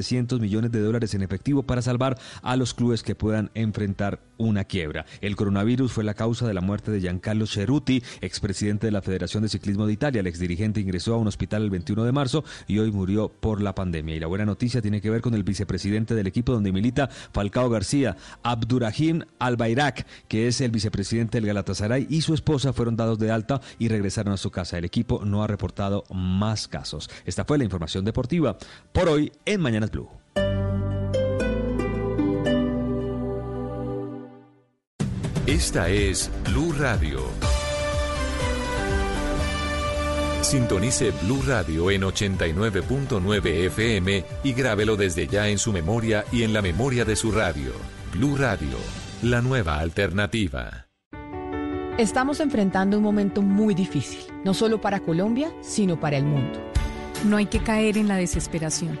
1.700 millones de dólares en efectivo para salvar a los clubes que puedan enfrentar una quiebra. El coronavirus fue la causa de la muerte de Giancarlo Cerruti, expresidente de la Federación de Ciclismo de Italia. El exdirigente ingresó a un hospital el 21 de marzo y hoy murió por la pandemia. Y la buena noticia tiene que ver con el vicepresidente del equipo donde milita Falcao García, Abdurrahim Albayrak, que es el vicepresidente del Galatasaray, y su esposa fueron dados de alta y regresaron a su casa. El equipo no ha reportado más casos. Esta fue la información deportiva por hoy en Blue. Esta es Blue Radio. Sintonice Blue Radio en 89.9 FM y grábelo desde ya en su memoria y en la memoria de su radio. Blue Radio, la nueva alternativa. Estamos enfrentando un momento muy difícil, no solo para Colombia, sino para el mundo. No hay que caer en la desesperación,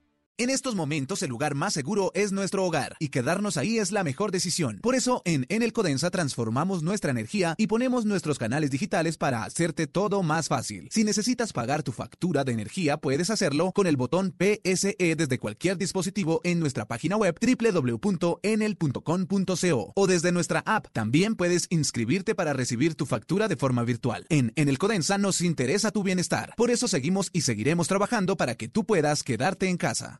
En estos momentos el lugar más seguro es nuestro hogar y quedarnos ahí es la mejor decisión. Por eso en Enel Codensa transformamos nuestra energía y ponemos nuestros canales digitales para hacerte todo más fácil. Si necesitas pagar tu factura de energía puedes hacerlo con el botón PSE desde cualquier dispositivo en nuestra página web www.enel.com.co o desde nuestra app. También puedes inscribirte para recibir tu factura de forma virtual. En Enel Codensa nos interesa tu bienestar. Por eso seguimos y seguiremos trabajando para que tú puedas quedarte en casa.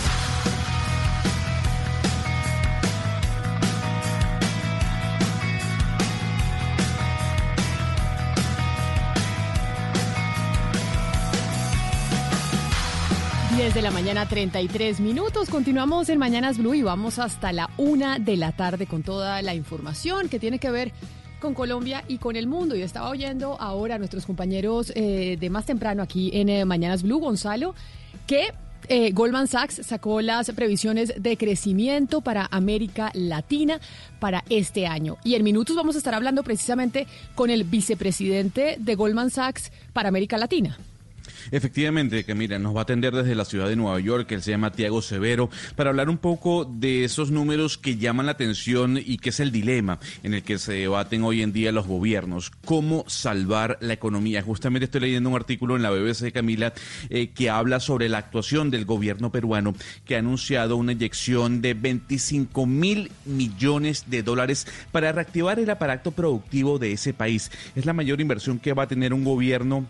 Desde la mañana 33 minutos. Continuamos en Mañanas Blue y vamos hasta la una de la tarde con toda la información que tiene que ver con Colombia y con el mundo. Y estaba oyendo ahora a nuestros compañeros eh, de más temprano aquí en eh, Mañanas Blue, Gonzalo, que eh, Goldman Sachs sacó las previsiones de crecimiento para América Latina para este año. Y en minutos vamos a estar hablando precisamente con el vicepresidente de Goldman Sachs para América Latina. Efectivamente, mira, nos va a atender desde la ciudad de Nueva York, él se llama Tiago Severo, para hablar un poco de esos números que llaman la atención y que es el dilema en el que se debaten hoy en día los gobiernos. ¿Cómo salvar la economía? Justamente estoy leyendo un artículo en la BBC, Camila, eh, que habla sobre la actuación del gobierno peruano, que ha anunciado una inyección de 25 mil millones de dólares para reactivar el aparato productivo de ese país. Es la mayor inversión que va a tener un gobierno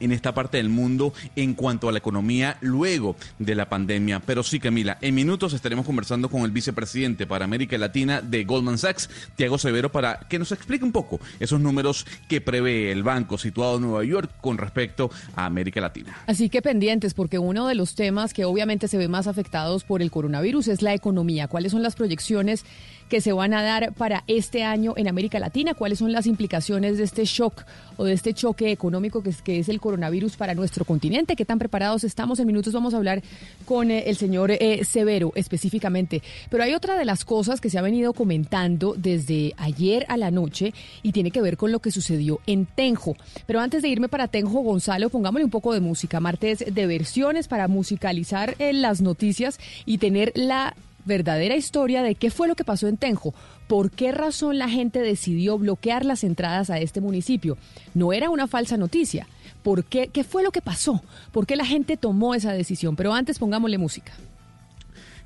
en esta parte del mundo en cuanto a la economía luego de la pandemia. Pero sí, Camila, en minutos estaremos conversando con el vicepresidente para América Latina de Goldman Sachs, Tiago Severo, para que nos explique un poco esos números que prevé el banco situado en Nueva York con respecto a América Latina. Así que pendientes, porque uno de los temas que obviamente se ve más afectados por el coronavirus es la economía. ¿Cuáles son las proyecciones? Que se van a dar para este año en América Latina, cuáles son las implicaciones de este shock o de este choque económico que es, que es el coronavirus para nuestro continente, qué tan preparados estamos. En minutos vamos a hablar con eh, el señor eh, Severo específicamente. Pero hay otra de las cosas que se ha venido comentando desde ayer a la noche y tiene que ver con lo que sucedió en Tenjo. Pero antes de irme para Tenjo, Gonzalo, pongámosle un poco de música. Martes de versiones para musicalizar eh, las noticias y tener la verdadera historia de qué fue lo que pasó en Tenjo, por qué razón la gente decidió bloquear las entradas a este municipio. No era una falsa noticia. ¿Por qué? ¿Qué fue lo que pasó? ¿Por qué la gente tomó esa decisión? Pero antes pongámosle música.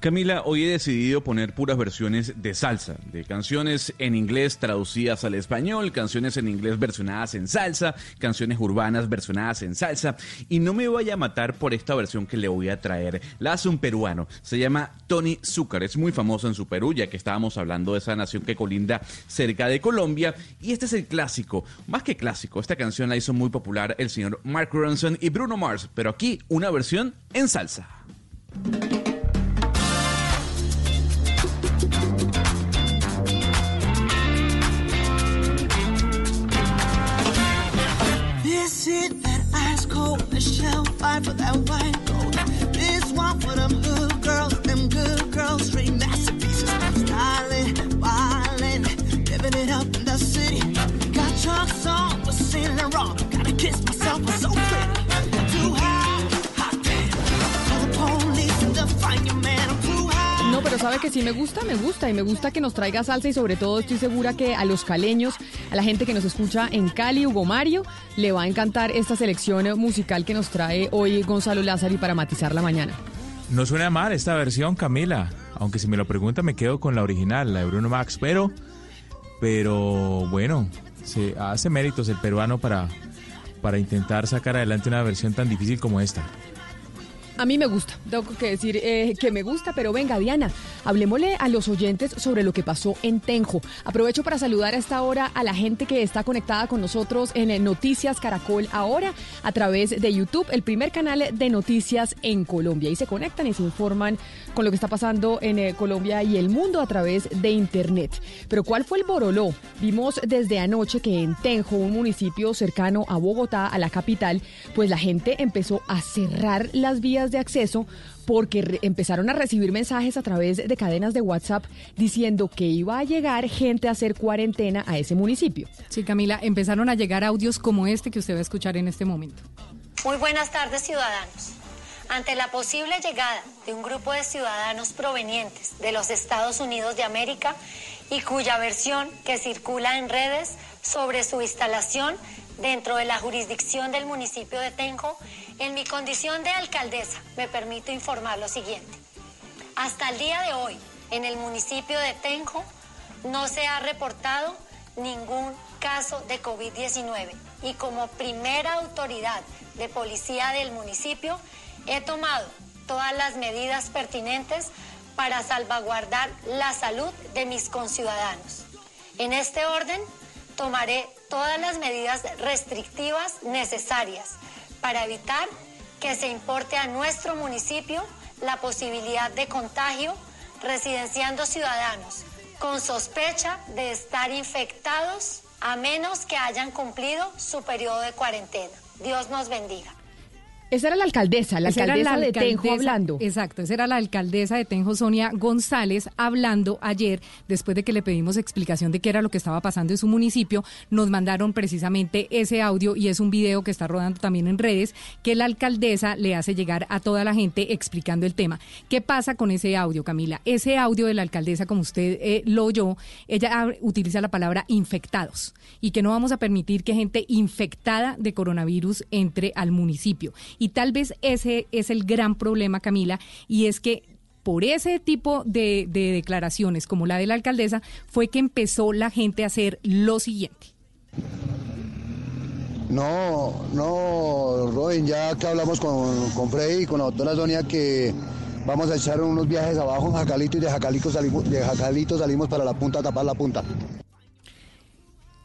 Camila, hoy he decidido poner puras versiones de salsa, de canciones en inglés traducidas al español, canciones en inglés versionadas en salsa, canciones urbanas versionadas en salsa, y no me vaya a matar por esta versión que le voy a traer. La hace un peruano, se llama Tony Zúcar, es muy famoso en su Perú, ya que estábamos hablando de esa nación que colinda cerca de Colombia, y este es el clásico, más que clásico, esta canción la hizo muy popular el señor Mark Ronson y Bruno Mars, pero aquí una versión en salsa. Michelle fight for that white gold. This one for them hood girls, them good girls, straight masterpieces. Styling, wildin', living it up in the city. Got chucks on, but sailing wrong. Gotta kiss myself, I'm so pretty. No, pero sabe que sí me gusta, me gusta y me gusta que nos traiga salsa y sobre todo estoy segura que a los caleños, a la gente que nos escucha en Cali, Hugo Mario, le va a encantar esta selección musical que nos trae hoy Gonzalo Lázari para matizar la mañana. No suena mal esta versión, Camila. Aunque si me lo pregunta me quedo con la original, la de Bruno Max, pero, pero bueno, se hace méritos el peruano para, para intentar sacar adelante una versión tan difícil como esta. A mí me gusta, tengo que decir eh, que me gusta, pero venga, Diana, hablemosle a los oyentes sobre lo que pasó en Tenjo. Aprovecho para saludar a esta hora a la gente que está conectada con nosotros en Noticias Caracol ahora a través de YouTube, el primer canal de noticias en Colombia. Y se conectan y se informan con lo que está pasando en eh, Colombia y el mundo a través de Internet. Pero ¿cuál fue el boroló? Vimos desde anoche que en Tenjo, un municipio cercano a Bogotá, a la capital, pues la gente empezó a cerrar las vías de acceso porque empezaron a recibir mensajes a través de cadenas de WhatsApp diciendo que iba a llegar gente a hacer cuarentena a ese municipio. Sí, Camila, empezaron a llegar audios como este que usted va a escuchar en este momento. Muy buenas tardes, ciudadanos. Ante la posible llegada de un grupo de ciudadanos provenientes de los Estados Unidos de América y cuya versión que circula en redes sobre su instalación dentro de la jurisdicción del municipio de Tenjo, en mi condición de alcaldesa me permito informar lo siguiente. Hasta el día de hoy, en el municipio de Tenjo, no se ha reportado ningún caso de COVID-19 y como primera autoridad de policía del municipio he tomado todas las medidas pertinentes para salvaguardar la salud de mis conciudadanos. En este orden, tomaré todas las medidas restrictivas necesarias para evitar que se importe a nuestro municipio la posibilidad de contagio residenciando ciudadanos con sospecha de estar infectados a menos que hayan cumplido su periodo de cuarentena. Dios nos bendiga. Esa era la alcaldesa, la alcaldesa de Tenjo hablando. Exacto, esa era la alcaldesa de Tenjo, Sonia González, hablando ayer, después de que le pedimos explicación de qué era lo que estaba pasando en su municipio, nos mandaron precisamente ese audio y es un video que está rodando también en redes, que la alcaldesa le hace llegar a toda la gente explicando el tema. ¿Qué pasa con ese audio, Camila? Ese audio de la alcaldesa, como usted eh, lo oyó, ella utiliza la palabra infectados y que no vamos a permitir que gente infectada de coronavirus entre al municipio y tal vez ese es el gran problema, Camila, y es que por ese tipo de, declaraciones como la de la alcaldesa fue que empezó la gente a hacer lo siguiente. No, no, Robin, ya que hablamos con, con Freddy y con la doctora Sonia que vamos a echar unos viajes abajo en Jacalito y de Jacalito salimos, de Jacalito salimos para la punta a tapar la punta.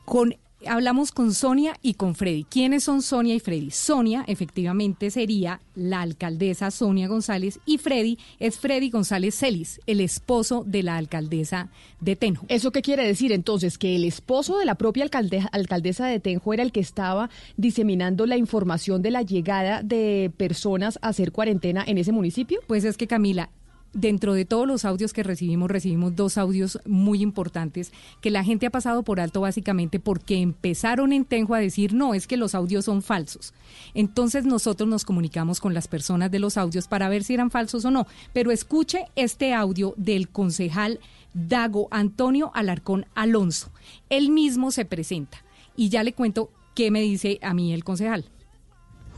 Con hablamos con Sonia y con Freddy. ¿Quiénes son Sonia y Freddy? Sonia efectivamente sería la alcaldesa Sonia González y Freddy es Freddy González Celis, el esposo de la alcaldesa de Tenjo. ¿Eso qué quiere decir entonces? ¿Que el esposo de la propia alcaldesa, alcaldesa de Tenjo era el que estaba diseminando la información de la llegada de personas a hacer cuarentena en ese municipio? Pues es que Camila, dentro de todos los audios que recibimos, recibimos dos audios muy importantes que la gente ha pasado por alto básicamente porque empezaron en Tenjo a decir, no, es que los audios son falsos. Entonces nosotros nos comunicamos con las personas de los audios para ver si eran falsos o no. Pero escuche este audio del concejal Dago Antonio Alarcón Alonso. Él mismo se presenta y ya le cuento qué me dice a mí el concejal.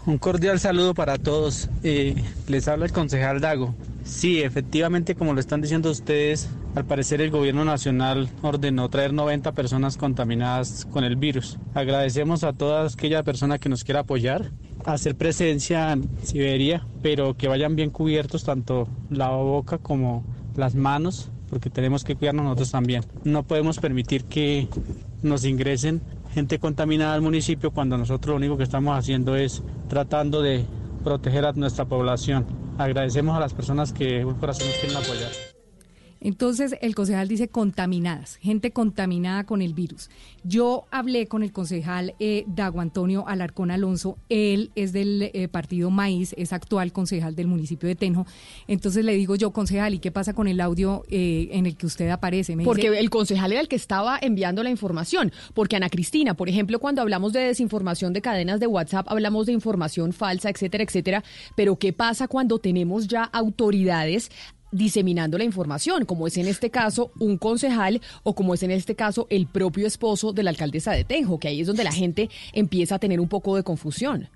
Un cordial saludo para todos. Eh, les habla el concejal Dago. Sí, efectivamente, como lo están diciendo ustedes, al parecer el gobierno nacional ordenó traer 90 personas contaminadas con el virus. Agradecemos a toda aquella persona que nos quiera apoyar, hacer presencia en Siberia, pero que vayan bien cubiertos tanto la boca como las manos, porque tenemos que cuidarnos nosotros también. No podemos permitir que nos ingresen gente contaminada al municipio cuando nosotros lo único que estamos haciendo es tratando de proteger a nuestra población. Agradecemos a las personas que un corazón nos quieren apoyar. Entonces, el concejal dice contaminadas, gente contaminada con el virus. Yo hablé con el concejal eh, Dago Antonio Alarcón Alonso, él es del eh, partido Maíz, es actual concejal del municipio de Tenjo. Entonces le digo yo, concejal, ¿y qué pasa con el audio eh, en el que usted aparece? porque el concejal era el que estaba enviando la información. Porque Ana Cristina, por ejemplo, cuando hablamos de desinformación de cadenas de WhatsApp, hablamos de información falsa, etcétera, etcétera. Pero ¿qué pasa cuando tenemos ya autoridades diseminando la información, como es en este caso un concejal o como es en este caso el propio esposo de la alcaldesa de Tenjo, que ahí es donde la gente empieza a tener un poco de confusión.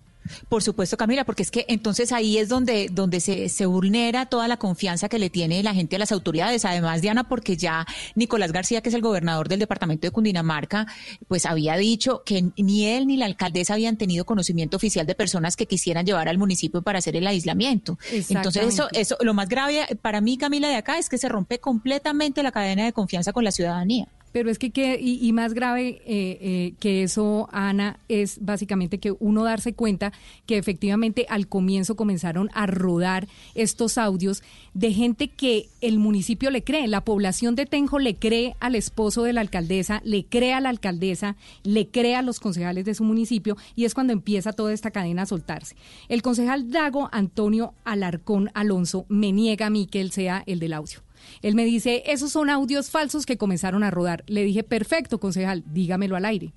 Por supuesto, Camila, porque es que entonces ahí es donde, donde se, se vulnera toda la confianza que le tiene la gente a las autoridades. Además, Diana, porque ya Nicolás García, que es el gobernador del departamento de Cundinamarca, pues había dicho que ni él ni la alcaldesa habían tenido conocimiento oficial de personas que quisieran llevar al municipio para hacer el aislamiento. Entonces, eso, eso, lo más grave para mí, Camila, de acá es que se rompe completamente la cadena de confianza con la ciudadanía. Pero es que, que y, más grave eh, eh, que eso, Ana, es básicamente que uno darse cuenta que efectivamente al comienzo comenzaron a rodar estos audios de gente que el municipio le cree, la población de Tenjo le cree al esposo de la alcaldesa, le cree a la alcaldesa, le cree a los concejales de su municipio y es cuando empieza toda esta cadena a soltarse. El concejal Dago Antonio Alarcón Alonso me niega a mí que él sea el del audio. Él me dice, esos son audios falsos que comenzaron a rodar. Le dije, perfecto, concejal, dígamelo al aire.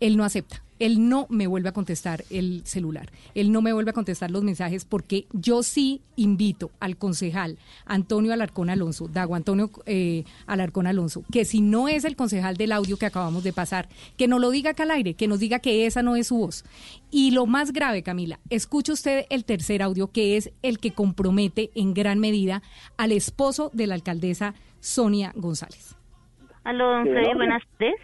Él no acepta él no me vuelve a contestar el celular, él no me vuelve a contestar los mensajes porque yo sí invito al concejal Antonio Alarcón Alonso, Dago Antonio eh, Alarcón Alonso, que si no es el concejal del audio que acabamos de pasar, que nos lo diga acá al aire, que nos diga que esa no es su voz. Y lo más grave, Camila, escuche usted el tercer audio, que es el que compromete en gran medida al esposo de la alcaldesa Sonia González. Aló, don Freddy, buenas tardes.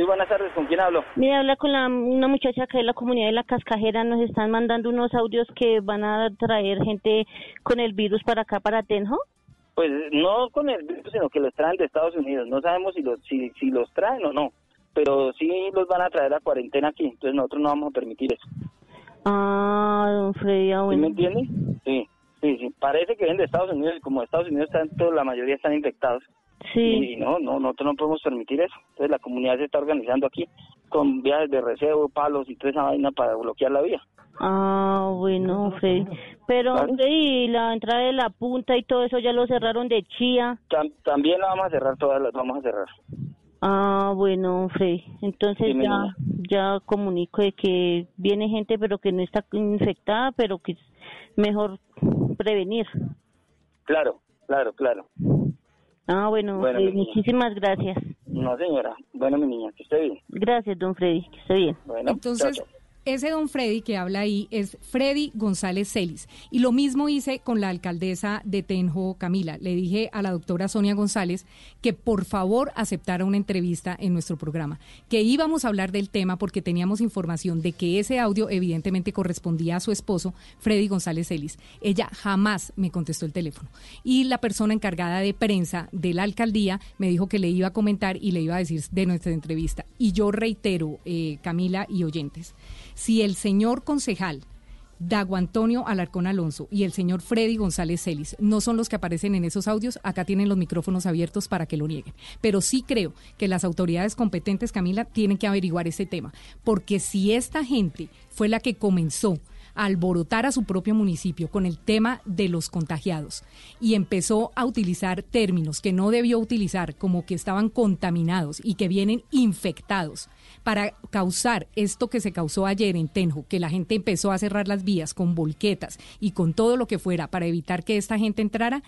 Sí, buenas tardes, ¿con quién hablo? Mira, habla con la, una muchacha que de la comunidad de La Cascajera, nos están mandando unos audios que van a traer gente con el virus para acá, para Tenjo. Pues no con el virus, sino que los traen de Estados Unidos. No sabemos si los, si, si los traen o no, pero sí los van a traer a cuarentena aquí, entonces nosotros no vamos a permitir eso. Ah, don Freddy, ah, ¿Sí me entiende? Sí, sí, sí. Parece que vienen de Estados Unidos y como Estados Unidos están, la mayoría están infectados. Sí. Y no, no, nosotros no podemos permitir eso. Entonces la comunidad se está organizando aquí con viajes de recebo, palos y toda esa vaina para bloquear la vía. Ah, bueno, Freddy. Pero, y la entrada de la punta y todo eso ya lo cerraron de Chía. también la vamos a cerrar, todas las vamos a cerrar. Ah, bueno, Freddy. Entonces ya, ya comunico de que viene gente pero que no está infectada, pero que es mejor prevenir. Claro, claro, claro. Ah, bueno, muchísimas gracias. No, señora. Bueno, mi niña, que esté bien. Gracias, don Freddy, que esté bien. Bueno, Entonces, ese don Freddy que habla ahí es Freddy González Celis. Y lo mismo hice con la alcaldesa de Tenjo, Camila. Le dije a la doctora Sonia González que por favor aceptara una entrevista en nuestro programa, que íbamos a hablar del tema porque teníamos información de que ese audio evidentemente correspondía a su esposo, Freddy González Celis. Ella jamás me contestó el teléfono. Y la persona encargada de prensa de la alcaldía me dijo que le iba a comentar y le iba a decir de nuestra entrevista. Y yo reitero, eh, Camila y oyentes, si el señor concejal Dago Antonio Alarcón Alonso y el señor Freddy González Celis no son los que aparecen en esos audios, acá tienen los micrófonos abiertos para que lo nieguen. Pero sí creo que las autoridades competentes, Camila, tienen que averiguar ese tema, porque si esta gente fue la que comenzó alborotar a su propio municipio con el tema de los contagiados y empezó a utilizar términos que no debió utilizar, como que estaban contaminados y que vienen infectados, para causar esto que se causó ayer en Tenjo, que la gente empezó a cerrar las vías con volquetas y con todo lo que fuera para evitar que esta gente entrara,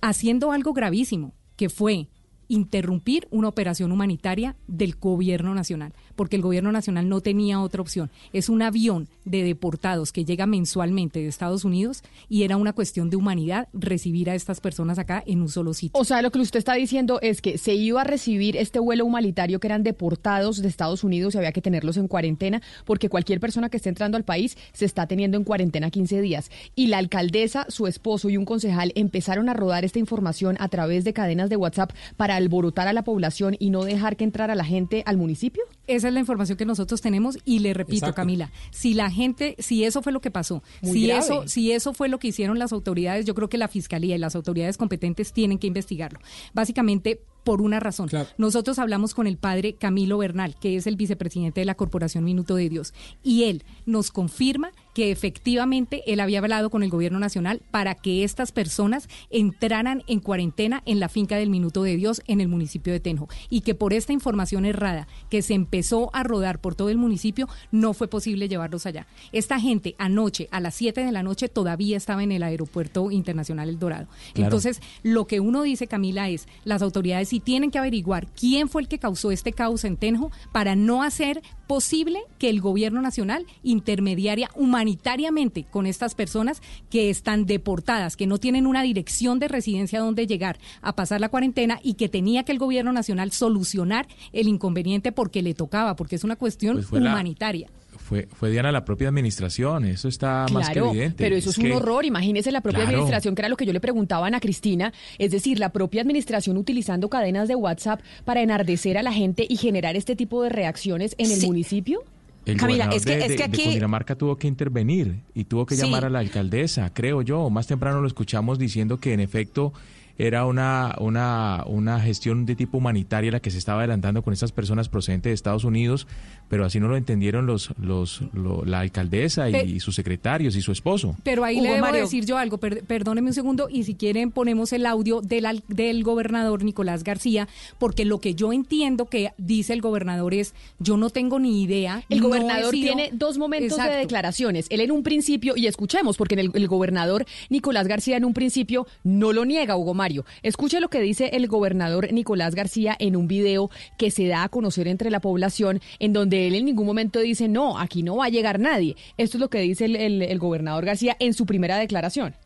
haciendo algo gravísimo, que fue interrumpir una operación humanitaria del gobierno nacional, porque el gobierno nacional no tenía otra opción. Es un avión de deportados que llega mensualmente de Estados Unidos y era una cuestión de humanidad recibir a estas personas acá en un solo sitio. O sea, lo que usted está diciendo es que se iba a recibir este vuelo humanitario que eran deportados de Estados Unidos y había que tenerlos en cuarentena, porque cualquier persona que esté entrando al país se está teniendo en cuarentena 15 días. Y la alcaldesa, su esposo y un concejal empezaron a rodar esta información a través de cadenas de WhatsApp para alborotar a la población y no dejar que entrara la gente al municipio? Esa es la información que nosotros tenemos y le repito, Camila, si la gente, si eso fue lo que pasó, si eso, si eso fue lo que hicieron las autoridades, yo creo que la fiscalía y las autoridades competentes tienen que investigarlo. Básicamente por una razón. Nosotros hablamos con el padre Camilo Bernal, que es el vicepresidente de la Corporación Minuto de Dios, y él nos confirma que efectivamente él había hablado con el gobierno nacional para que estas personas entraran en cuarentena en la finca del Minuto de Dios en el municipio de Tenjo y que por esta información errada que se empezó a rodar por todo el municipio no fue posible llevarlos allá. Esta gente anoche a las 7 de la noche todavía estaba en el aeropuerto internacional El Dorado. Entonces, lo que uno dice, Camila, es las autoridades sí tienen que averiguar quién fue el que causó este caos en Tenjo para no hacer posible que el gobierno nacional intermediaria humanitariamente con estas personas que están deportadas, que no tienen una dirección de residencia donde llegar a pasar la cuarentena y que tenía que el gobierno nacional solucionar el inconveniente porque le tocaba, porque es una cuestión pues humanitaria. fue, fue Diana la propia administración, eso está más que evidente. Pero eso es, un horror, imagínese la propia administración, que era lo que yo le preguntaba a Ana Cristina, es decir, la propia administración utilizando cadenas de WhatsApp para enardecer a la gente y generar este tipo de reacciones en el municipio. El Camila, es que, es que aquí... Cundinamarca tuvo que intervenir y tuvo que llamar a la alcaldesa, creo yo. Más temprano lo escuchamos diciendo que en efecto era una, una, una gestión de tipo humanitaria la que se estaba adelantando con estas personas procedentes de Estados Unidos, pero así no lo entendieron los, los, la alcaldesa y, sus secretarios y su esposo. Pero ahí le debo decir yo algo, perdóneme un segundo, y si quieren ponemos el audio del, del gobernador Nicolás García, porque lo que yo entiendo que dice el gobernador es, yo no tengo ni idea. El gobernador tiene dos momentos de declaraciones. Él en un principio, y escuchemos, porque el, el, gobernador Nicolás García en un principio no lo niega, Hugo Mario. Escuche lo que dice el gobernador Nicolás García en un video que se da a conocer entre la población, en donde él en ningún momento dice, no, aquí no va a llegar nadie. Esto es lo que dice el, gobernador García en su primera declaración.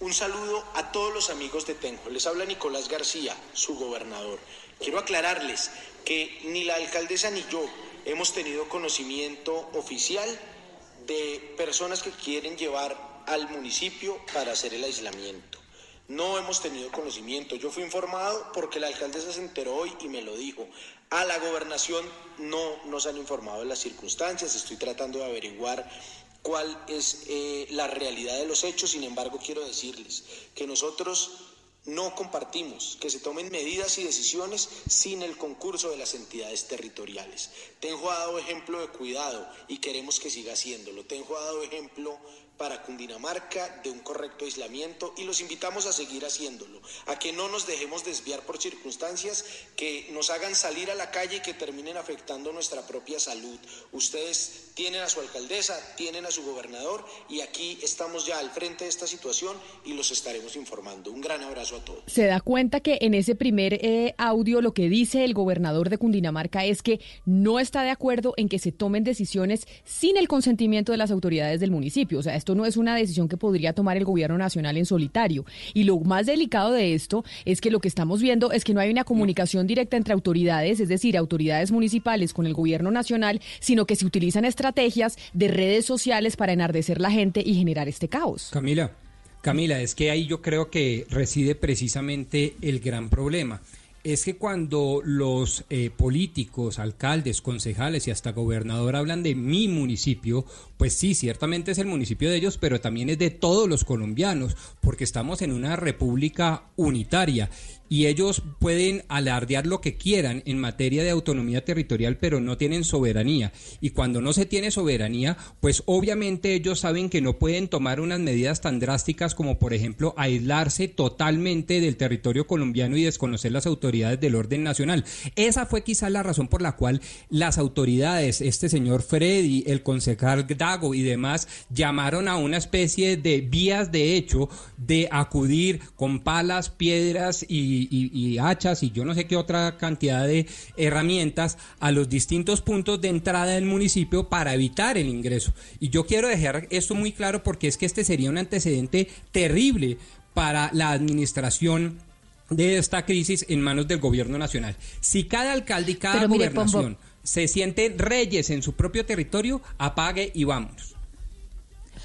Un saludo a todos los amigos de Tenjo. Les habla Nicolás García, su gobernador. Quiero aclararles que ni la alcaldesa ni yo hemos tenido conocimiento oficial de personas que quieren llevar al municipio para hacer el aislamiento. No hemos tenido conocimiento. Yo fui informado porque la alcaldesa se enteró hoy y me lo dijo. A la gobernación no nos han informado de las circunstancias. Estoy tratando de averiguar cuál es eh, la realidad de los hechos. Sin embargo, quiero decirles que nosotros no compartimos que se tomen medidas y decisiones sin el concurso de las entidades territoriales. Tenjo ha dado ejemplo de cuidado y queremos que siga haciéndolo. Tenjo ha dado ejemplo para Cundinamarca de un correcto aislamiento y los invitamos a seguir haciéndolo, a que no nos dejemos desviar por circunstancias que nos hagan salir a la calle y que terminen afectando nuestra propia salud. Ustedes tienen a su alcaldesa, tienen a su gobernador y aquí estamos ya al frente de esta situación y los estaremos informando. Un gran abrazo a todos. Se da cuenta que en ese primer eh, audio lo que dice el gobernador de Cundinamarca es que no está de acuerdo en que se tomen decisiones sin el consentimiento de las autoridades del municipio. O sea, esto no es una decisión que podría tomar el gobierno nacional en solitario. Y lo más delicado de esto es que lo que estamos viendo es que no hay una comunicación directa entre autoridades, es decir, autoridades municipales con el gobierno nacional, sino que se utilizan estrategias de redes sociales para enardecer la gente y generar este caos. Camila. Camila, es que ahí yo creo que reside precisamente el gran problema. Es que cuando los eh, políticos, alcaldes, concejales y hasta gobernador hablan de mi municipio, pues sí, ciertamente es el municipio de ellos, pero también es de todos los colombianos, porque estamos en una república unitaria y ellos pueden alardear lo que quieran en materia de autonomía territorial, pero no tienen soberanía. Y cuando no se tiene soberanía, pues obviamente ellos saben que no pueden tomar unas medidas tan drásticas como, por ejemplo, aislarse totalmente del territorio colombiano y desconocer las autoridades del orden nacional. Esa fue quizás la razón por la cual las autoridades, este señor Freddy, el concejal Dago y demás, llamaron a una especie de vías de hecho de acudir con palas, piedras y y, hachas y yo no sé qué otra cantidad de herramientas a los distintos puntos de entrada del municipio para evitar el ingreso. Y yo quiero dejar esto muy claro porque es que este sería un antecedente terrible para la administración de esta crisis en manos del gobierno nacional. Si cada alcalde y cada gobernación se siente reyes en su propio territorio, apague y vámonos.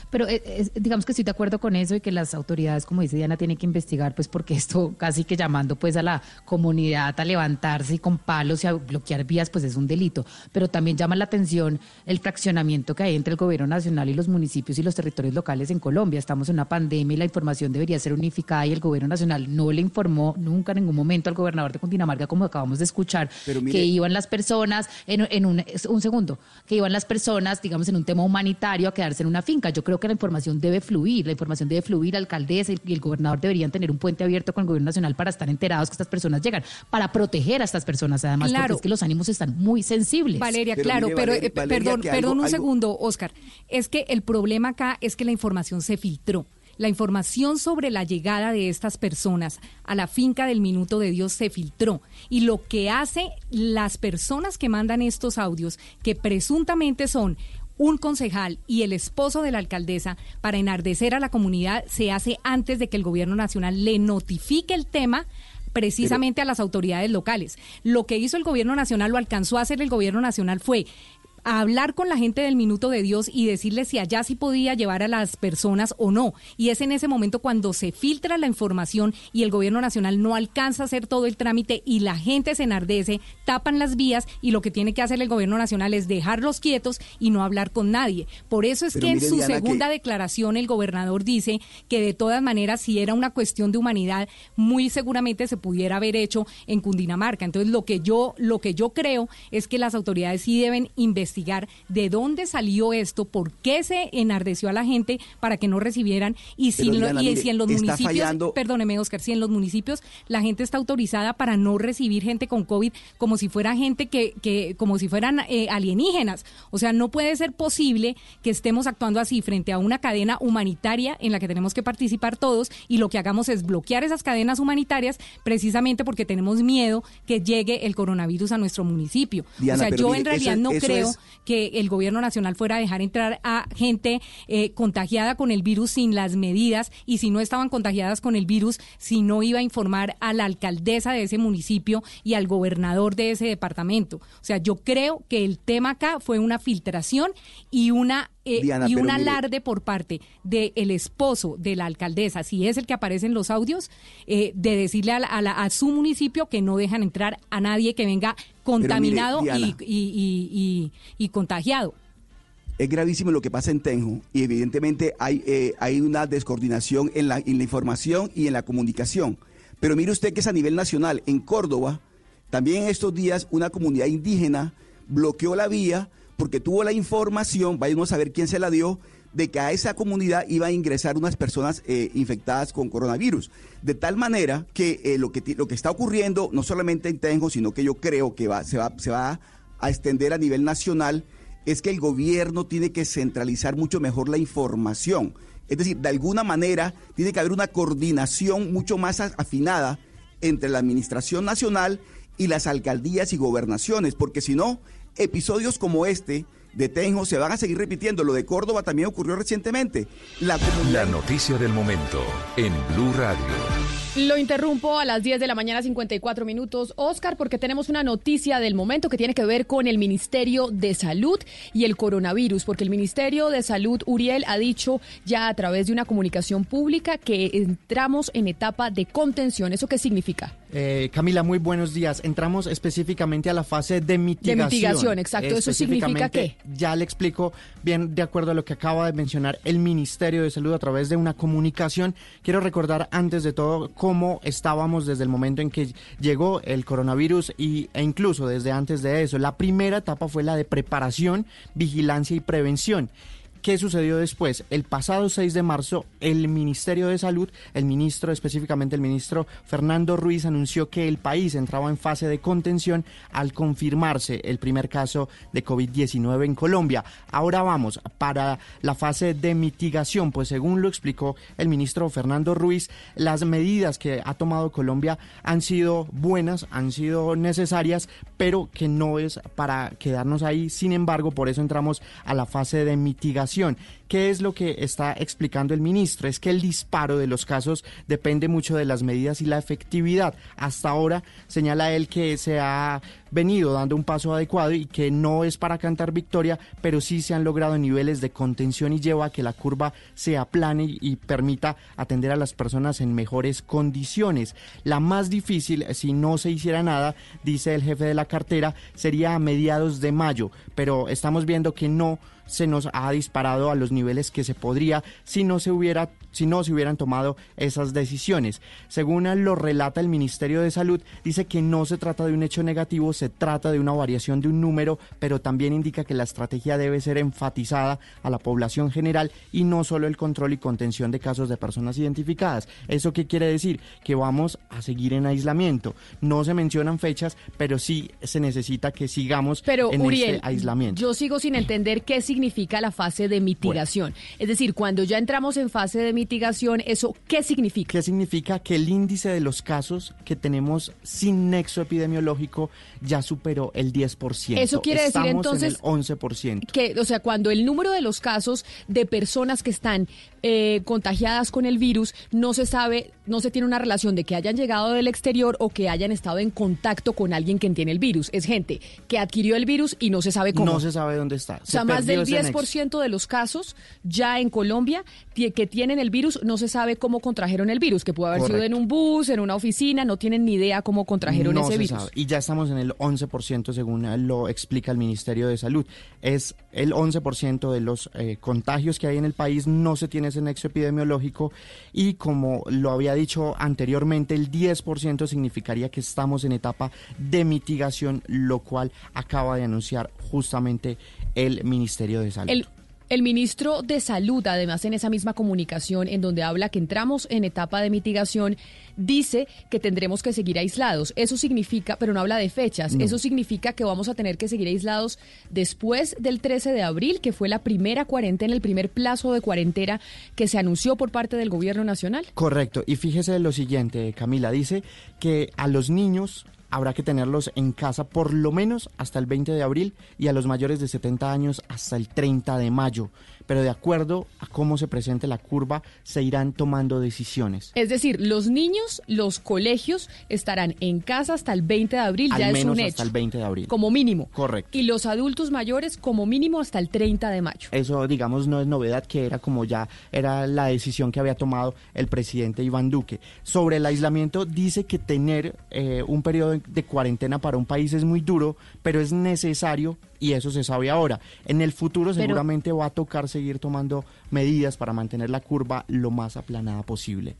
Pero eh, digamos que estoy de acuerdo con eso y que las autoridades, como dice Diana, tienen que investigar, pues porque esto casi que llamando pues a la comunidad a levantarse y con palos y a bloquear vías, pues es un delito. Pero también llama la atención el fraccionamiento que hay entre el gobierno nacional y los municipios y los territorios locales en Colombia. Estamos en una pandemia y la información debería ser unificada y el gobierno nacional no le informó nunca en ningún momento al gobernador de Cundinamarca, como acabamos de escuchar, que iban las personas en, en un, un segundo, que iban las personas, digamos, en un tema humanitario a quedarse en una finca. Yo creo que la información debe fluir, la información debe fluir, alcaldesa y el gobernador deberían tener un puente abierto con el gobierno nacional para estar enterados que estas personas llegan, para proteger a estas personas además, porque es que los ánimos están muy sensibles. Valeria, claro, pero eh, perdón, perdón un segundo, Oscar, es que el problema acá es que la información se filtró la información sobre la llegada de estas personas a la finca del Minuto de Dios se filtró. Y lo que hace las personas que mandan estos audios, que presuntamente son un concejal y el esposo de la alcaldesa para enardecer a la comunidad se hace antes de que el gobierno nacional le notifique el tema precisamente a las autoridades locales. Lo que hizo el gobierno nacional, lo alcanzó a hacer el gobierno nacional fue a hablar con la gente del Minuto de Dios y decirle si allá sí podía llevar a las personas o no. Y es en ese momento cuando se filtra la información y el gobierno nacional no alcanza a hacer todo el trámite y la gente se enardece, tapan las vías y lo que tiene que hacer el gobierno nacional es dejarlos quietos y no hablar con nadie. Por eso es que en su segunda declaración el gobernador dice que de todas maneras si era una cuestión de humanidad, muy seguramente se pudiera haber hecho en Cundinamarca. Entonces lo que yo lo que yo creo es que las autoridades sí deben investigar investigar de dónde salió esto, por qué se enardeció a la gente para que no recibieran y si, y si en los municipios, perdóneme Oscar, si en los municipios la gente está autorizada para no recibir gente con COVID como si fuera gente que, que como si fueran eh, alienígenas. O sea, no puede ser posible que estemos actuando así frente a una cadena humanitaria en la que tenemos que participar todos y lo que hagamos es bloquear esas cadenas humanitarias precisamente porque tenemos miedo que llegue el coronavirus a nuestro municipio. o sea, yo en realidad no creo que el gobierno nacional fuera a dejar entrar a gente eh, contagiada con el virus sin las medidas y si no estaban contagiadas con el virus, si no iba a informar a la alcaldesa de ese municipio y al gobernador de ese departamento. O sea, yo creo que el tema acá fue una filtración y una eh, y un alarde por parte del esposo de la alcaldesa, si es el que aparece en los audios, eh, de decirle a, a, su municipio que no dejan entrar a nadie que venga contaminado y, y, contagiado. Es gravísimo lo que pasa en Tenjo y evidentemente hay, eh, hay una descoordinación en la, en la información y en la comunicación. Pero mire usted que es a nivel nacional. En Córdoba, también en estos días, una comunidad indígena bloqueó la vía porque tuvo la información, vayamos a ver quién se la dio, de que a esa comunidad iba a ingresar unas personas eh, infectadas con coronavirus. De tal manera que, eh, lo que lo que está ocurriendo, no solamente en Tenjo, sino que yo creo que va, se, va, se va a extender a nivel nacional, es que el gobierno tiene que centralizar mucho mejor la información Es decir, de alguna manera tiene que haber una coordinación mucho más afinada entre la Administración Nacional y las alcaldías y gobernaciones, porque si no, episodios como este de Tenjo se van a seguir repitiendo. Lo de Córdoba también ocurrió recientemente. La, la noticia del momento en Blue Radio. Lo interrumpo a las 10 de la mañana 54 minutos, Oscar, porque tenemos una noticia del momento que tiene que ver con el Ministerio de Salud y el coronavirus, porque el Ministerio de Salud, Uriel, ha dicho ya a través de una comunicación pública que entramos en etapa de contención. ¿Eso qué significa? Eh, Camila, muy buenos días. Entramos específicamente a la fase de mitigación. De mitigación, exacto. ¿Eso significa qué? Ya le explico bien de acuerdo a lo que acaba de mencionar el Ministerio de Salud a través de una comunicación. Quiero recordar antes de todo cómo estábamos desde el momento en que llegó el coronavirus y, e incluso desde antes de eso. La primera etapa fue la de preparación, vigilancia y prevención. ¿Qué sucedió después? El pasado 6 de marzo, el Ministerio de Salud, el ministro, específicamente el ministro Fernando Ruiz, anunció que el país entraba en fase de contención al confirmarse el primer caso de COVID-19 en Colombia. Ahora vamos para la fase de mitigación, pues según lo explicó el ministro Fernando Ruiz, las medidas que ha tomado Colombia han sido buenas, han sido necesarias, pero que no es para quedarnos ahí. Sin embargo, por eso entramos a la fase de mitigación población ¿Qué es lo que está explicando el ministro? Es que el disparo de los casos depende mucho de las medidas y la efectividad. Hasta ahora señala él que se ha venido dando un paso adecuado y que no es para cantar victoria, pero sí se han logrado niveles de contención y lleva a que la curva se aplane y permita atender a las personas en mejores condiciones. La más difícil, si no se hiciera nada, dice el jefe de la cartera, sería a mediados de mayo, pero estamos viendo que no se nos ha disparado a los niveles que se podría si no se hubiera si no se hubieran tomado esas decisiones. Según lo relata el Ministerio de Salud, dice que no se trata de un hecho negativo, se trata de una variación de un número, pero también indica que la estrategia debe ser enfatizada a la población general y no solo el control y contención de casos de personas identificadas. ¿Eso qué quiere decir? Que vamos a seguir en aislamiento. No se mencionan fechas, pero sí se necesita que sigamos en este aislamiento. Yo sigo sin entender qué significa la fase de mitigación. Es decir, cuando ya entramos en fase de mitigación, ¿eso qué significa? ¿Qué significa? Que el índice de los casos que tenemos sin nexo epidemiológico ya superó el 10%. Eso quiere decir entonces... En el 11%. Que, o sea, cuando el número de los casos de personas que están eh, contagiadas con el virus no se sabe, no se tiene una relación de que hayan llegado del exterior o que hayan estado en contacto con alguien que tiene el virus. Es gente que adquirió el virus y no se sabe cómo. No se sabe dónde está. o sea, más del 10% de los casos ya en Colombia que tienen el virus no se sabe cómo contrajeron el virus, que pudo haber sido en un bus, en una oficina, no tienen ni idea cómo contrajeron ese virus. Y ya estamos en el 11% según lo explica el Ministerio de Salud. Es el 11% de los eh, contagios que hay en el país no se tiene ese nexo epidemiológico y como lo había dicho anteriormente, el 10% significaría que estamos en etapa de mitigación, lo cual acaba de anunciar justamente el Ministerio de Salud. Ministro de Salud, además, en esa misma comunicación en donde habla que entramos en etapa de mitigación, dice que tendremos que seguir aislados. Eso significa, pero no habla de fechas, eso significa que vamos a tener que seguir aislados después del 13 de abril, que fue la primera cuarentena, el primer plazo de cuarentena que se anunció por parte del gobierno nacional. Correcto. Y fíjese lo siguiente, Camila, dice que a los niños habrá que tenerlos en casa por lo menos hasta el 20 de abril y a los mayores de 70 años hasta el 30 de mayo pero de acuerdo a cómo se presente la curva, se irán tomando decisiones. Es decir, los niños, los colegios estarán en casa hasta el 20 de abril, ya es un hecho. hasta el 20 de abril. Como mínimo. Correcto. Y los adultos mayores como mínimo hasta el 30 de mayo. Eso, digamos, no es novedad, que era como ya era la decisión que había tomado el presidente Iván Duque. Sobre el aislamiento, dice que tener eh, un periodo de cuarentena para un país es muy duro, pero es necesario y eso se sabe ahora. En el futuro seguramente va a tocar seguir tomando medidas para mantener la curva lo más aplanada posible.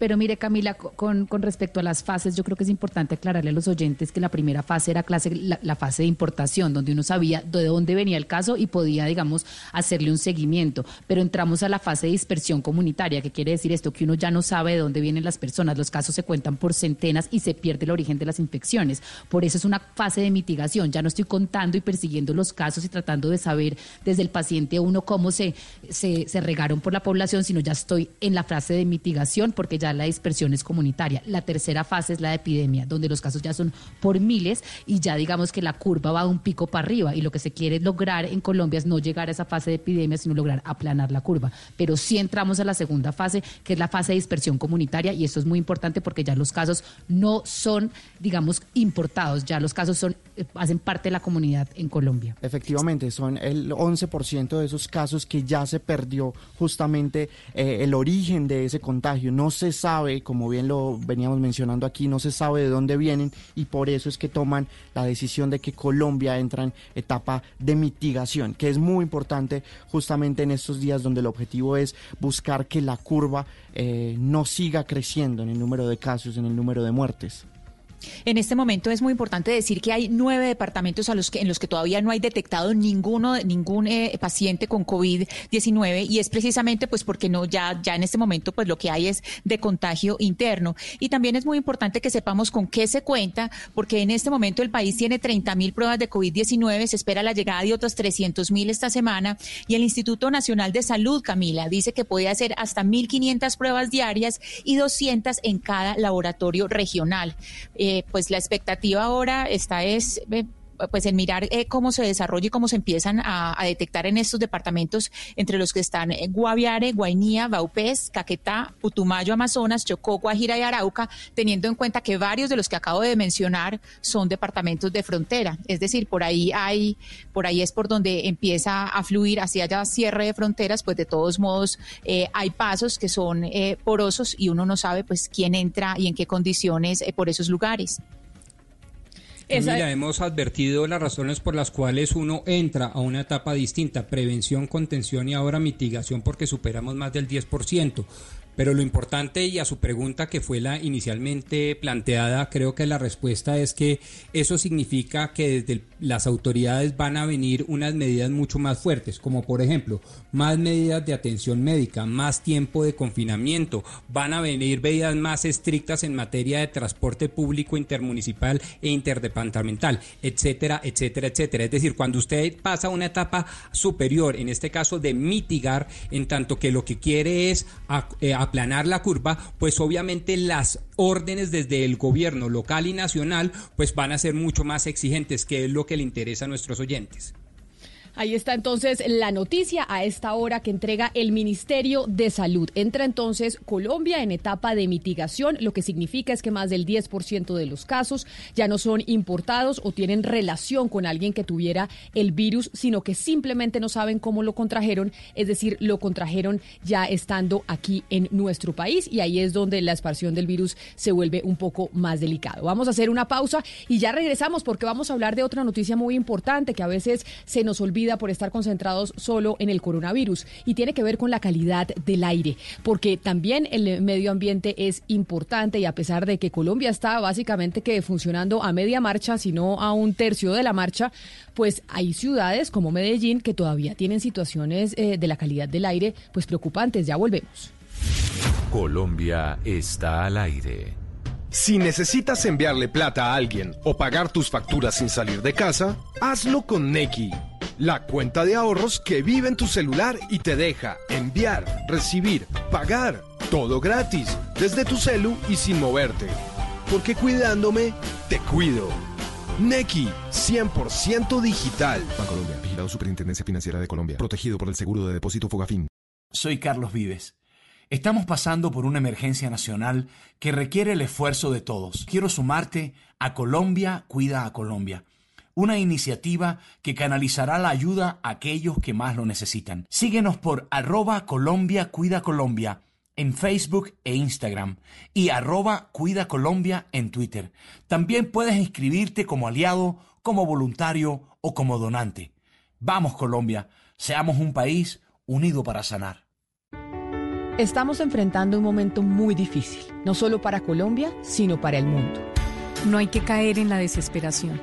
Pero mire, Camila, con, con respecto a las fases, yo creo que es importante aclararle a los oyentes que la primera fase era clase, la, fase de importación, donde uno sabía de dónde venía el caso y podía, digamos, hacerle un seguimiento. Pero entramos a la fase de dispersión comunitaria, que quiere decir esto, que uno ya no sabe de dónde vienen las personas. Los casos se cuentan por centenas y se pierde el origen de las infecciones. Por eso es una fase de mitigación. Ya no estoy contando y persiguiendo los casos y tratando de saber desde el paciente uno cómo se, se, se regaron por la población, sino ya estoy en la fase de mitigación porque ya la dispersión es comunitaria. La tercera fase es la de epidemia, donde los casos ya son por miles y ya digamos que la curva va de un pico para arriba y lo que se quiere lograr en Colombia es no llegar a esa fase de epidemia, sino lograr aplanar la curva. Pero sí entramos a la segunda fase, que es la fase de dispersión comunitaria y esto es muy importante porque ya los casos no son, digamos, importados, ya los casos son eh, hacen parte de la comunidad en Colombia. Efectivamente, son el 11% de esos casos que ya se perdió justamente eh, el origen de ese contagio. No se sabe, como bien lo veníamos mencionando aquí, no se sabe de dónde vienen y por eso es que toman la decisión de que Colombia entra en etapa de mitigación, que es muy importante justamente en estos días donde el objetivo es buscar que la curva eh, no siga creciendo en el número de casos, en el número de muertes. En este momento es muy importante decir que hay nueve departamentos en los que todavía no hay detectado ninguno, ningún eh, paciente con COVID-19 y es precisamente pues porque no ya, ya en este momento pues lo que hay es de contagio interno. Y también es muy importante que sepamos con qué se cuenta porque en este momento el país tiene 30 mil pruebas de COVID-19, se espera la llegada de otras 300 mil esta semana y el Instituto Nacional de Salud, Camila, dice que puede hacer hasta 1.500 pruebas diarias y 200 en cada laboratorio regional. Eh, pues la expectativa ahora está es pues en mirar eh, cómo se desarrolla y cómo se empiezan a, detectar en estos departamentos entre los que están eh, Guaviare, Guainía, Baupés, Caquetá, Putumayo, Amazonas, Chocó, Guajira y Arauca, teniendo en cuenta que varios de los que acabo de mencionar son departamentos de frontera, es decir, por ahí hay, por ahí es por donde empieza a fluir hacia allá cierre de fronteras, pues de todos modos eh, hay pasos que son porosos y uno no sabe pues quién entra y en qué condiciones por esos lugares. Mira, hemos advertido las razones por las cuales uno entra a una etapa distinta, prevención, contención y ahora mitigación porque superamos más del 10%. Pero lo importante y a su pregunta que fue la inicialmente planteada, creo que la respuesta es que eso significa que desde las autoridades van a venir unas medidas mucho más fuertes, como por ejemplo, más medidas de atención médica, más tiempo de confinamiento, van a venir medidas más estrictas en materia de transporte público intermunicipal e interdepartamental, etcétera, etcétera, etcétera. Es decir, cuando usted pasa a una etapa superior, en este caso de mitigar, en tanto que lo que quiere es eh, aplanar la curva, pues obviamente las órdenes desde el gobierno local y nacional pues van a ser mucho más exigentes, que es lo que le interesa a nuestros oyentes. Ahí está entonces la noticia a esta hora que entrega el Ministerio de Salud. Entra entonces Colombia en etapa de mitigación, lo que significa es que más del 10% de los casos ya no son importados o tienen relación con alguien que tuviera el virus, sino que simplemente no saben cómo lo contrajeron, es decir, lo contrajeron ya estando aquí en nuestro país y ahí es donde la expansión del virus se vuelve un poco más delicado. Vamos a hacer una pausa y ya regresamos porque vamos a hablar de otra noticia muy importante que a veces se nos olvida por estar concentrados solo en el coronavirus y tiene que ver con la calidad del aire, porque también el medio ambiente es importante y a pesar de que Colombia está básicamente que funcionando a media marcha, sino a un tercio de la marcha, pues hay ciudades como Medellín que todavía tienen situaciones eh, de la calidad del aire pues preocupantes. Ya volvemos. Colombia está al aire. Si necesitas enviarle plata a alguien o pagar tus facturas sin salir de casa, hazlo con Neki la cuenta de ahorros que vive en tu celular y te deja enviar, recibir, pagar, todo gratis, desde tu celu y sin moverte. Porque cuidándome, te cuido. Neki, 100% digital. Colombia, vigilado Superintendencia Financiera de Colombia, protegido por el seguro de depósito Fogafín. Soy Carlos Vives. Estamos pasando por una emergencia nacional que requiere el esfuerzo de todos. Quiero sumarte a Colombia Cuida a Colombia una iniciativa que canalizará la ayuda a aquellos que más lo necesitan. Síguenos por arroba Colombia Cuida Colombia en Facebook e Instagram y arroba Cuida Colombia en Twitter. También puedes inscribirte como aliado, como voluntario o como donante. Vamos Colombia, seamos un país unido para sanar. Estamos enfrentando un momento muy difícil, no solo para Colombia, sino para el mundo. No hay que caer en la desesperación,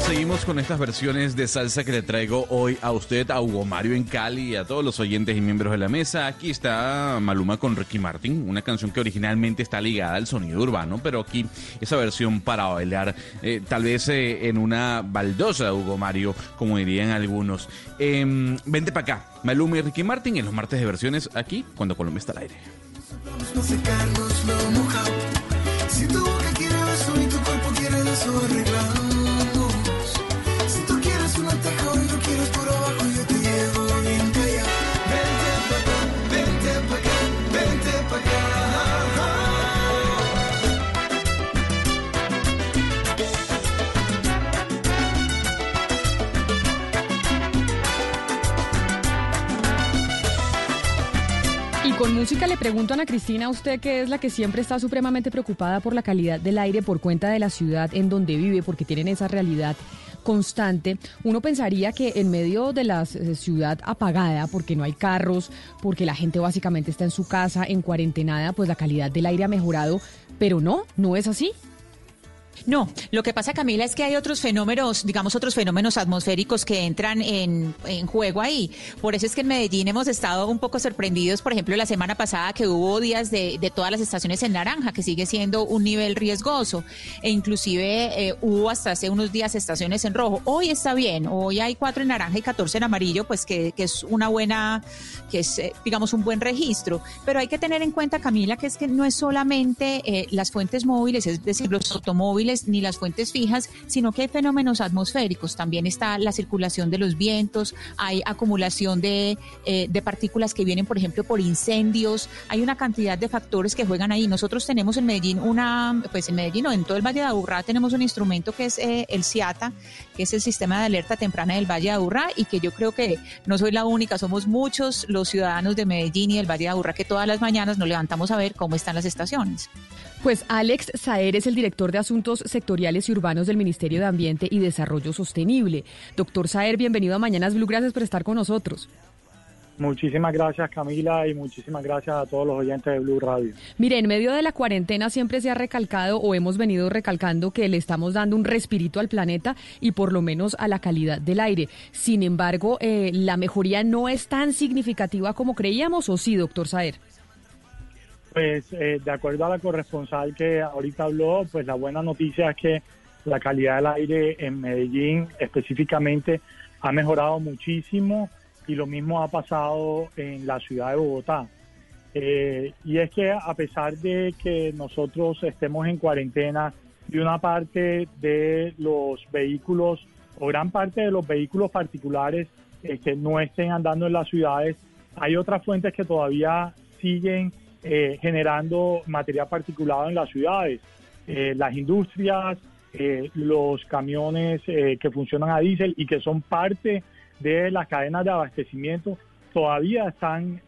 Seguimos con estas versiones de salsa que le traigo hoy a usted, a Hugo Mario en Cali y a todos los oyentes y miembros de la mesa. Aquí está Maluma con Ricky Martin, una canción que originalmente está ligada al sonido urbano, pero aquí esa versión para bailar, eh, tal vez eh, en una baldosa, Hugo Mario, como dirían algunos. Em, vente para acá, Maluma y Ricky Martin en los martes de versiones aquí, cuando Colombia está al aire. Con música le pregunto a Ana Cristina, usted que es la que siempre está supremamente preocupada por la calidad del aire por cuenta de la ciudad en donde vive, porque tienen esa realidad constante, uno pensaría que en medio de la eh, ciudad apagada, porque no hay carros, porque la gente básicamente está en su casa, en cuarentenada, pues la calidad del aire ha mejorado, pero no, no es así. No, lo que pasa, Camila, es que hay otros fenómenos, digamos, otros fenómenos atmosféricos que entran en, juego ahí. Por eso es que en Medellín hemos estado un poco sorprendidos, por ejemplo, la semana pasada que hubo días de, de todas las estaciones en naranja, que sigue siendo un nivel riesgoso, e inclusive eh, hubo hasta hace unos días estaciones en rojo. Hoy está bien, hoy hay cuatro en naranja y 14 en amarillo, pues que, que es una buena, que es, eh, digamos, un buen registro. Pero hay que tener en cuenta, Camila, que es que no es solamente eh, las fuentes móviles, es decir, los automóviles, ni las fuentes fijas, sino que hay fenómenos atmosféricos. También está la circulación de los vientos, hay acumulación de, eh, de partículas que vienen, por ejemplo, por incendios. Hay una cantidad de factores que juegan ahí. Nosotros tenemos en Medellín una, pues en Medellín o en todo el Valle de Aburrá tenemos un instrumento que es eh, el CIATA, que es el sistema de alerta temprana del Valle de Aburrá y que yo creo que no soy la única, somos muchos los ciudadanos de Medellín y del Valle de Aburrá que todas las mañanas nos levantamos a ver cómo están las estaciones. Pues Alex Saer es el director de Asuntos Sectoriales y Urbanos del Ministerio de Ambiente y Desarrollo Sostenible. Doctor Saer, bienvenido a Mañanas Blue, gracias por estar con nosotros. Muchísimas gracias Camila y muchísimas gracias a todos los oyentes de Blue Radio. Mire, en medio de la cuarentena siempre se ha recalcado o hemos venido recalcando que le estamos dando un respirito al planeta y por lo menos a la calidad del aire. Sin embargo, eh, la mejoría no es tan significativa como creíamos, ¿o sí, doctor Saer? Pues eh, de acuerdo a la corresponsal que ahorita habló, pues la buena noticia es que la calidad del aire en Medellín específicamente ha mejorado muchísimo y lo mismo ha pasado en la ciudad de Bogotá. Eh, y es que a pesar de que nosotros estemos en cuarentena y una parte de los vehículos o gran parte de los vehículos particulares eh, que no estén andando en las ciudades, hay otras fuentes que todavía siguen eh, generando material particulado en las ciudades. Eh, las industrias, eh, los camiones que funcionan a diésel y que son parte de las cadenas de abastecimiento todavía están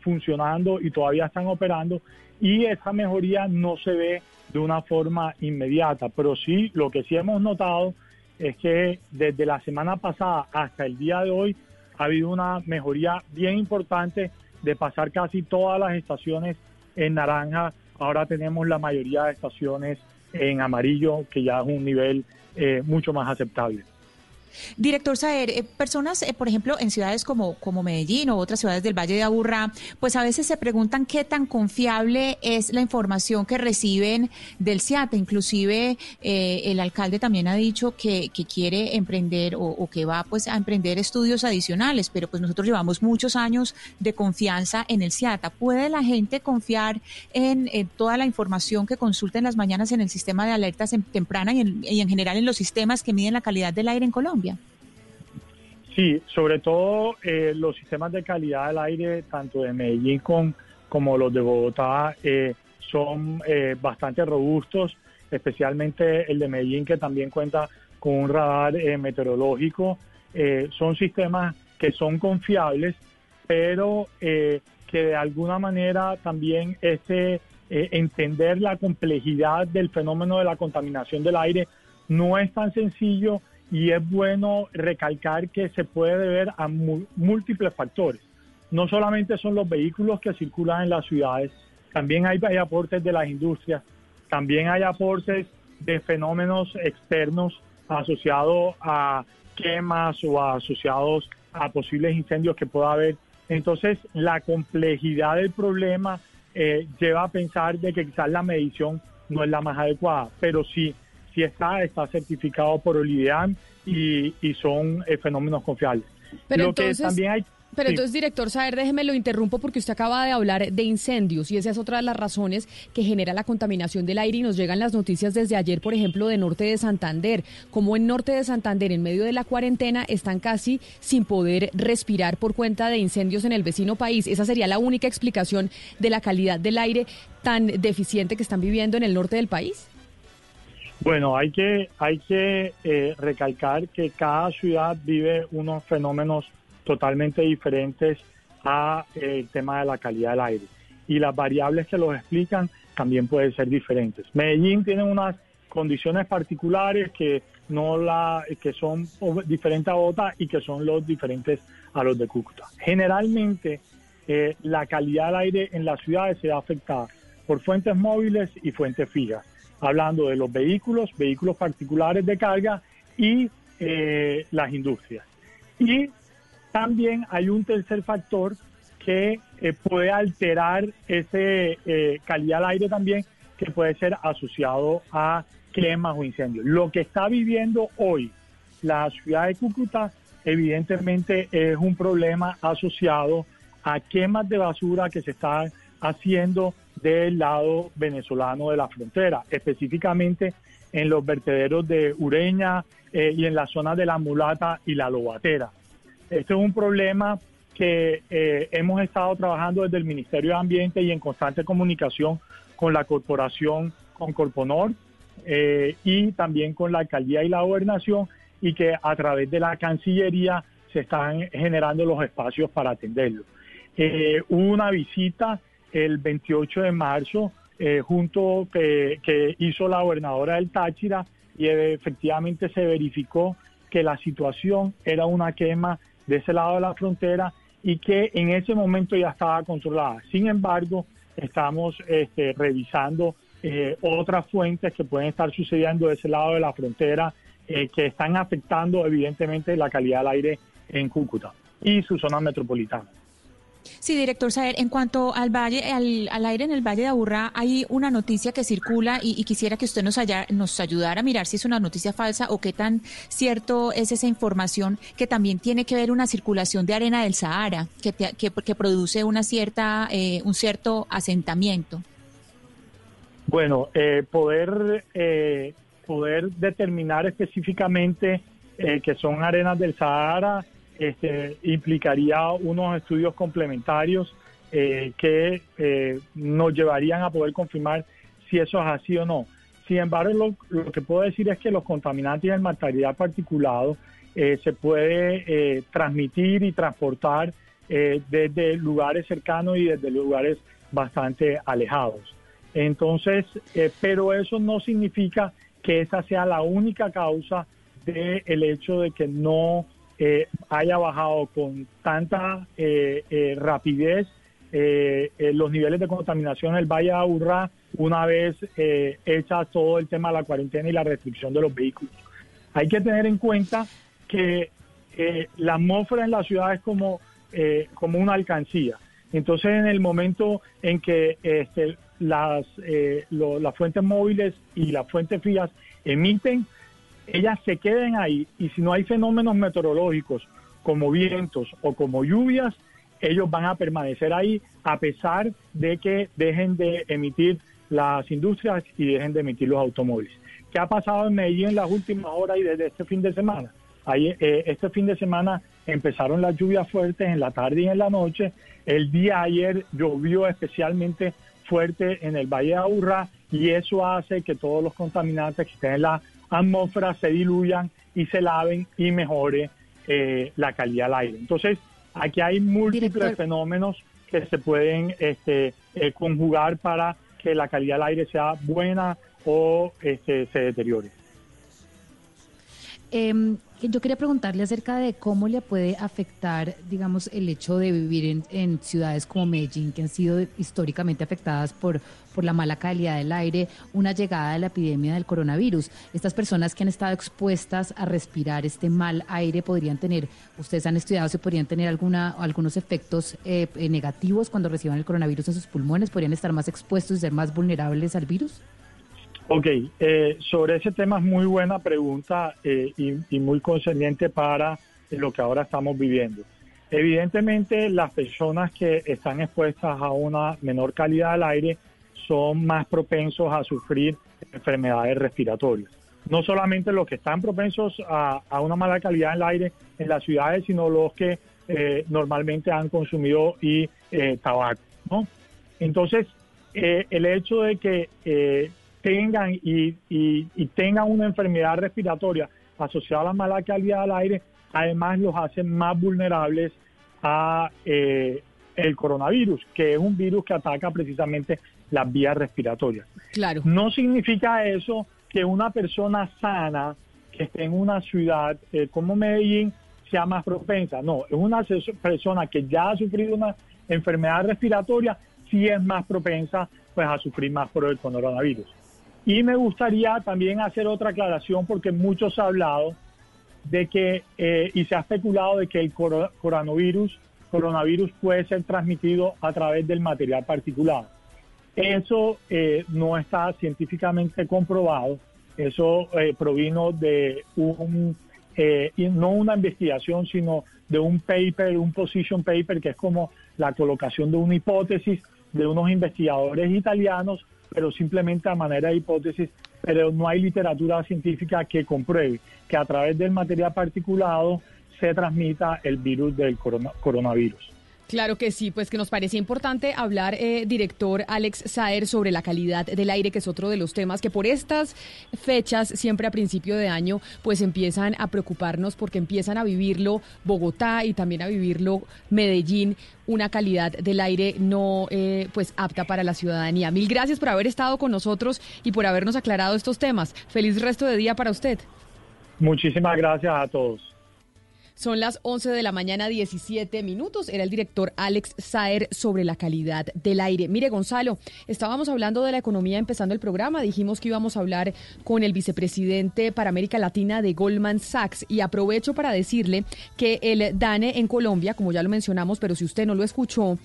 funcionando y todavía están operando y esa mejoría no se ve de una forma inmediata, pero sí lo que sí hemos notado es que desde la semana pasada hasta el día de hoy ha habido una mejoría bien importante de pasar casi todas las estaciones en naranja. Ahora tenemos la mayoría de estaciones en amarillo, que ya es un nivel eh, mucho más aceptable. Director Saer, eh, personas, eh, por ejemplo, en ciudades como, Medellín o otras ciudades del Valle de Aburrá, pues a veces se preguntan qué tan confiable es la información que reciben del CIATA. Inclusive eh, el alcalde también ha dicho que, quiere emprender o, que va pues a emprender estudios adicionales, pero pues nosotros llevamos muchos años de confianza en el CIATA. ¿Puede la gente confiar en, toda la información que consulta en las mañanas en el sistema de alertas en, temprana y en general en los sistemas que miden la calidad del aire en Colombia? Sí, sobre todo eh, los sistemas de calidad del aire, tanto de Medellín como los de Bogotá, eh, son eh, bastante robustos, especialmente el de Medellín, que también cuenta con un radar meteorológico. Son sistemas que son confiables, pero que de alguna manera también ese entender la complejidad del fenómeno de la contaminación del aire no es tan sencillo y es bueno recalcar que se puede deber a múltiples factores. No solamente son los vehículos que circulan en las ciudades, también hay, hay aportes de las industrias, también hay aportes de fenómenos externos asociados a quemas o asociados a posibles incendios que pueda haber. Entonces, la complejidad del problema eh, lleva a pensar de que quizás la medición no es la más adecuada, pero sí sí está, está certificado por el IDEAM y, y son eh, fenómenos confiables. Pero Lo entonces, que también hay... Pero sí. entonces, director Saer, déjeme lo interrumpo porque usted acaba de hablar de incendios y esa es otra de las razones que genera la contaminación del aire y nos llegan las noticias desde ayer, por ejemplo, de Norte de Santander, como en Norte de Santander, en medio de la cuarentena, están casi sin poder respirar por cuenta de incendios en el vecino país. Esa sería la única explicación de la calidad del aire tan deficiente que están viviendo en el norte del país. Bueno, hay que, hay que eh, recalcar que cada ciudad vive unos fenómenos totalmente diferentes a eh, el tema de la calidad del aire. Y las variables que los explican también pueden ser diferentes. Medellín tiene unas condiciones particulares que no la que son diferentes a Bogotá y que son los diferentes a los de Cúcuta. Generalmente eh, la calidad del aire en las ciudades se da afectada por fuentes móviles y fuentes fijas hablando de los vehículos, vehículos particulares de carga y eh, las industrias. Y también hay un tercer factor que eh, puede alterar esa eh, calidad del aire también, que puede ser asociado a quemas o incendios. Lo que está viviendo hoy la ciudad de Cúcuta evidentemente es un problema asociado a quemas de basura que se están haciendo del lado venezolano de la frontera, específicamente en los vertederos de Ureña eh, y en la zona de la Mulata y la Lobatera. Este es un problema que eh, hemos estado trabajando desde el Ministerio de Ambiente y en constante comunicación con la corporación, con Corponor eh, y también con la alcaldía y la gobernación y que a través de la Cancillería se están generando los espacios para atenderlo. hubo una visita el 28 de marzo, eh, junto que, hizo la gobernadora del Táchira, y efectivamente se verificó que la situación era una quema de ese lado de la frontera y que en ese momento ya estaba controlada. Sin embargo, estamos este, revisando eh, otras fuentes que pueden estar sucediendo de ese lado de la frontera eh, que están afectando evidentemente la calidad del aire en Cúcuta y su zona metropolitana. Sí, director Saer, en cuanto al valle, al, al, aire en el Valle de Aburrá, hay una noticia que circula y, quisiera que usted nos, haya, nos ayudara a mirar si es una noticia falsa o qué tan cierto es esa información que también tiene que ver una circulación de arena del Sahara que, te, que, que, produce una cierta, eh, un cierto asentamiento. Bueno, eh, poder, eh, poder determinar específicamente eh, que son arenas del Sahara este, implicaría unos estudios complementarios eh, que eh, nos llevarían a poder confirmar si eso es así o no. Sin embargo, lo, que puedo decir es que los contaminantes y el material particulado eh, se puede transmitir y transportar desde lugares cercanos y desde lugares bastante alejados. Entonces, pero eso no significa que esa sea la única causa del el hecho de que no eh, haya bajado con tanta eh, eh, rapidez eh, eh, los niveles de contaminación en el Valle de Aburrá una vez hecha todo el tema de la cuarentena y la restricción de los vehículos. Hay que tener en cuenta que la atmósfera en la ciudad es como, como una alcancía. Entonces, en el momento en que este, las, eh, lo- las fuentes móviles y las fuentes frías emiten, ellas se queden ahí y si no hay fenómenos meteorológicos como vientos o como lluvias, ellos van a permanecer ahí a pesar de que dejen de emitir las industrias y dejen de emitir los automóviles. ¿Qué ha pasado en Medellín en las últimas horas y desde este fin de semana? Eh, este fin de semana empezaron las lluvias fuertes en la tarde y en la noche. El día ayer llovió especialmente fuerte en el Valle de Aburrá y eso hace que todos los contaminantes que estén en la atmósfera se diluyan y se laven y mejore eh, la calidad del aire. Entonces, aquí hay múltiples fenómenos que se pueden este, eh, conjugar para que la calidad del aire sea buena o este, se deteriore. Em, yo quería preguntarle acerca de cómo le puede afectar, digamos, el hecho de vivir en, en ciudades como Medellín, que han sido históricamente afectadas por, por la mala calidad del aire, una llegada de la epidemia del coronavirus. Estas personas que han estado expuestas a respirar este mal aire podrían tener, ustedes han estudiado si podrían tener alguna, algunos efectos eh, negativos cuando reciban el coronavirus en sus pulmones, podrían estar más expuestos y ser más vulnerables al virus. Ok, eh, sobre ese tema es muy buena pregunta eh, y, muy concerniente para lo que ahora estamos viviendo. Evidentemente, las personas que están expuestas a una menor calidad del aire son más propensos a sufrir enfermedades respiratorias. No solamente los que están propensos a, a una mala calidad del aire en las ciudades, sino los que eh, normalmente han consumido y eh, tabaco, ¿no? Entonces, eh, el hecho de que eh, tengan y, y- y tengan una enfermedad respiratoria asociada a la mala calidad del aire, además los hace más vulnerables a eh, el coronavirus, que es un virus que ataca precisamente las vías respiratorias. Claro. No significa eso que una persona sana que esté en una ciudad eh, como Medellín sea más propensa. No, es una persona que ya ha sufrido una enfermedad respiratoria, sí es más propensa pues a sufrir más por el coronavirus. Y me gustaría también hacer otra aclaración porque muchos han hablado de que, eh, y se ha especulado de que el coro- coronavirus, coronavirus puede ser transmitido a través del material particulado. Eso eh, no está científicamente comprobado. Eso eh, provino de un, eh, no una investigación, sino de un paper, un position paper, que es como la colocación de una hipótesis de unos investigadores italianos, pero simplemente a manera de hipótesis, pero no hay literatura científica que compruebe que a través del material particulado se transmita el virus del corona- coronavirus. Claro que sí, pues que nos parece importante hablar, eh, director Alex Saer, sobre la calidad del aire, que es otro de los temas que por estas fechas, siempre a principio de año, pues empiezan a preocuparnos porque empiezan a vivirlo Bogotá y también a vivirlo Medellín, una calidad del aire no eh, pues apta para la ciudadanía. Mil gracias por haber estado con nosotros y por habernos aclarado estos temas. Feliz resto de día para usted. Muchísimas gracias a todos. Son las 11 de la mañana, 17 minutos. Era el director Alex Saer sobre la calidad del aire. Mire, Gonzalo, estábamos hablando de la economía empezando el programa. Dijimos que íbamos a hablar con el vicepresidente para América Latina de Goldman Sachs. Y aprovecho para decirle que el DANE en Colombia, como ya lo mencionamos, pero si usted no lo escuchó,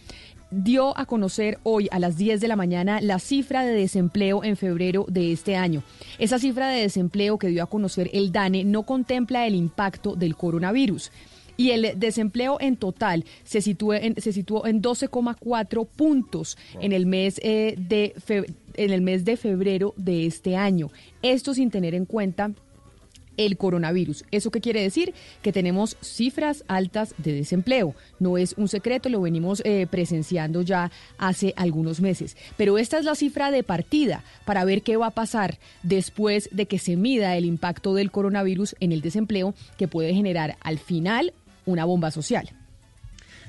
dio a conocer hoy a las 10 de la mañana la cifra de desempleo en febrero de este año. Esa cifra de desempleo que dio a conocer el DANE no contempla el impacto del coronavirus. Y el desempleo en total se, situó en, se situó en 12,4 puntos en el mes eh, de fe- en el mes de febrero de este año. Esto sin tener en cuenta el coronavirus. ¿Eso qué quiere decir? Que tenemos cifras altas de desempleo. No es un secreto, lo venimos eh, presenciando ya hace algunos meses. Pero esta es la cifra de partida para ver qué va a pasar después de que se mida el impacto del coronavirus en el desempleo que puede generar al final una bomba social.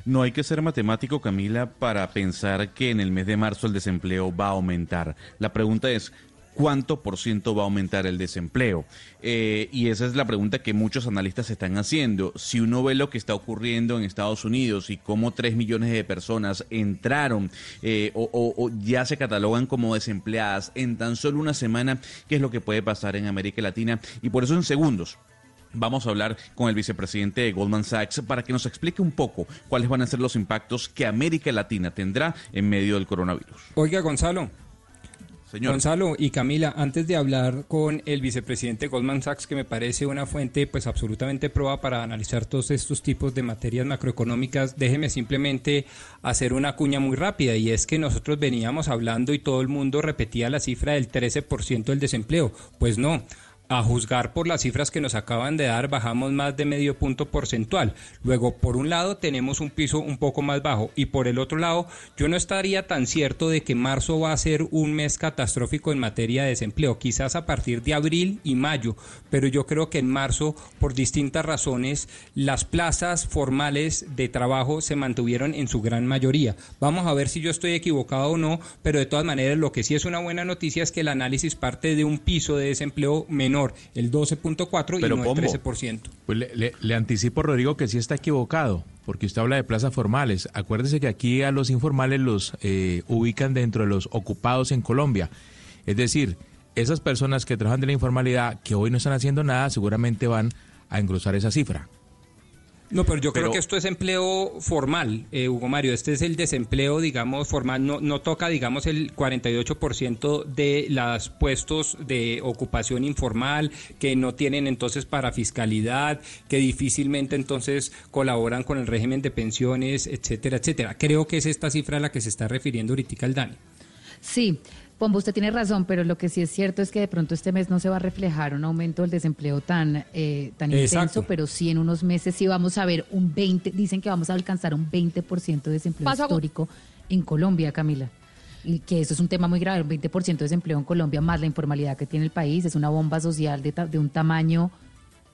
No hay que ser matemático, Camila, para pensar que en el mes de marzo el desempleo va a aumentar. La pregunta es, cuánto por ciento va a aumentar el desempleo. Eh, y esa es la pregunta que muchos analistas están haciendo. Si uno ve lo que está ocurriendo en Estados Unidos y cómo tres millones de personas entraron eh, o, o ya se catalogan como desempleadas en tan solo una semana, ¿qué es lo que puede pasar en América Latina? Y por eso en segundos Vamos a hablar con el vicepresidente de Goldman Sachs para que nos explique un poco cuáles van a ser los impactos que América Latina tendrá en medio del coronavirus. Oiga, Gonzalo. Gonzalo y Camila, antes de hablar con el vicepresidente Goldman Sachs, que me parece una fuente pues absolutamente proba para analizar todos estos tipos de materias macroeconómicas, déjeme simplemente hacer una cuña muy rápida y es que nosotros veníamos hablando y todo el mundo repetía la cifra del 13% del desempleo. Pues no, a juzgar por las cifras que nos acaban de dar, bajamos más de medio punto porcentual. Luego, por un lado, tenemos un piso un poco más bajo y por el otro lado, yo no estaría tan cierto de que marzo va a ser un mes catastrófico en materia de desempleo, quizás a partir de abril y mayo, pero yo creo que en marzo, por distintas razones, las plazas formales de trabajo se mantuvieron en su gran mayoría. Vamos a ver si yo estoy equivocado o no, pero de todas maneras, lo que sí es una buena noticia es que el análisis parte de un piso de desempleo menor el 12.4 y no el 13%. Pues le, anticipo, Rodrigo, que sí está equivocado, porque usted habla de plazas formales. Acuérdese que aquí a los informales los eh, ubican dentro de los ocupados en Colombia. Es decir, esas personas que trabajan de la informalidad, que hoy no están haciendo nada, seguramente van a engrosar esa cifra. No, pero yo creo que esto es empleo formal, eh, Hugo Mario. Este es el desempleo, digamos, formal. No, no toca, digamos, el 48% de los puestos de ocupación informal que no tienen entonces para fiscalidad, que difícilmente entonces colaboran con el régimen de pensiones, etcétera, etcétera. Creo que es esta cifra a la que se está refiriendo ahorita el Dani. Sí, Pombo, usted tiene razón, pero lo que sí es cierto es que de pronto este mes no se va a reflejar un aumento del desempleo tan, eh, tan intenso, pero sí en unos meses sí vamos a ver un 20, dicen que vamos a alcanzar un 20% de desempleo histórico en Colombia, Camila. Y que eso es un tema muy grave, un 20% de desempleo en Colombia, más la informalidad que tiene el país, es una bomba social de, de un tamaño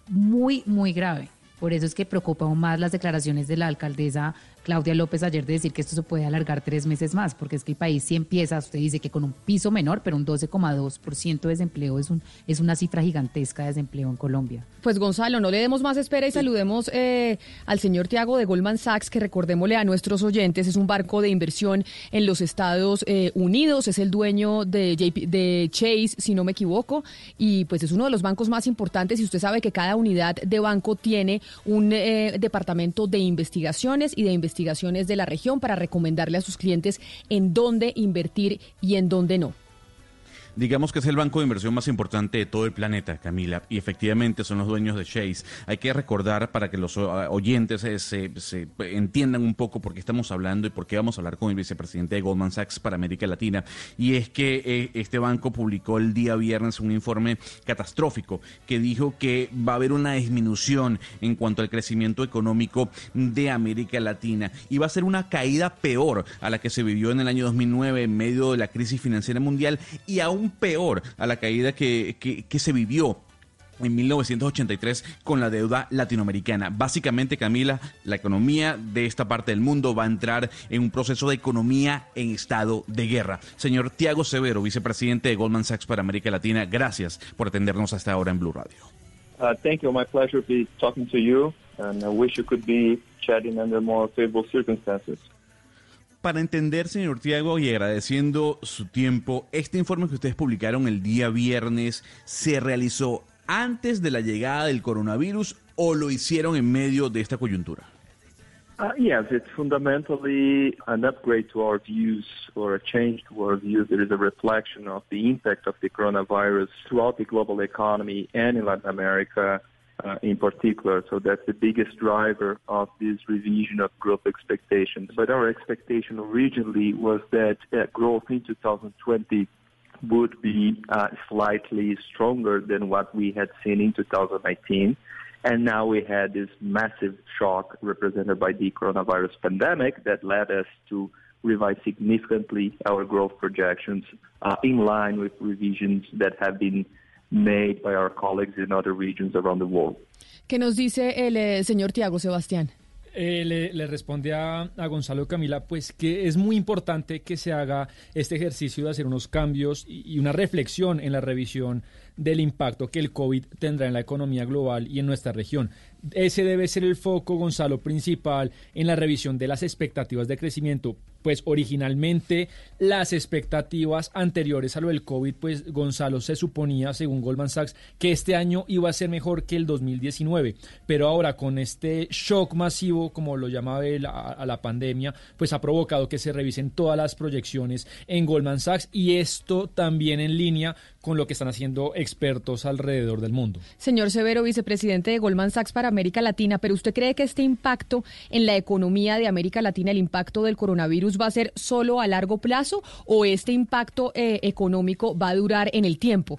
muy, muy grave. Por eso es que preocupa aún más las declaraciones de la alcaldesa Claudia López ayer de decir que esto se puede alargar tres meses más, porque es que el país sí empieza, usted dice que con un piso menor, pero un 12,2% de desempleo es, un, es una cifra gigantesca de desempleo en Colombia. Pues Gonzalo, no le demos más espera y saludemos eh, al señor Tiago de Goldman Sachs, que recordémosle a nuestros oyentes, es un barco de inversión en los Estados eh, Unidos, es el dueño de, de Chase, si no me equivoco, y pues es uno de los bancos más importantes y usted sabe que cada unidad de banco tiene un eh, departamento de investigaciones y de investigaciones investigaciones de la región para recomendarle a sus clientes en dónde invertir y en dónde no. Digamos que es el banco de inversión más importante de todo el planeta, Camila, y efectivamente son los dueños de Chase. Hay que recordar para que los ah, oyentes eh, se, entiendan un poco por qué estamos hablando y por qué vamos a hablar con el vicepresidente de Goldman Sachs para América Latina. Y es que eh, este banco publicó el día viernes un informe catastrófico que dijo que va a haber una disminución en cuanto al crecimiento económico de América Latina y va a ser una caída peor a la que se vivió en el año 2009 en medio de la crisis financiera mundial y aún peor a la caída que, que, se vivió en 1983 con la deuda latinoamericana. Básicamente, Camila, la economía de esta parte del mundo va a entrar en un proceso de economía en estado de guerra. Señor Tiago Severo, vicepresidente de Goldman Sachs para América Latina, gracias por atendernos hasta ahora en Blue Radio. Uh, thank you. My pleasure be talking to you, and I wish you could be chatting para entender, señor Tiago, y agradeciendo su tiempo, este informe que ustedes publicaron el día viernes se realizó antes de la llegada del coronavirus o lo hicieron en medio de esta coyuntura? Uh, yes, it's fundamentally an upgrade to our views or a change to our views. There is a reflection of the impact of the coronavirus throughout the global economy and in Latin America. Uh, in particular. So that's the biggest driver of this revision of growth expectations. But our expectation originally was that uh, growth in 2020 would be uh, slightly stronger than what we had seen in 2019. And now we had this massive shock represented by the coronavirus pandemic that led us to revise significantly our growth projections uh, in line with revisions that have been made by our colleagues in other regions around the world. ¿Qué nos dice el eh, señor Tiago Sebastián? Eh, le, le, responde a, a, Gonzalo Camila, pues que es muy importante que se haga este ejercicio de hacer unos cambios y, y una reflexión en la revisión del impacto que el COVID tendrá en la economía global y en nuestra región. Ese debe ser el foco, Gonzalo, principal en la revisión de las expectativas de crecimiento. Pues originalmente las expectativas anteriores a lo del COVID, pues Gonzalo se suponía, según Goldman Sachs, que este año iba a ser mejor que el 2019. Pero ahora con este shock masivo, como lo llamaba a la pandemia, pues ha provocado que se revisen todas las proyecciones en Goldman Sachs y esto también en línea con lo que están haciendo expertos alrededor del mundo. Señor Severo, vicepresidente de Goldman Sachs para América Latina, pero ¿usted cree que este impacto en la economía de América Latina, el impacto del coronavirus, va a ser solo a largo plazo o este impacto eh, económico va a durar en el tiempo?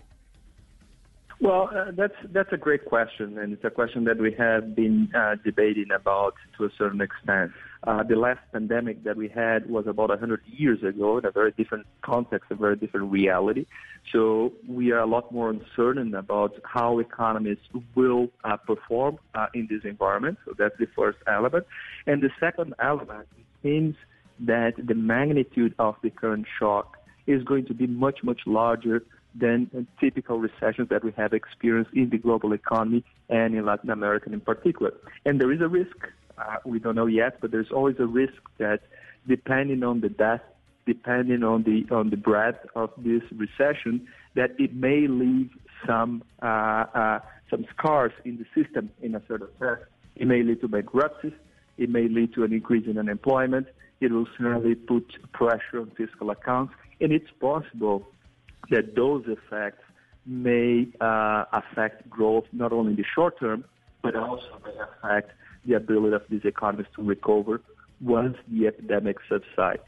Well, uh, that's a great question, and it's a question that we have been uh, debating about to a certain extent. Uh, the last pandemic that we had was about 100 years ago in a very different context, a very different reality. So we are a lot more uncertain about how economies will uh, perform uh, in this environment. So that's the first element. And the second element seems that the magnitude of the current shock is going to be much, much larger than typical recessions that we have experienced in the global economy and in Latin America in particular. And there is a risk, uh, we don't know yet, but there's always a risk that depending on the depth, depending on the on the breadth of this recession, that it may leave some uh, uh, some scars in the system in a certain sense. It may lead to bankruptcies. It may lead to an increase in unemployment. It will certainly put pressure on fiscal accounts, and it's possible that those effects may uh, affect growth not only in the short term, but also may affect the ability of these economies to recover once the epidemic subsides.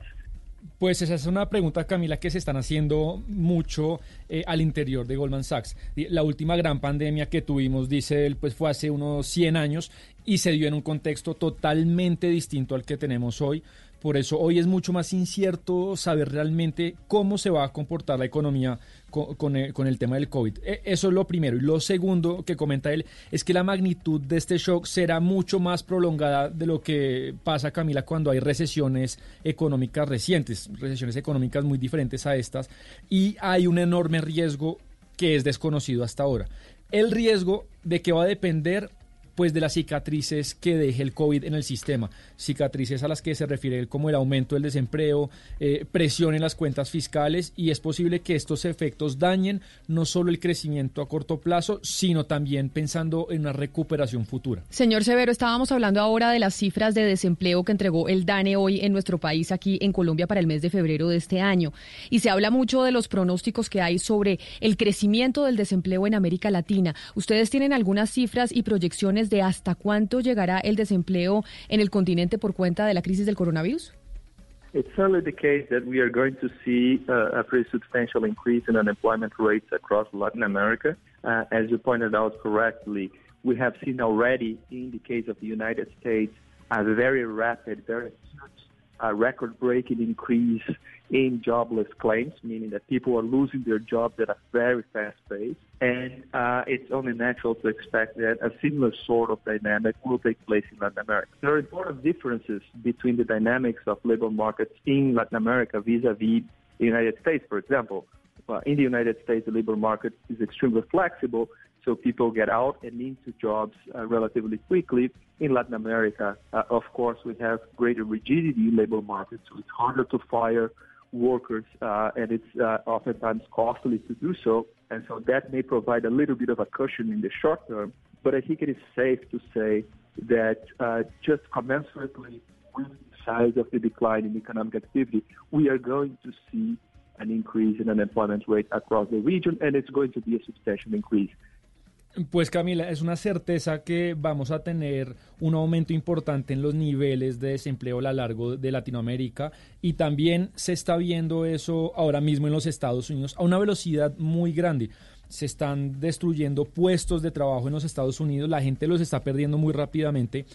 Pues esa es una pregunta, Camila, que se están haciendo mucho eh, al interior de Goldman Sachs. La última gran pandemia que tuvimos, dice él, pues fue hace unos 100 años y se dio en un contexto totalmente distinto al que tenemos hoy. Por eso hoy es mucho más incierto saber realmente cómo se va a comportar la economía con, el, tema del COVID. E, eso es lo primero. Y lo segundo que comenta él es que la magnitud de este shock será mucho más prolongada de lo que pasa, Camila, cuando hay recesiones económicas recientes, recesiones económicas muy diferentes a estas. Y hay un enorme riesgo que es desconocido hasta ahora. El riesgo de que va a depender pues de las cicatrices que deje el COVID en el sistema, cicatrices a las que se refiere como el aumento del desempleo, eh, presión en las cuentas fiscales y es posible que estos efectos dañen no solo el crecimiento a corto plazo, sino también pensando en una recuperación futura. Señor Severo, estábamos hablando ahora de las cifras de desempleo que entregó el DANE hoy en nuestro país, aquí en Colombia, para el mes de febrero de este año. Y se habla mucho de los pronósticos que hay sobre el crecimiento del desempleo en América Latina. ¿Ustedes tienen algunas cifras y proyecciones de hasta cuánto llegará el desempleo en el continente por cuenta de la crisis del coronavirus? It's certainly the case that we are going to see uh, a pretty substantial increase in unemployment rates across Latin America. Uh, as you pointed out correctly, we have seen already in the case of the United States a very rapid, very huge a record-breaking increase in jobless claims, meaning that people are losing their jobs at a very fast pace. And uh, it's only natural to expect that a similar sort of dynamic will take place in Latin America. There are important differences between the dynamics of labor markets in Latin America vis-a-vis the United States, for example. Well, in the United States, the labor market is extremely flexible, so people get out and into jobs uh, relatively quickly. In Latin America, uh, of course, we have greater rigidity in labor markets, so it's harder to fire workers, uh, and it's uh, oftentimes costly to do so. And so that may provide a little bit of a cushion in the short term. But I think it is safe to say that uh, just commensurately with the size of the decline in economic activity, we are going to see an increase in unemployment rate across the region, and it's going to be a substantial increase. Pues Camila, es una certeza que vamos a tener un aumento importante en los niveles de desempleo a lo largo de Latinoamérica y también se está viendo eso ahora mismo en los Estados Unidos a una velocidad muy grande. Se están destruyendo puestos de trabajo en los Estados Unidos, la gente los está perdiendo muy rápidamente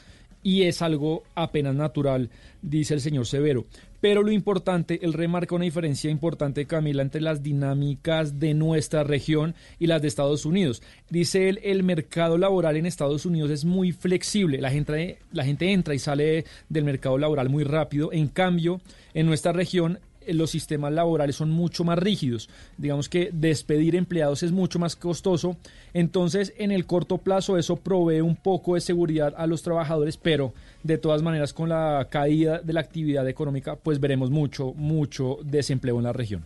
y es algo apenas natural, dice el señor Severo. Pero lo importante, él remarca una diferencia importante, Camila, entre las dinámicas de nuestra región y las de Estados Unidos. Dice él, el mercado laboral en Estados Unidos es muy flexible, la gente, la gente entra y sale del mercado laboral muy rápido, en cambio, en nuestra región los sistemas laborales son mucho más rígidos. Digamos que despedir empleados es mucho más costoso. Entonces, en el corto plazo eso provee un poco de seguridad a los trabajadores, pero de todas maneras con la caída de la actividad económica, pues veremos mucho, mucho desempleo en la región.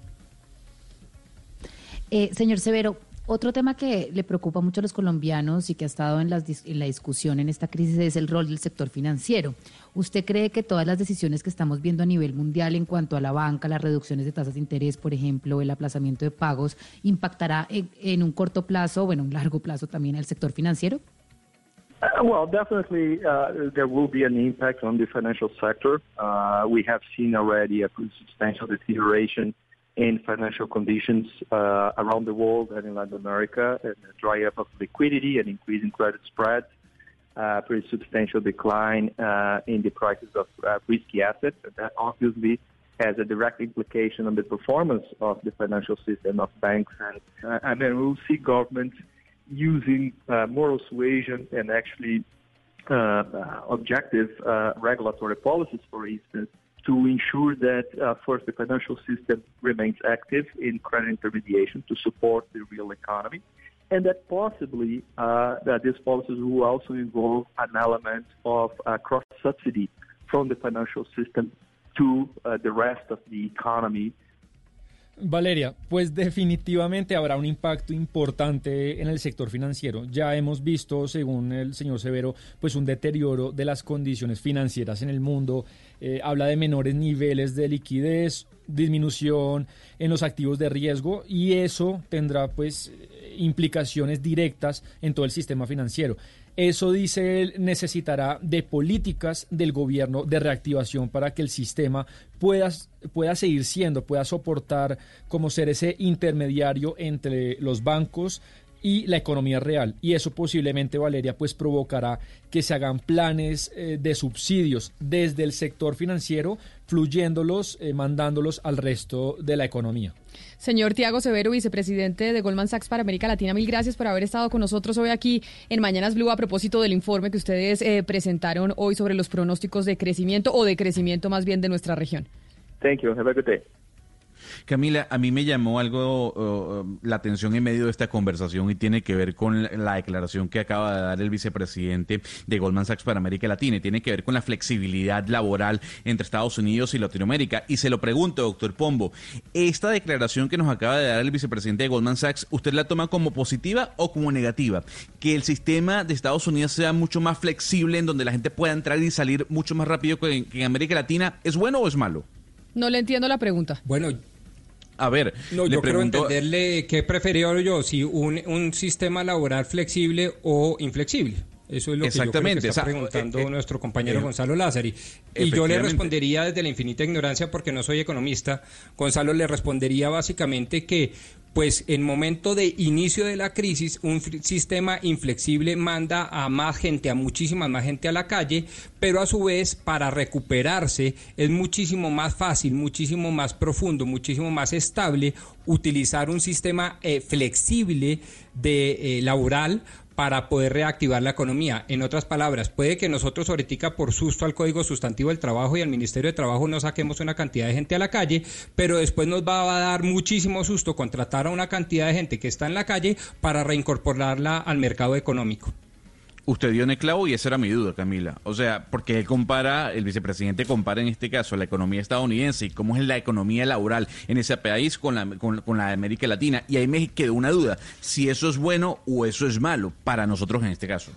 Eh, señor Severo, otro tema que le preocupa mucho a los colombianos y que ha estado en, en la discusión en esta crisis es el rol del sector financiero. ¿Usted cree que todas las decisiones que estamos viendo a nivel mundial en cuanto a la banca, las reducciones de tasas de interés, por ejemplo, el aplazamiento de pagos, impactará en, en un corto plazo, bueno, un largo plazo también al sector financiero? Uh, well, definitely uh, there will be an impact on the financial sector. Uh, we have seen already a substantial deterioration in financial conditions uh, around the world and in Latin America, and a dry up of liquidity and increasing credit spreads, uh, pretty substantial decline uh, in the prices of uh, risky assets. That obviously has a direct implication on the performance of the financial system of banks. And, uh, and then we'll see governments using uh, moral suasion and actually objective regulatory policies, for instance, to ensure that uh, first the financial system remains active in credit intermediation to support the real economy, and that possibly uh, that these policies will also involve an element of uh, cross subsidy from the financial system to uh, the rest of the economy Valeria, pues definitivamente habrá un impacto importante en el sector financiero. Ya hemos visto, según el señor Severo, pues un deterioro de las condiciones financieras en el mundo. Eh, habla de menores niveles de liquidez, disminución en los activos de riesgo y eso tendrá pues implicaciones directas en todo el sistema financiero. Eso, dice él, necesitará de políticas del gobierno de reactivación para que el sistema pueda, pueda seguir siendo, pueda soportar como ser ese intermediario entre los bancos, y la economía real. Y eso posiblemente, Valeria, pues provocará que se hagan planes eh, de subsidios desde el sector financiero, fluyéndolos, eh, mandándolos al resto de la economía. Señor Tiago Severo, vicepresidente de Goldman Sachs para América Latina, mil gracias por haber estado con nosotros hoy aquí en Mañanas Blue a propósito del informe que ustedes eh, presentaron hoy sobre los pronósticos de crecimiento o de crecimiento más bien de nuestra región. Thank you. Have a good day. Camila, a mí me llamó algo uh, la atención en medio de esta conversación y tiene que ver con la declaración que acaba de dar el vicepresidente de Goldman Sachs para América Latina y tiene que ver con la flexibilidad laboral entre Estados Unidos y Latinoamérica. Y se lo pregunto, doctor Pombo, ¿esta declaración que nos acaba de dar el vicepresidente de Goldman Sachs, usted la toma como positiva o como negativa? Que el sistema de Estados Unidos sea mucho más flexible, en donde la gente pueda entrar y salir mucho más rápido que en, que en América Latina, ¿es bueno o es malo? No le entiendo la pregunta. Bueno, a ver, no, le yo quiero pregunto- entenderle qué preferiría yo, si un, un sistema laboral flexible o inflexible. Eso es lo que yo creo que está o sea, preguntando eh, eh, nuestro compañero eh, Gonzalo Lázari. Y yo le respondería desde la infinita ignorancia porque no soy economista. Gonzalo le respondería básicamente que pues en momento de inicio de la crisis, un sistema inflexible manda a más gente, a muchísima más gente a la calle, pero a su vez para recuperarse es muchísimo más fácil, muchísimo más profundo, muchísimo más estable utilizar un sistema eh, flexible de eh, laboral para poder reactivar la economía. En otras palabras, puede que nosotros ahorita por susto al Código Sustantivo del Trabajo y al Ministerio de Trabajo no saquemos una cantidad de gente a la calle, pero después nos va a dar muchísimo susto contratar a una cantidad de gente que está en la calle para reincorporarla al mercado económico. Usted dio en el clavo y esa era mi duda, Camila. O sea, porque él compara, el vicepresidente compara en este caso la economía estadounidense y cómo es la economía laboral en ese país con la, con, con la de América Latina. Y ahí me quedó una duda, si eso es bueno o eso es malo para nosotros en este caso.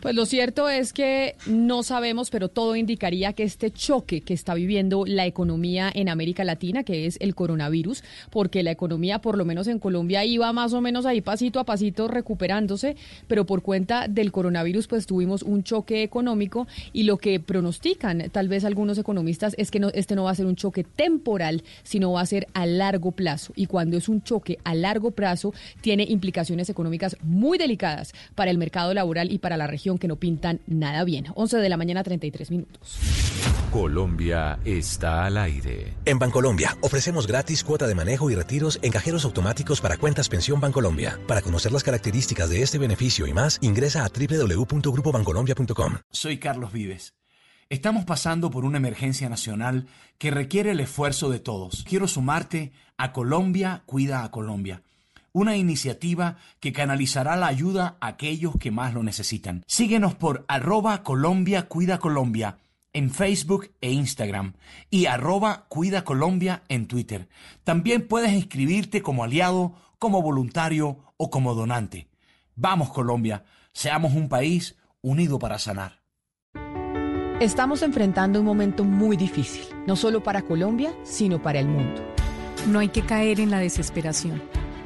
Pues lo cierto es que no sabemos, pero todo indicaría que este choque que está viviendo la economía en América Latina, que es el coronavirus, porque la economía, por lo menos en Colombia, iba más o menos ahí pasito a pasito recuperándose, pero por cuenta del coronavirus, pues tuvimos un choque económico y lo que pronostican tal vez algunos economistas es que no, este no va a ser un choque temporal, sino va a ser a largo plazo. Y cuando es un choque a largo plazo, tiene implicaciones económicas muy delicadas para el mercado laboral y para la región región que no pintan nada bien. 11 de la mañana, 33 minutos. Colombia está al aire. En Bancolombia ofrecemos gratis cuota de manejo y retiros en cajeros automáticos para cuentas pensión Bancolombia. Para conocer las características de este beneficio y más, ingresa a www.grupobancolombia.com. Soy Carlos Vives. Estamos pasando por una emergencia nacional que requiere el esfuerzo de todos. Quiero sumarte a Colombia Cuida a Colombia, una iniciativa que canalizará la ayuda a aquellos que más lo necesitan. Síguenos por arroba Colombia Cuida Colombia en Facebook e Instagram y arroba Cuida Colombia en Twitter. También puedes inscribirte como aliado, como voluntario o como donante. Vamos Colombia, seamos un país unido para sanar. Estamos enfrentando un momento muy difícil, no solo para Colombia, sino para el mundo. No hay que caer en la desesperación,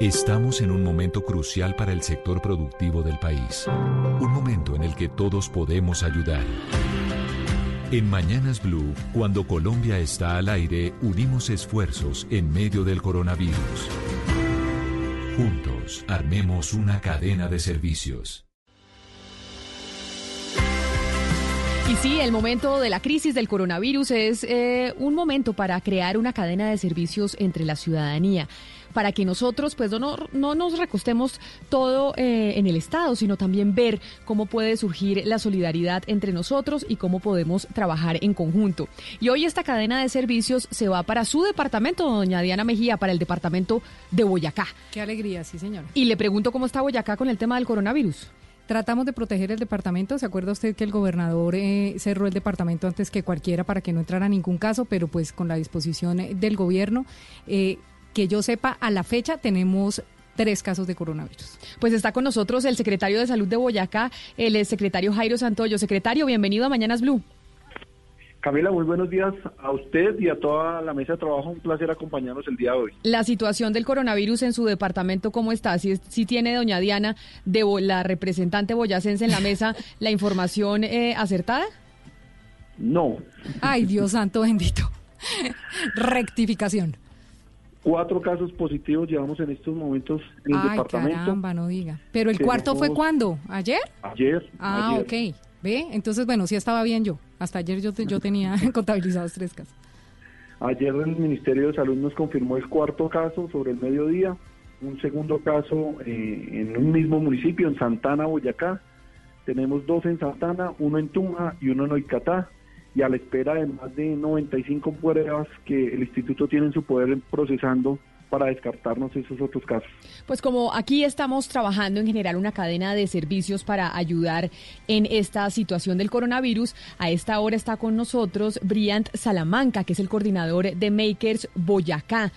Estamos en un momento crucial para el sector productivo del país. Un momento en el que todos podemos ayudar. En Mañanas Blue, cuando Colombia está al aire, unimos esfuerzos en medio del coronavirus. Juntos, armemos una cadena de servicios. Y sí, el momento de la crisis del coronavirus es eh, un momento para crear una cadena de servicios entre la ciudadanía para que nosotros pues no, no nos recostemos todo eh, en el Estado, sino también ver cómo puede surgir la solidaridad entre nosotros y cómo podemos trabajar en conjunto. Y hoy esta cadena de servicios se va para su departamento, doña Diana Mejía, para el departamento de Boyacá. Qué alegría, sí señora. Y le pregunto cómo está Boyacá con el tema del coronavirus. Tratamos de proteger el departamento. ¿Se acuerda usted que el gobernador eh, cerró el departamento antes que cualquiera para que no entrara ningún caso? Pero pues con la disposición eh, del gobierno, eh, que yo sepa, a la fecha tenemos tres casos de coronavirus. Pues está con nosotros el secretario de Salud de Boyacá, el secretario Jairo Santoyo. Secretario, bienvenido a Mañanas Blue. Camila, muy buenos días a usted y a toda la mesa de trabajo. Un placer acompañarnos el día de hoy. La situación del coronavirus en su departamento, ¿cómo está? Si, si tiene doña Diana, de la representante boyacense en la mesa, la información eh, acertada. No. Ay, Dios santo bendito. Rectificación. Cuatro casos positivos llevamos en estos momentos en el Ay, departamento. caramba, no diga. ¿Pero el cuarto fue cuándo? ¿Ayer? Ayer. Ah, ayer. ok. ¿Ve? Entonces, bueno, sí estaba bien yo. Hasta ayer yo, te- yo tenía contabilizados tres casos. Ayer el Ministerio de Salud nos confirmó el cuarto caso sobre el mediodía, un segundo caso eh, en un mismo municipio, en Santana, Boyacá. Tenemos dos en Santana, uno en Tunja y uno en Oicatá. Y a la espera de más de 95 pruebas que el instituto tiene en su poder procesando para descartarnos esos otros casos. Pues como aquí estamos trabajando en generar una cadena de servicios para ayudar en esta situación del coronavirus, a esta hora está con nosotros Briant Salamanca, que es el coordinador de Makers Boyacá.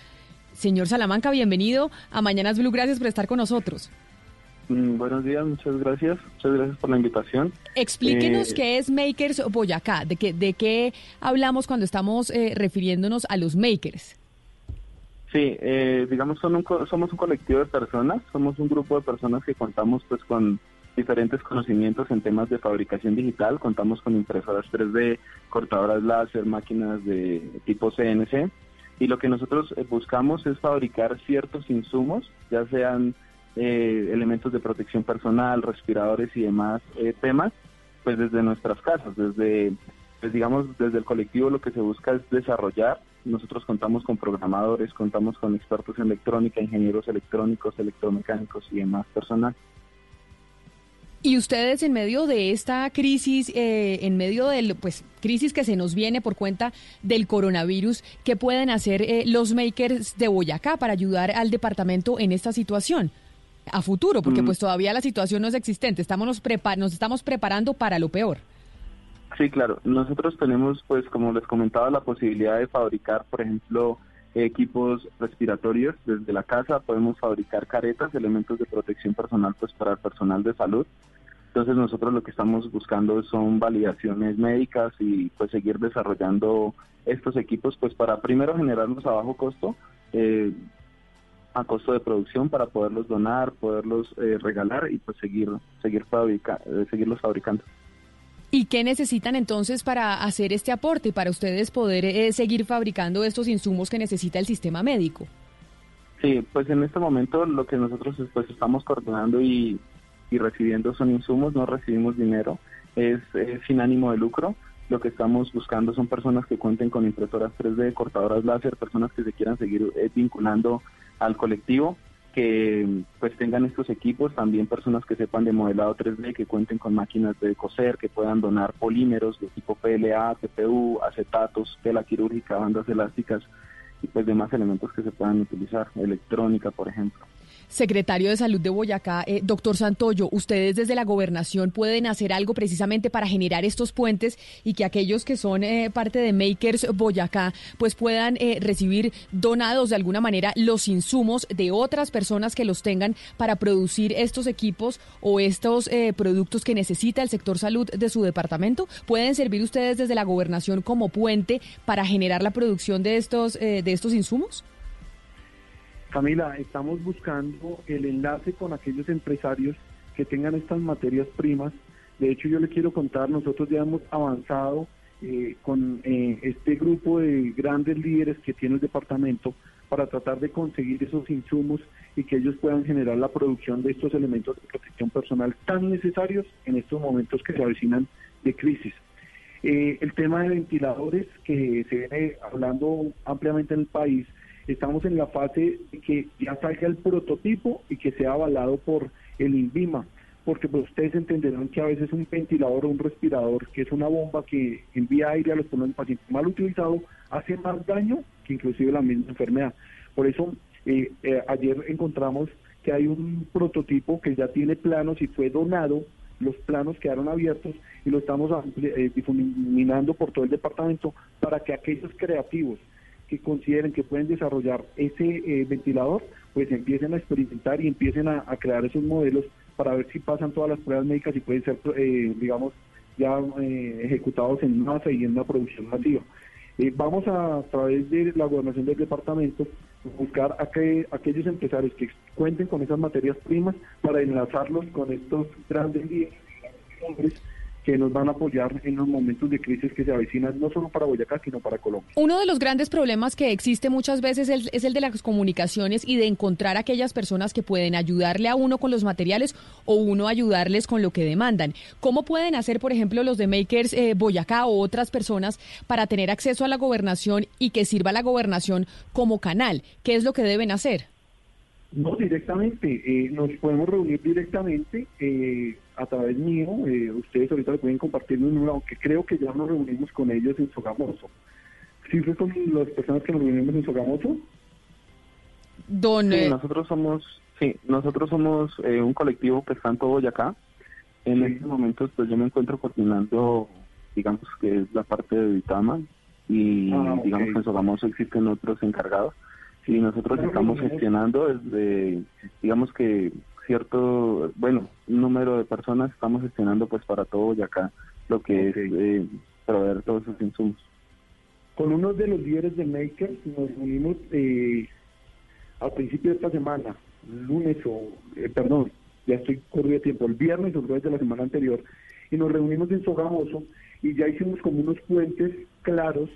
Señor Salamanca, bienvenido a Mañanas Blue, gracias por estar con nosotros. Mm, buenos días, muchas gracias. Muchas gracias por la invitación. Explíquenos Eh, qué es Makers Boyacá, de qué, de qué hablamos cuando estamos eh, refiriéndonos a los makers. Sí, eh, digamos, son un somos un colectivo de personas, somos un grupo de personas que contamos pues con diferentes conocimientos en temas de fabricación digital, contamos con impresoras 3D, cortadoras láser, máquinas de tipo CNC y lo que nosotros eh, buscamos es fabricar ciertos insumos, ya sean eh, elementos de protección personal, respiradores y demás eh, temas, pues desde nuestras casas, desde, pues digamos, desde el colectivo lo que se busca es desarrollar. Nosotros contamos con programadores, contamos con expertos en electrónica, ingenieros electrónicos, electromecánicos y demás personal. Y ustedes en medio de esta crisis, eh, en medio del pues crisis que se nos viene por cuenta del coronavirus, ¿qué pueden hacer eh, los makers de Boyacá para ayudar al departamento en esta situación a futuro? Porque Mm. pues todavía la situación no es existente, estamos nos, prepa- nos estamos preparando para lo peor. Sí, claro. Nosotros tenemos, pues, como les comentaba, la posibilidad de fabricar, por ejemplo, equipos respiratorios desde la casa. Podemos fabricar caretas, elementos de protección personal, pues, para el personal de salud. Entonces, nosotros lo que estamos buscando son validaciones médicas y, pues, seguir desarrollando estos equipos, pues, para primero generarlos a bajo costo. eh, a costo de producción para poderlos donar, poderlos eh, regalar y pues seguir seguir fabrica, eh, seguirlos fabricando. ¿Y qué necesitan entonces para hacer este aporte y para ustedes poder eh, seguir fabricando estos insumos que necesita el sistema médico? Sí, pues en este momento lo que nosotros pues estamos coordinando y, y recibiendo son insumos, no recibimos dinero, es, eh, sin ánimo de lucro. Lo que estamos buscando son personas que cuenten con impresoras 3D, cortadoras láser, personas que se quieran seguir eh, vinculando al colectivo, que pues tengan estos equipos, también personas que sepan de modelado 3D, que cuenten con máquinas de coser, que puedan donar polímeros de tipo PLA, TPU, acetatos, tela quirúrgica, bandas elásticas y pues demás elementos que se puedan utilizar, electrónica, por ejemplo. Secretario de Salud de Boyacá, eh, doctor Santoyo, ustedes desde la gobernación pueden hacer algo precisamente para generar estos puentes y que aquellos que son eh, parte de Makers Boyacá pues puedan eh, recibir donados de alguna manera los insumos de otras personas que los tengan para producir estos equipos o estos eh, productos que necesita el sector salud de su departamento. ¿Pueden servir ustedes desde la gobernación como puente para generar la producción de estos, eh, de estos insumos? Camila, estamos buscando el enlace con aquellos empresarios que tengan estas materias primas. De hecho, yo le quiero contar, nosotros ya hemos avanzado eh, con eh, este grupo de grandes líderes que tiene el departamento para tratar de conseguir esos insumos y que ellos puedan generar la producción de estos elementos de protección personal tan necesarios en estos momentos que se avecinan de crisis. Eh, el tema de ventiladores que se viene hablando ampliamente en el país, estamos en la fase de que ya salga el prototipo y que sea avalado por el INVIMA, porque pues, ustedes entenderán que a veces un ventilador o un respirador, que es una bomba que envía aire a los pulmones del paciente mal utilizado, hace más daño que inclusive la misma enfermedad. Por eso eh, eh, ayer encontramos que hay un prototipo que ya tiene planos y fue donado, los planos quedaron abiertos y lo estamos eh, difuminando por todo el departamento para que aquellos creativos que consideren que pueden desarrollar ese eh, ventilador, pues empiecen a experimentar y empiecen a, crear esos modelos para ver si pasan todas las pruebas médicas y pueden ser, eh, digamos, ya eh, ejecutados en masa y en una producción masiva. Vamos a, a través de la gobernación del departamento, buscar a que, aquellos empresarios que cuenten con esas materias primas para enlazarlos con estos grandes líderes que nos van a apoyar en los momentos de crisis que se avecinan, no solo para Boyacá, sino para Colombia. Uno de los grandes problemas que existe muchas veces es, es el de las comunicaciones y de encontrar aquellas personas que pueden ayudarle a uno con los materiales o uno ayudarles con lo que demandan. ¿Cómo pueden hacer, por ejemplo, los de Makers eh, Boyacá o otras personas para tener acceso a la gobernación y que sirva la gobernación como canal? ¿Qué es lo que deben hacer? No, directamente, eh, nos podemos reunir directamente eh, a través mío, eh, ustedes ahorita pueden compartir mi número, aunque creo que ya nos reunimos con ellos en Sogamoso. ¿Sí fue con las personas que nos reunimos en Sogamoso? Don, Sí, eh, nosotros somos, sí, nosotros somos eh, un colectivo que está en todo Boyacá. En estos momentos, pues yo me encuentro coordinando, digamos que es la parte de Vitama y Ah, digamos que en Sogamoso existen otros encargados. Y nosotros estamos gestionando desde, digamos que cierto, bueno, número de personas estamos gestionando pues para todo Boyacá lo que es eh, proveer todos esos insumos. Con uno de los líderes de Makers nos reunimos eh, al principio de esta semana, lunes o, eh, perdón, ya estoy corrido de tiempo, el viernes o jueves de la semana anterior, y nos reunimos en Sogamoso y ya hicimos como unos puentes claros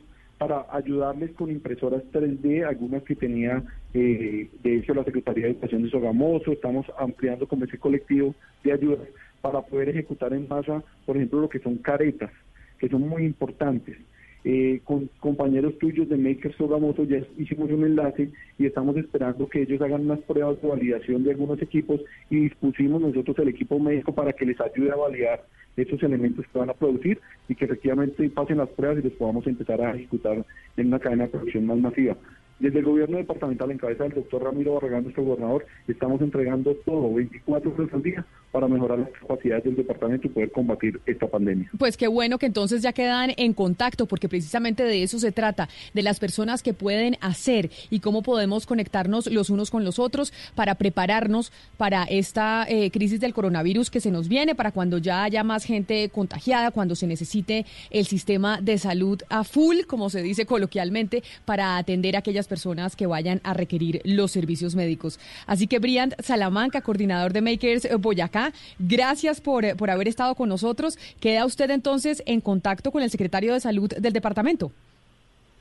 para ayudarles con impresoras 3D, algunas que tenía eh, de hecho la Secretaría de Educación de Sogamoso, estamos ampliando como ese colectivo de ayudas para poder ejecutar en masa, por ejemplo, lo que son caretas, que son muy importantes. Eh, con compañeros tuyos de Makers Sogamoto ya hicimos un enlace y estamos esperando que ellos hagan unas pruebas de validación de algunos equipos y dispusimos nosotros el equipo médico para que les ayude a validar esos elementos que van a producir y que efectivamente pasen las pruebas y los podamos empezar a ejecutar en una cadena de producción más masiva. Desde el gobierno departamental, en cabeza del doctor Ramiro Barragán, nuestro gobernador, estamos entregando todo 24 horas al día para mejorar las capacidades del departamento y poder combatir esta pandemia. Pues qué bueno que entonces ya quedan en contacto, porque precisamente de eso se trata, de las personas que pueden hacer y cómo podemos conectarnos los unos con los otros para prepararnos para esta eh, crisis del coronavirus que se nos viene, para cuando ya haya más gente contagiada, cuando se necesite el sistema de salud a full, como se dice coloquialmente, para atender a aquellas personas que vayan a requerir los servicios médicos. Así que Brian Salamanca, coordinador de Makers eh, Boyacá, gracias por, eh, por haber estado con nosotros. Queda usted entonces en contacto con el secretario de Salud del departamento.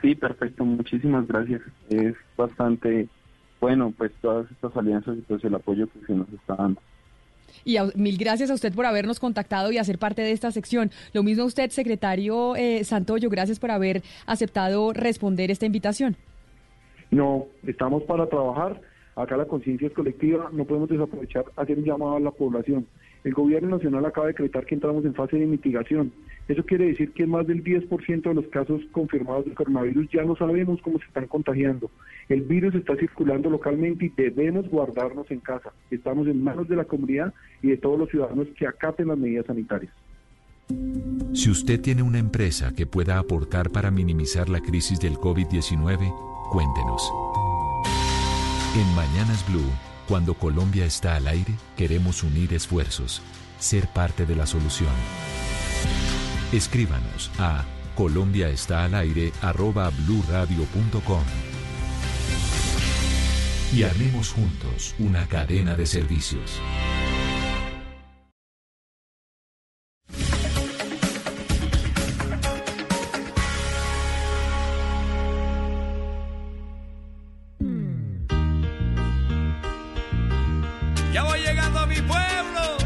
Sí, perfecto, muchísimas gracias. Es bastante bueno, pues todas estas alianzas y pues el apoyo que se nos está dando. Y a- mil gracias a usted por habernos contactado y hacer parte de esta sección. Lo mismo a usted, secretario eh, Santoyo, gracias por haber aceptado responder esta invitación. No, estamos para trabajar. Acá la conciencia es colectiva, no podemos desaprovechar hacer un llamado a la población. El gobierno nacional acaba de decretar que entramos en fase de mitigación. Eso quiere decir que más del 10% de los casos confirmados de coronavirus ya no sabemos cómo se están contagiando. El virus está circulando localmente y debemos guardarnos en casa. Estamos en manos de la comunidad y de todos los ciudadanos que acaten las medidas sanitarias. Si usted tiene una empresa que pueda aportar para minimizar la crisis del COVID-19, cuéntenos. En Mañanas Blue, cuando Colombia está al aire, queremos unir esfuerzos, ser parte de la solución. Escríbanos a colombiaestalaire@bluradio.com y armemos juntos una cadena de servicios. Ya voy llegando a mi pueblo.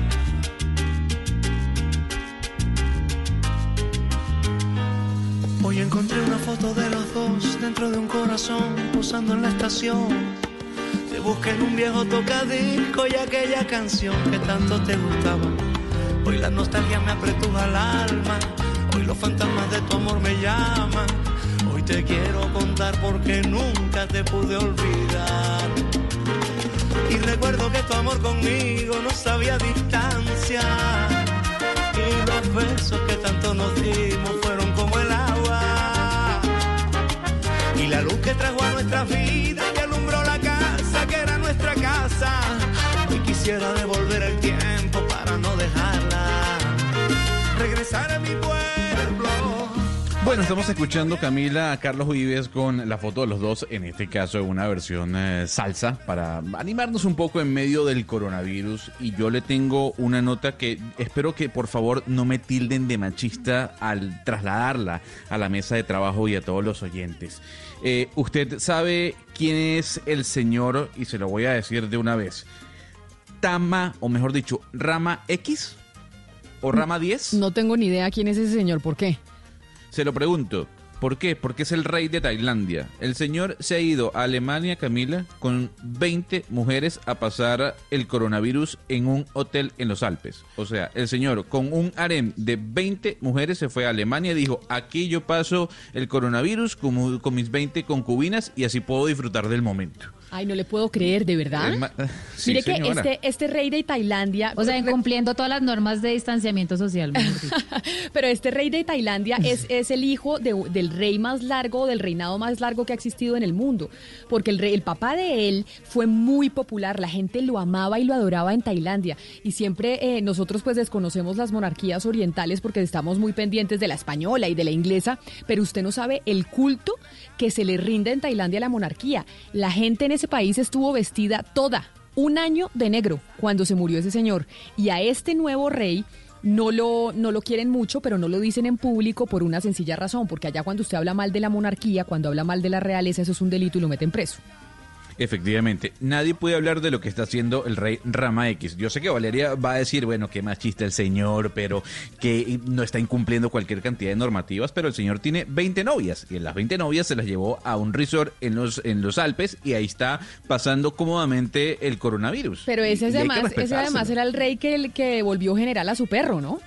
Hoy encontré una foto de los dos dentro de un corazón posando en la estación. Te busqué en un viejo tocadisco y aquella canción que tanto te gustaba. Hoy la nostalgia me apretuja al alma. Hoy los fantasmas de tu amor me llaman. Hoy te quiero contar porque nunca te pude olvidar. Y recuerdo que tu amor conmigo no sabía distancia. Y los besos que tanto nos dimos fueron como el agua. Y la luz que trajo a nuestras vidas y alumbró la casa que era nuestra casa. Hoy quisiera devolver el tiempo para no dejarla. Regresar a mi pueblo. Bueno, estamos escuchando Camila a Carlos Vives con la foto de los dos, en este caso una versión eh, salsa, para animarnos un poco en medio del coronavirus. Y yo le tengo una nota que espero que por favor no me tilden de machista al trasladarla a la mesa de trabajo y a todos los oyentes. Eh, Usted sabe quién es el señor, y se lo voy a decir de una vez, Tama, o mejor dicho, Rama X o Rama 10. No tengo ni idea quién es ese señor, ¿por qué? Se lo pregunto. ¿Por qué? Porque es el rey de Tailandia. El señor se ha ido a Alemania, Camila, con 20 mujeres a pasar el coronavirus en un hotel en los Alpes. O sea, el señor con un harem de 20 mujeres se fue a Alemania y dijo, aquí yo paso el coronavirus con, con mis 20 concubinas y así puedo disfrutar del momento. Ay, no le puedo creer, ¿de verdad? Sí, Mire que este, este rey de Tailandia... O sea, incumpliendo todas las normas de distanciamiento social. Pero este rey de Tailandia es, es el hijo de- del rey más largo, del reinado más largo que ha existido en el mundo. Porque el, rey, el papá de él fue muy popular, la gente lo amaba y lo adoraba en Tailandia. Y siempre eh, nosotros pues desconocemos las monarquías orientales porque estamos muy pendientes de la española y de la inglesa, pero usted no sabe el culto que se le rinde en Tailandia a la monarquía. La gente en ese país estuvo vestida toda, un año de negro, cuando se murió ese señor. Y a este nuevo rey no lo, no lo quieren mucho, pero no lo dicen en público por una sencilla razón, porque allá cuando usted habla mal de la monarquía, cuando habla mal de la realeza, eso es un delito y lo meten preso. Efectivamente, nadie puede hablar de lo que está haciendo el rey Rama X. Yo sé que Valeria va a decir, bueno, qué machista el señor, pero que no está incumpliendo cualquier cantidad de normativas, pero el señor tiene 20 novias y en las 20 novias se las llevó a un resort en los, en los Alpes y ahí está pasando cómodamente el coronavirus. Pero ese, Y- además, ese además era el rey que, que volvió general a su perro, ¿no?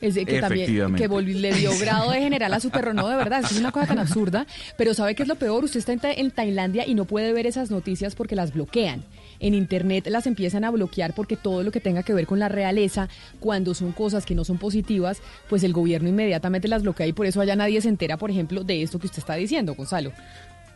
Ese que también que le dio grado de general a su perro, no, de verdad, es una cosa tan absurda. Pero ¿sabe qué es lo peor? Usted está en, Ta- en Tailandia y no puede ver esas noticias porque las bloquean. En internet las empiezan a bloquear porque todo lo que tenga que ver con la realeza, cuando son cosas que no son positivas, pues el gobierno inmediatamente las bloquea y por eso allá nadie se entera, por ejemplo, de esto que usted está diciendo, Gonzalo.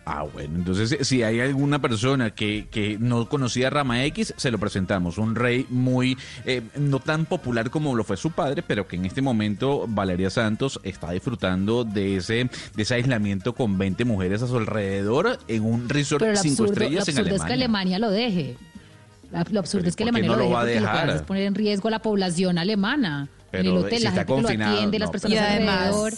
Ah, bueno, entonces si hay alguna persona que, que no conocía a Rama X, se lo presentamos. Un rey muy, eh, no tan popular como lo fue su padre, pero que en este momento Valeria Santos está disfrutando de ese, de ese aislamiento con 20 mujeres a su alrededor en un resort Pero lo cinco absurdo, lo estrellas en absurdo es que Alemania. Alemania lo deje. Lo absurdo Pero es que ¿por qué Alemania no lo lo deje va a porque lo que dejar? es poner en riesgo a la población alemana. en el Pero hotel, si la está gente que lo las Y además, alrededor.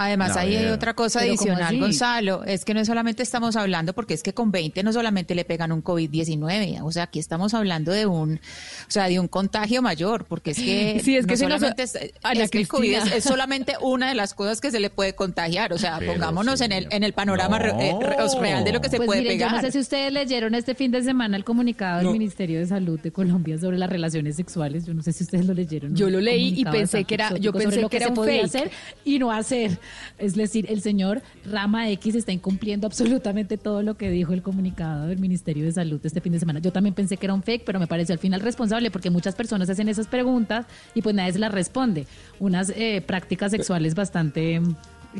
Además, ahí hay otra cosa Pero ¿cómo adicional? Gonzalo. Es que no solamente estamos hablando, porque es que con 20 no solamente le pegan un COVID-19, o sea, aquí estamos hablando de un, o sea, de un contagio mayor, porque es que, Sí, es que no si no solamente es, Ana es que el COVID es, solamente una de las cosas que se le puede contagiar, o sea, Pero, pongámonos en el, en el panorama re- eh, re- real de lo que se pues puede miren, yo pegar. no sé si ustedes leyeron este fin de semana el comunicado No. del Ministerio de Salud de Colombia sobre las relaciones sexuales. Yo no sé si ustedes lo leyeron. Yo lo leí y pensé que era- yo pensé que era un fake. hacer y no hacer. Es decir, el señor Rama X está incumpliendo absolutamente todo lo que dijo el comunicado del Ministerio de Salud este fin de semana. Yo también pensé que era un fake, pero me pareció al final responsable porque muchas personas hacen esas preguntas y pues nadie se las responde. Unas eh, prácticas sexuales bastante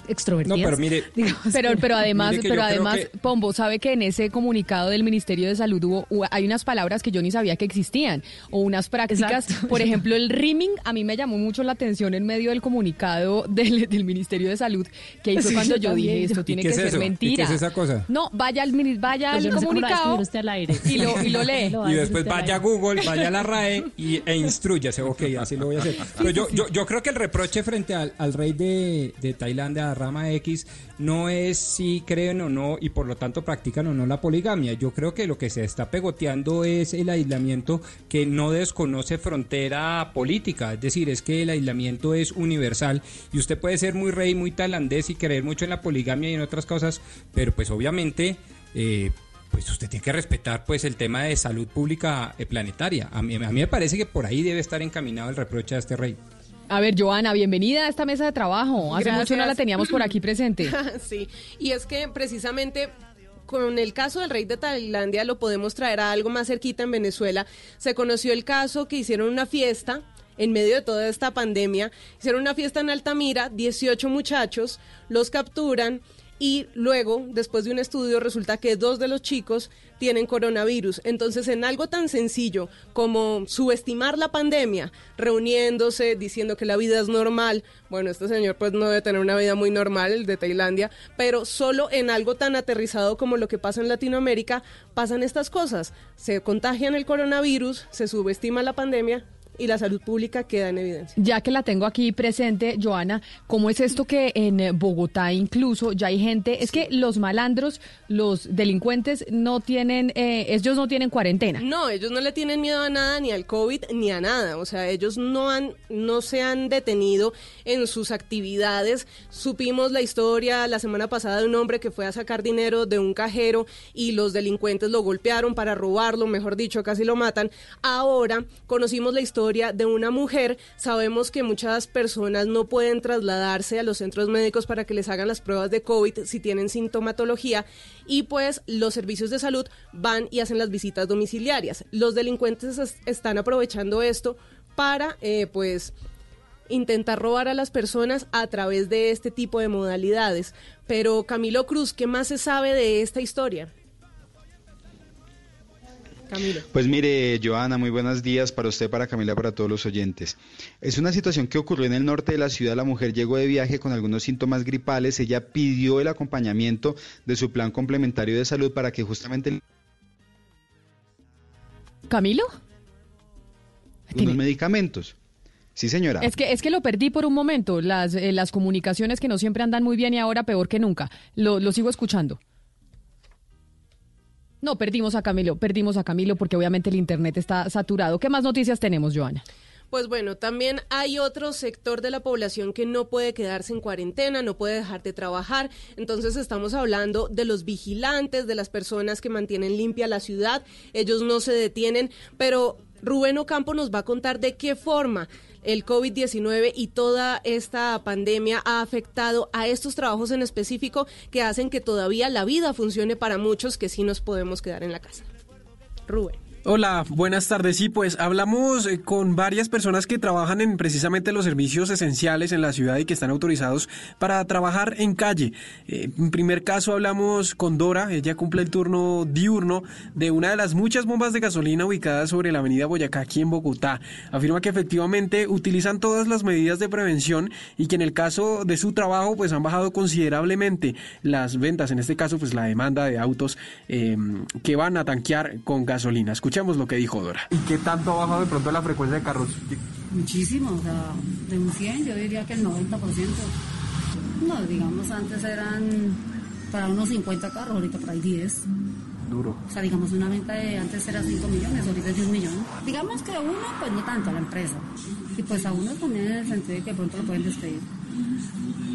extrovertidas. No, pero mire, digamos. Pero, pero además, pero además, que- Pombo, sabe que en ese comunicado del Ministerio de Salud hubo, hay unas palabras que yo ni sabía que existían, o unas prácticas, Exacto. por ejemplo, el rimming, a mí me llamó mucho la atención en medio del comunicado del, del Ministerio de Salud, que Sí, cuando yo dije, yo- esto ¿Y tiene qué que es ser eso? ¿Y qué mentira. es esa cosa? No, vaya al, mini- vaya Pues al comunicado escribir usted al aire. y lo, y lo lee. Y después vaya a. Google, vaya a la RAE y, e instruyase. Ok, así lo voy a hacer. Pero yo, yo, yo creo que el reproche frente al, al rey de, de Tailandia, a Rama X, no es si creen o no y por lo tanto practican o no la poligamia. Yo creo que lo que se está pegoteando es el aislamiento que no desconoce frontera política. Es decir, es que el aislamiento es universal y usted puede ser muy rey, muy tailandés y creer mucho en la poligamia y en otras cosas, pero pues obviamente... eh, pues usted tiene que respetar pues el tema de salud pública eh, planetaria. A mí, a mí me parece que por ahí debe estar encaminado el reproche a este rey. A ver, Joana, bienvenida a esta mesa de trabajo. Hace mucho no la teníamos por aquí presente. sí, y es que precisamente con el caso del rey de Tailandia lo podemos traer a algo más cerquita en Venezuela. Se conoció el caso que hicieron una fiesta en medio de toda esta pandemia. Hicieron una fiesta en Altamira, 18 muchachos, los capturan y luego, después de un estudio, resulta que dos de los chicos tienen coronavirus. Entonces, en algo tan sencillo como subestimar la pandemia, reuniéndose, diciendo que la vida es normal, bueno, este señor pues no debe tener una vida muy normal, el de Tailandia, pero solo en algo tan aterrizado como lo que pasa en Latinoamérica, pasan estas cosas. Se contagian el coronavirus, se subestima la pandemia y la salud pública queda en evidencia. Ya que la tengo aquí presente, Joana, ¿cómo es esto que en Bogotá incluso ya hay gente? Es que los malandros, los delincuentes no tienen, eh, ellos no tienen cuarentena. No, ellos no le tienen miedo a nada, ni al COVID, ni a nada. O sea, ellos no han, no se han detenido en sus actividades. Supimos la historia la semana pasada de un hombre que fue a sacar dinero de un cajero y los delincuentes lo golpearon para robarlo, mejor dicho, casi lo matan. Ahora conocimos la historia de una mujer. Sabemos que muchas personas no pueden trasladarse a los centros médicos para que les hagan las pruebas de COVID si tienen sintomatología y pues los servicios de salud van y hacen las visitas domiciliarias. Los delincuentes es- están aprovechando esto para eh, pues intentar robar a las personas a través de este tipo de modalidades. Pero Camilo Cruz, ¿qué más se sabe de esta historia? Camilo. Pues mire, Joana, muy buenos días para usted, para Camila, para todos los oyentes. Es una situación que ocurrió en el norte de la ciudad. La mujer llegó de viaje con algunos síntomas gripales. Ella pidió el acompañamiento de su plan complementario de salud para que justamente ¿Camilo? unos medicamentos. Sí, señora. Es que, es que lo perdí por un momento, las, eh, las comunicaciones que no siempre andan muy bien y ahora peor que nunca. Lo, lo sigo escuchando. No, perdimos a Camilo, perdimos a Camilo porque obviamente el Internet está saturado. ¿Qué más noticias tenemos, Joana? Pues bueno, también hay otro sector de la población que no puede quedarse en cuarentena, no puede dejar de trabajar. Entonces estamos hablando de los vigilantes, de las personas que mantienen limpia la ciudad. Ellos no se detienen, pero Rubén Ocampo nos va a contar de qué forma el COVID-19 y toda esta pandemia ha afectado a estos trabajos en específico que hacen que todavía la vida funcione para muchos que sí nos podemos quedar en la casa. Rubén. Hola, buenas tardes. Sí, pues hablamos eh, con varias personas que trabajan en precisamente los servicios esenciales en la ciudad y que están autorizados para trabajar en calle. Eh, en primer caso hablamos con Dora, ella cumple el turno diurno de una de las muchas bombas de gasolina ubicadas sobre la avenida Boyacá aquí en Bogotá. Afirma que efectivamente utilizan todas las medidas de prevención y que en el caso de su trabajo pues han bajado considerablemente las ventas, en este caso pues la demanda de autos eh, que van a tanquear con gasolina. Escucha lo que dijo Dora. ¿Y qué tanto ha bajado de pronto la frecuencia de carros? Muchísimo, o sea, de un 100 yo diría que el 90%. No, digamos, antes eran para unos 50 carros, ahorita para ahí 10. Duro. O sea, digamos, una venta de antes era 5 millones, ahorita es 10 millones. Digamos que a uno, pues no tanto, a la empresa. Y pues a uno también en el sentido de que pronto lo pueden despedir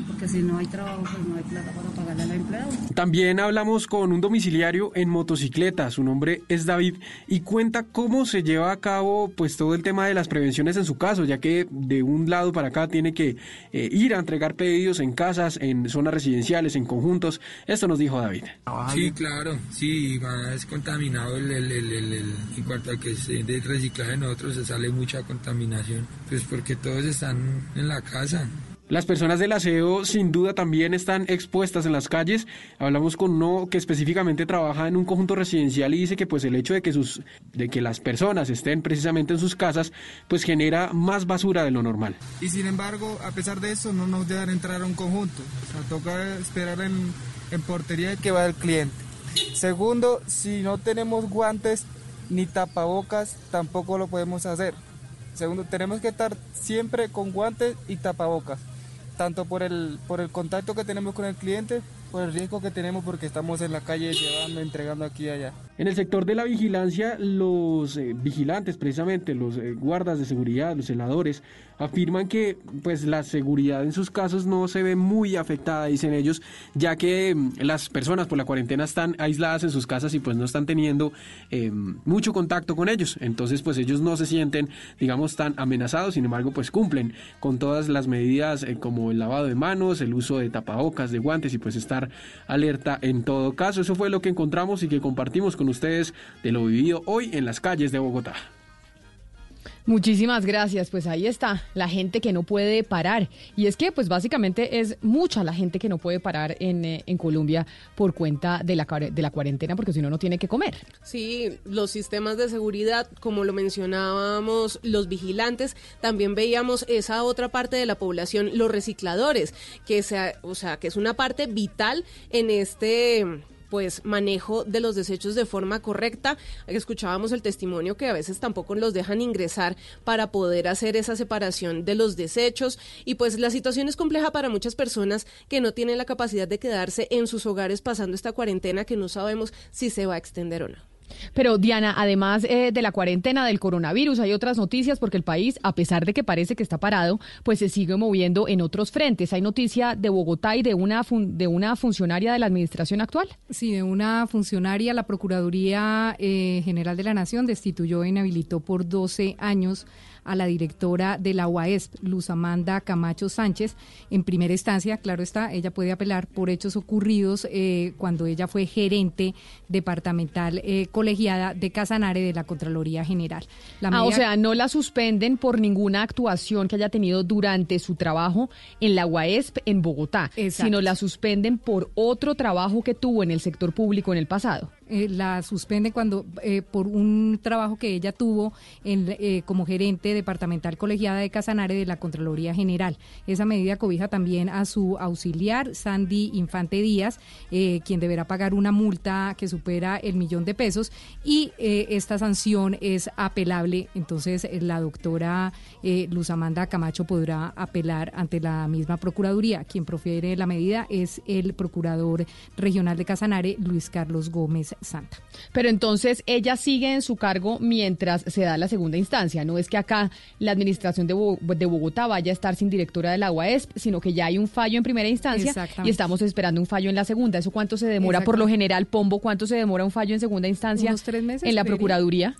porque si no hay trabajo, pues no hay plata para pagarle al empleado. También hablamos con un domiciliario en motocicleta, su nombre es David, y cuenta cómo se lleva a cabo pues todo el tema de las prevenciones en su caso, ya que de un lado para acá tiene que eh, ir a entregar pedidos en casas, en zonas residenciales, en conjuntos. Esto nos dijo David. Sí, claro, sí, es contaminado el, el, el, en cuanto a que es de reciclaje nosotros se sale mucha contaminación, pues porque todos están en la casa. Las personas del aseo sin duda también están expuestas en las calles. Hablamos con uno que específicamente trabaja en un conjunto residencial y dice que pues el hecho de que sus de que las personas estén precisamente en sus casas pues genera más basura de lo normal. Y sin embargo, a pesar de eso no nos dejan entrar a un conjunto. O sea, toca esperar en, en portería que va el cliente. Segundo, si no tenemos guantes ni tapabocas, tampoco lo podemos hacer. Segundo, tenemos que estar siempre con guantes y tapabocas tanto por el, por el contacto que tenemos con el cliente, por el riesgo que tenemos porque estamos en la calle llevando, entregando aquí y allá. En el sector de la vigilancia, los eh, vigilantes, precisamente los eh, guardas de seguridad, los celadores, afirman que pues la seguridad en sus casos no se ve muy afectada, dicen ellos, ya que mm, las personas por la cuarentena están aisladas en sus casas y pues no están teniendo eh, mucho contacto con ellos. Entonces pues ellos no se sienten, digamos, tan amenazados, sin embargo pues cumplen con todas las medidas como el lavado de manos, el uso de tapabocas, de guantes y pues estar alerta en todo caso. Eso fue lo que encontramos y que compartimos con ustedes de lo vivido hoy en las calles de Bogotá. Muchísimas gracias. Pues ahí está, la gente que no puede parar. Y es que, pues básicamente es mucha la gente que no puede parar en, eh, en Colombia por cuenta de la, de la cuarentena, porque si no, no tiene que comer. Sí, los sistemas de seguridad, como lo mencionábamos, los vigilantes, también veíamos esa otra parte de la población, los recicladores, que, sea, o sea, que es una parte vital en este pues manejo de los desechos de forma correcta. Escuchábamos el testimonio que a veces tampoco los dejan ingresar para poder hacer esa separación de los desechos y pues la situación es compleja para muchas personas que no tienen la capacidad de quedarse en sus hogares pasando esta cuarentena que no sabemos si se va a extender o no. Pero Diana, además eh, de la cuarentena del coronavirus, hay otras noticias porque el país, a pesar de que parece que está parado, pues se sigue moviendo en otros frentes. Hay noticia de Bogotá y de una, de una funcionaria de la administración actual. Sí, de una funcionaria, la Procuraduría eh, General de la Nación destituyó e inhabilitó por 12 años a la directora de la UAESP, Luz Amanda Camacho Sánchez. En primera instancia, claro está, ella puede apelar por hechos ocurridos eh, cuando ella fue gerente departamental eh, colegiada de Casanare de la Contraloría General. ah, o sea, no la suspenden por ninguna actuación que haya tenido durante su trabajo en la UAESP en Bogotá, sino la suspenden por otro trabajo que tuvo en el sector público en el pasado. Eh, la suspende cuando eh, por un trabajo que ella tuvo en, eh, como gerente departamental colegiada de Casanare de la Contraloría General. Esa medida cobija también a su auxiliar, Sandy Infante Díaz, quien deberá pagar una multa que supera el millón de pesos y esta sanción es apelable. Entonces la doctora Luz Amanda Camacho podrá apelar ante la misma Procuraduría. Quien profiere la medida es el procurador regional de Casanare, Luis Carlos Gómez Santa. Pero entonces ella sigue en su cargo mientras se da la segunda instancia. No es que acá la administración de, Bogotá vaya a estar sin directora de la UASP, sino que ya hay un fallo en primera instancia y estamos esperando un fallo en la segunda. ¿Eso cuánto se demora por lo general, Pombo? ¿Cuánto se demora un fallo en segunda instancia tres meses, en la Procuraduría?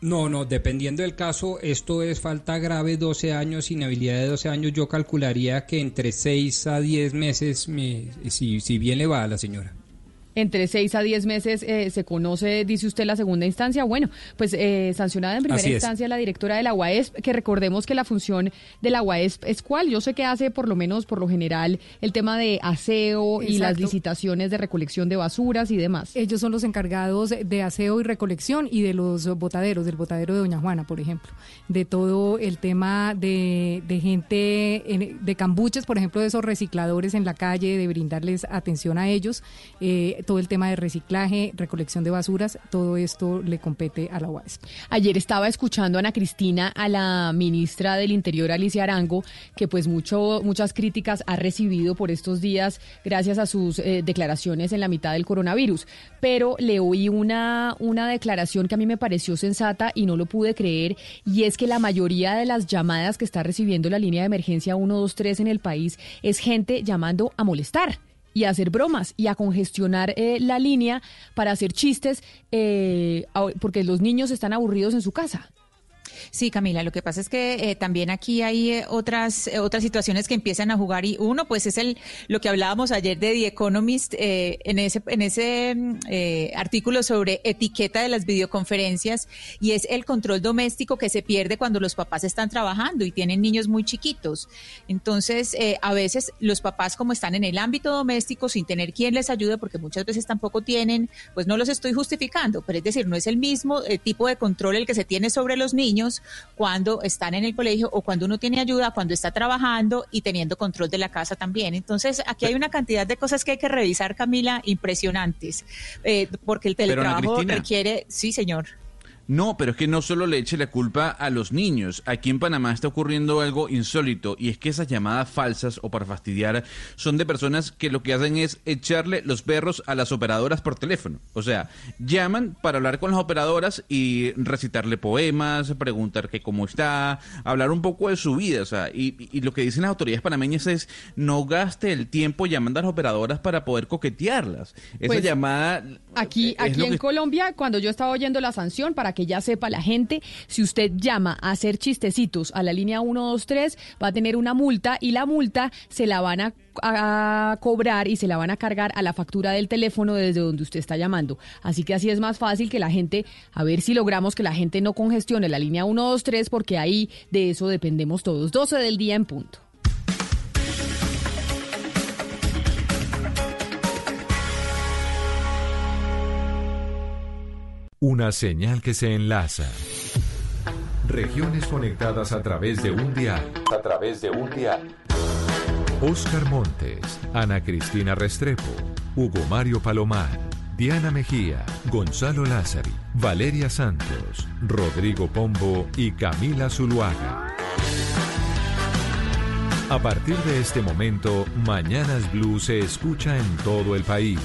No, no, dependiendo del caso, esto es falta grave, 12 años, inhabilidad de 12 años, yo calcularía que entre 6 a 10 meses, me, si, si bien le va a la señora entre seis a diez meses eh, se conoce, dice usted, la segunda instancia. Bueno, pues eh, sancionada en primera instancia la directora de la UAESP, que recordemos que la función de la UAESP es cuál. Yo sé que hace por lo menos, por lo general, el tema de aseo y las licitaciones de recolección de basuras y demás. Ellos son los encargados de aseo y recolección y de los botaderos, del botadero de Doña Juana, por ejemplo, de todo el tema de, de gente, de cambuches, por ejemplo, de esos recicladores en la calle, de brindarles atención a ellos. Eh, todo el tema de reciclaje, recolección de basuras, todo esto le compete a la UAS. Ayer estaba escuchando a Ana Cristina, a la ministra del Interior, Alicia Arango, que pues mucho, muchas críticas ha recibido por estos días gracias a sus eh, declaraciones en la mitad del coronavirus. Pero le oí una, una declaración que a mí me pareció sensata y no lo pude creer, y es que la mayoría de las llamadas que está recibiendo la línea de emergencia 123 en el país es gente llamando a molestar y a hacer bromas y a congestionar eh, la línea para hacer chistes eh, porque los niños están aburridos en su casa. Sí, Camila, lo que pasa es que eh, también aquí hay eh, otras eh, otras situaciones que empiezan a jugar y uno pues es el lo que hablábamos ayer de The Economist en ese en ese mm, artículo sobre etiqueta de las videoconferencias y es el control doméstico que se pierde cuando los papás están trabajando y tienen niños muy chiquitos. Entonces, a veces los papás como están en el ámbito doméstico sin tener quien les ayude porque muchas veces tampoco tienen, pues no los estoy justificando, pero es decir, no es el mismo tipo de control el que se tiene sobre los niños cuando están en el colegio o cuando uno tiene ayuda, cuando está trabajando y teniendo control de la casa también. Entonces, aquí hay una cantidad de cosas que hay que revisar, Camila, impresionantes, eh, porque el teletrabajo requiere, sí, señor. No, pero es que no solo le eche la culpa a los niños. Aquí en Panamá está ocurriendo algo insólito y es que esas llamadas falsas o para fastidiar son de personas que lo que hacen es echarle los perros a las operadoras por teléfono. O sea, llaman para hablar con las operadoras y recitarle poemas, preguntar que cómo está, hablar un poco de su vida. O sea, y, y lo que dicen las autoridades panameñas es no gaste el tiempo llamando a las operadoras para poder coquetearlas. Esa pues, llamada... Aquí, aquí en Colombia, cuando yo estaba oyendo la sanción para que ya sepa la gente, si usted llama a hacer chistecitos a la línea 123, va a tener una multa y la multa se la van a, cobrar y se la van a cargar a la factura del teléfono desde donde usted está llamando. Así que así es más fácil que la gente, a ver si logramos que la gente no congestione la línea 123, porque ahí de eso dependemos todos. 12 del día en punto. Una señal que se enlaza. Regiones conectadas a través de un dial. A través de un dial. Oscar Montes, Ana Cristina Restrepo, Hugo Mario Palomar, Diana Mejía, Gonzalo Lázari, Valeria Santos, Rodrigo Pombo y Camila Zuluaga. A partir de este momento, Mañanas Blue se escucha en todo el país.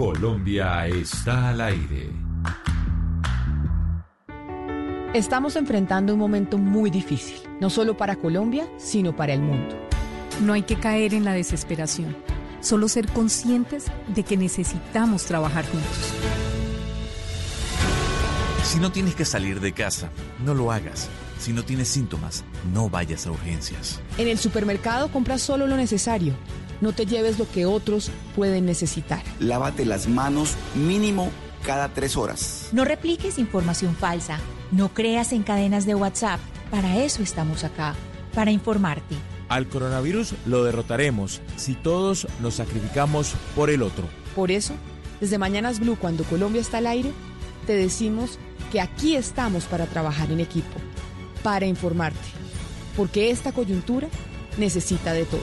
Colombia está al aire. Estamos enfrentando un momento muy difícil, no solo para Colombia, sino para el mundo. No hay que caer en la desesperación, solo ser conscientes de que necesitamos trabajar juntos. Si no tienes que salir de casa, no lo hagas. Si no tienes síntomas, no vayas a urgencias. En el supermercado compra solo lo necesario no te lleves lo que otros pueden necesitar. Lávate las manos mínimo cada tres horas. No repliques información falsa. No creas en cadenas de WhatsApp. Para eso estamos acá, para informarte. Al coronavirus lo derrotaremos si todos nos sacrificamos por el otro. Por eso, desde Mañanas Blue, cuando Colombia está al aire, te decimos que aquí estamos para trabajar en equipo, para informarte, porque esta coyuntura necesita de todos.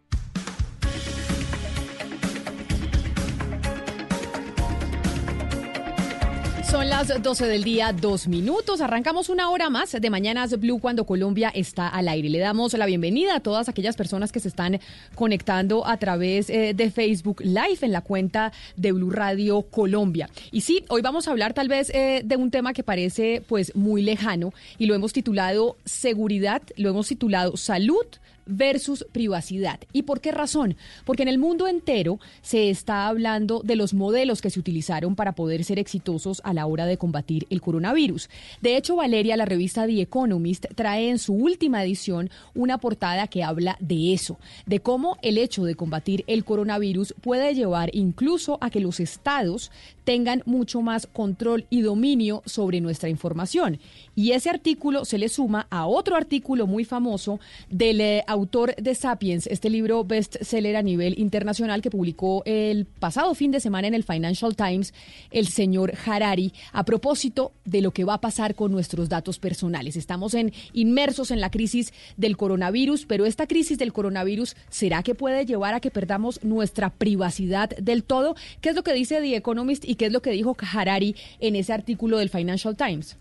Son las 12 del día, dos minutos. Arrancamos una hora más de Mañanas Blue cuando Colombia está al aire. Le damos la bienvenida a todas aquellas personas que se están conectando a través eh, de Facebook Live en la cuenta de Blue Radio Colombia. Y sí, hoy vamos a hablar tal vez eh, de un tema que parece pues muy lejano y lo hemos titulado seguridad, lo hemos titulado salud versus privacidad. ¿Y por qué razón? Porque en el mundo entero se está hablando de los modelos que se utilizaron para poder ser exitosos a la hora de combatir el coronavirus. De hecho, Valeria, la revista The Economist, trae en su última edición una portada que habla de eso, de cómo el hecho de combatir el coronavirus puede llevar incluso a que los estados tengan mucho más control y dominio sobre nuestra información. Y ese artículo se le suma a otro artículo muy famoso del eh, autor de Sapiens, este libro bestseller a nivel internacional que publicó el pasado fin de semana en el Financial Times, el señor Harari, a propósito de lo que va a pasar con nuestros datos personales. Estamos en, inmersos en la crisis del coronavirus, pero esta crisis del coronavirus, ¿será que puede llevar a que perdamos nuestra privacidad del todo? ¿Qué es lo que dice The Economist y qué es lo que dijo Harari en ese artículo del Financial Times?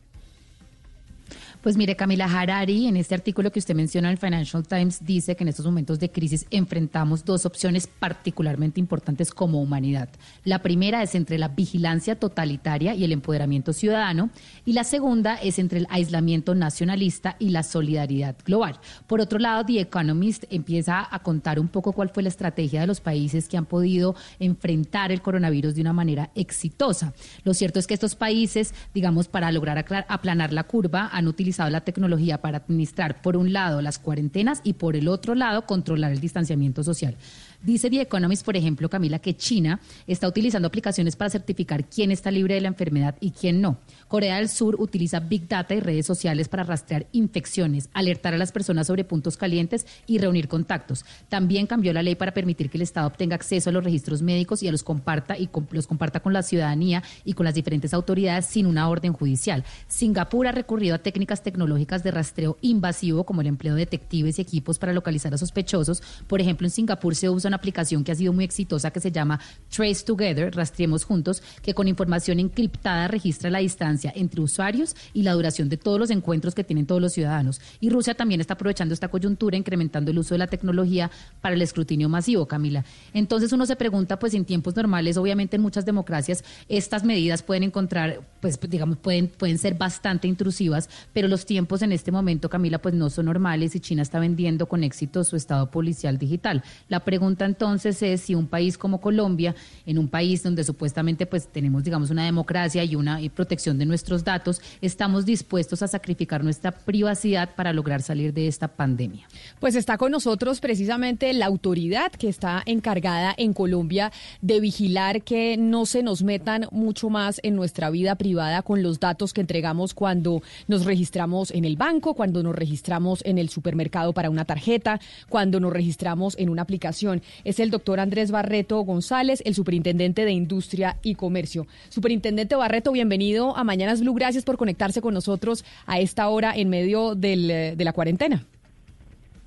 Pues mire, Camila Harari, en este artículo que usted menciona en el Financial Times, dice que en estos momentos de crisis enfrentamos dos opciones particularmente importantes como humanidad. La primera es entre la vigilancia totalitaria y el empoderamiento ciudadano, y la segunda es entre el aislamiento nacionalista y la solidaridad global. Por otro lado, The Economist empieza a contar un poco cuál fue la estrategia de los países que han podido enfrentar el coronavirus de una manera exitosa. Lo cierto es que estos países, digamos, para lograr aplanar la curva, han utilizado la tecnología para administrar, por un lado, las cuarentenas y por el otro lado, controlar el distanciamiento social. Dice The Economist, por ejemplo, Camila, que China está utilizando aplicaciones para certificar quién está libre de la enfermedad y quién no. Corea del Sur utiliza Big Data y redes sociales para rastrear infecciones, alertar a las personas sobre puntos calientes y reunir contactos. También cambió la ley para permitir que el Estado obtenga acceso a los registros médicos y los comparta y los comparta con la ciudadanía y con las diferentes autoridades sin una orden judicial. Singapur ha recurrido a técnicas tecnológicas de rastreo invasivo como el empleo de detectives y equipos para localizar a sospechosos. Por ejemplo, en Singapur se usa una aplicación que ha sido muy exitosa que se llama Trace Together, Rastreemos Juntos, que con información encriptada registra la distancia entre usuarios y la duración de todos los encuentros que tienen todos los ciudadanos. Y Rusia también está aprovechando esta coyuntura, incrementando el uso de la tecnología para el escrutinio masivo, Camila. Entonces uno se pregunta, pues en tiempos normales, obviamente en muchas democracias, estas medidas pueden encontrar, pues digamos, pueden, pueden ser bastante intrusivas, pero los tiempos en este momento, Camila, pues no son normales y China está vendiendo con éxito su estado policial digital. La pregunta entonces es si un país como Colombia, en un país donde supuestamente pues tenemos digamos una democracia y una protección de nuestros datos, estamos dispuestos a sacrificar nuestra privacidad para lograr salir de esta pandemia. Pues está con nosotros precisamente la autoridad que está encargada en Colombia de vigilar que no se nos metan mucho más en nuestra vida privada con los datos que entregamos cuando nos registramos en el banco, cuando nos registramos en el supermercado para una tarjeta, cuando nos registramos en una aplicación es el doctor Andrés Barreto González, el superintendente de Industria y Comercio. Superintendente Barreto, bienvenido a Mañanas Blue. Gracias por conectarse con nosotros a esta hora en medio de la cuarentena.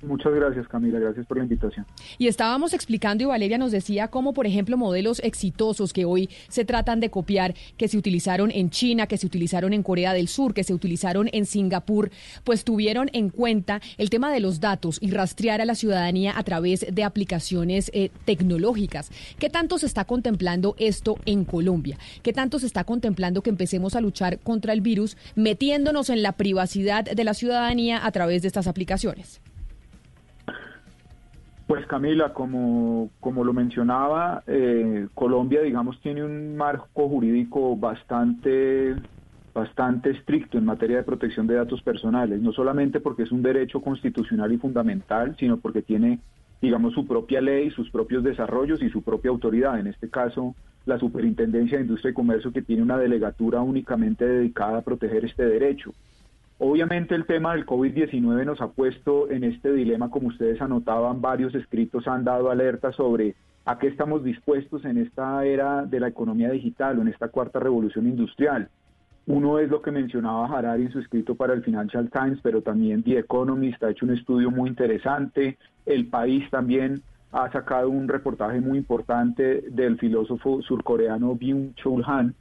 Muchas gracias, Camila. Gracias por la invitación. Y estábamos explicando y Valeria nos decía cómo, por ejemplo, modelos exitosos que hoy se tratan de copiar, que se utilizaron en China, que se utilizaron en Corea del Sur, que se utilizaron en Singapur, pues tuvieron en cuenta el tema de los datos y rastrear a la ciudadanía a través de aplicaciones eh, tecnológicas. ¿Qué tanto se está contemplando esto en Colombia? ¿Qué tanto se está contemplando que empecemos a luchar contra el virus metiéndonos en la privacidad de la ciudadanía a través de estas aplicaciones? Pues Camila, como, como lo mencionaba, eh, Colombia, digamos, tiene un marco jurídico bastante, bastante estricto en materia de protección de datos personales, no solamente porque es un derecho constitucional y fundamental, sino porque tiene, digamos, su propia ley, sus propios desarrollos y su propia autoridad, en este caso la Superintendencia de Industria y Comercio, que tiene una delegatura únicamente dedicada a proteger este derecho. Obviamente el tema del COVID-19 nos ha puesto en este dilema, como ustedes anotaban, varios escritos han dado alerta sobre a qué estamos dispuestos en esta era de la economía digital o en esta cuarta revolución industrial. Uno es lo que mencionaba Harari en su escrito para el Financial Times, pero también The Economist ha hecho un estudio muy interesante. El país también ha sacado un reportaje muy importante del filósofo surcoreano Byung-Chul Han,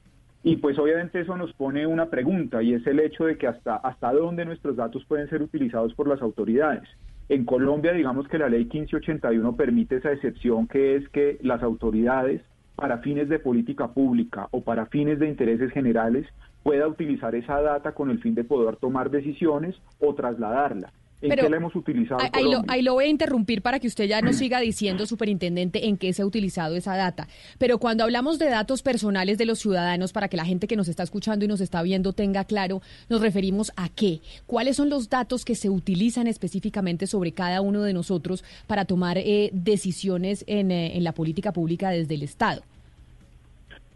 Y pues obviamente eso nos pone una pregunta y es el hecho de que hasta, hasta dónde nuestros datos pueden ser utilizados por las autoridades. En Colombia, digamos que la ley 1581 permite esa excepción que es que las autoridades, para fines de política pública o para fines de intereses generales, pueda utilizar esa data con el fin de poder tomar decisiones o trasladarla. ¿En Pero qué la hemos utilizado? Ahí lo, Colombia? ahí lo voy a interrumpir para que usted ya nos siga diciendo, superintendente, en qué se ha utilizado esa data. Pero cuando hablamos de datos personales de los ciudadanos, para que la gente que nos está escuchando y nos está viendo tenga claro, nos referimos a qué. ¿Cuáles son los datos que se utilizan específicamente sobre cada uno de nosotros para tomar eh, decisiones en, eh, en la política pública desde el Estado?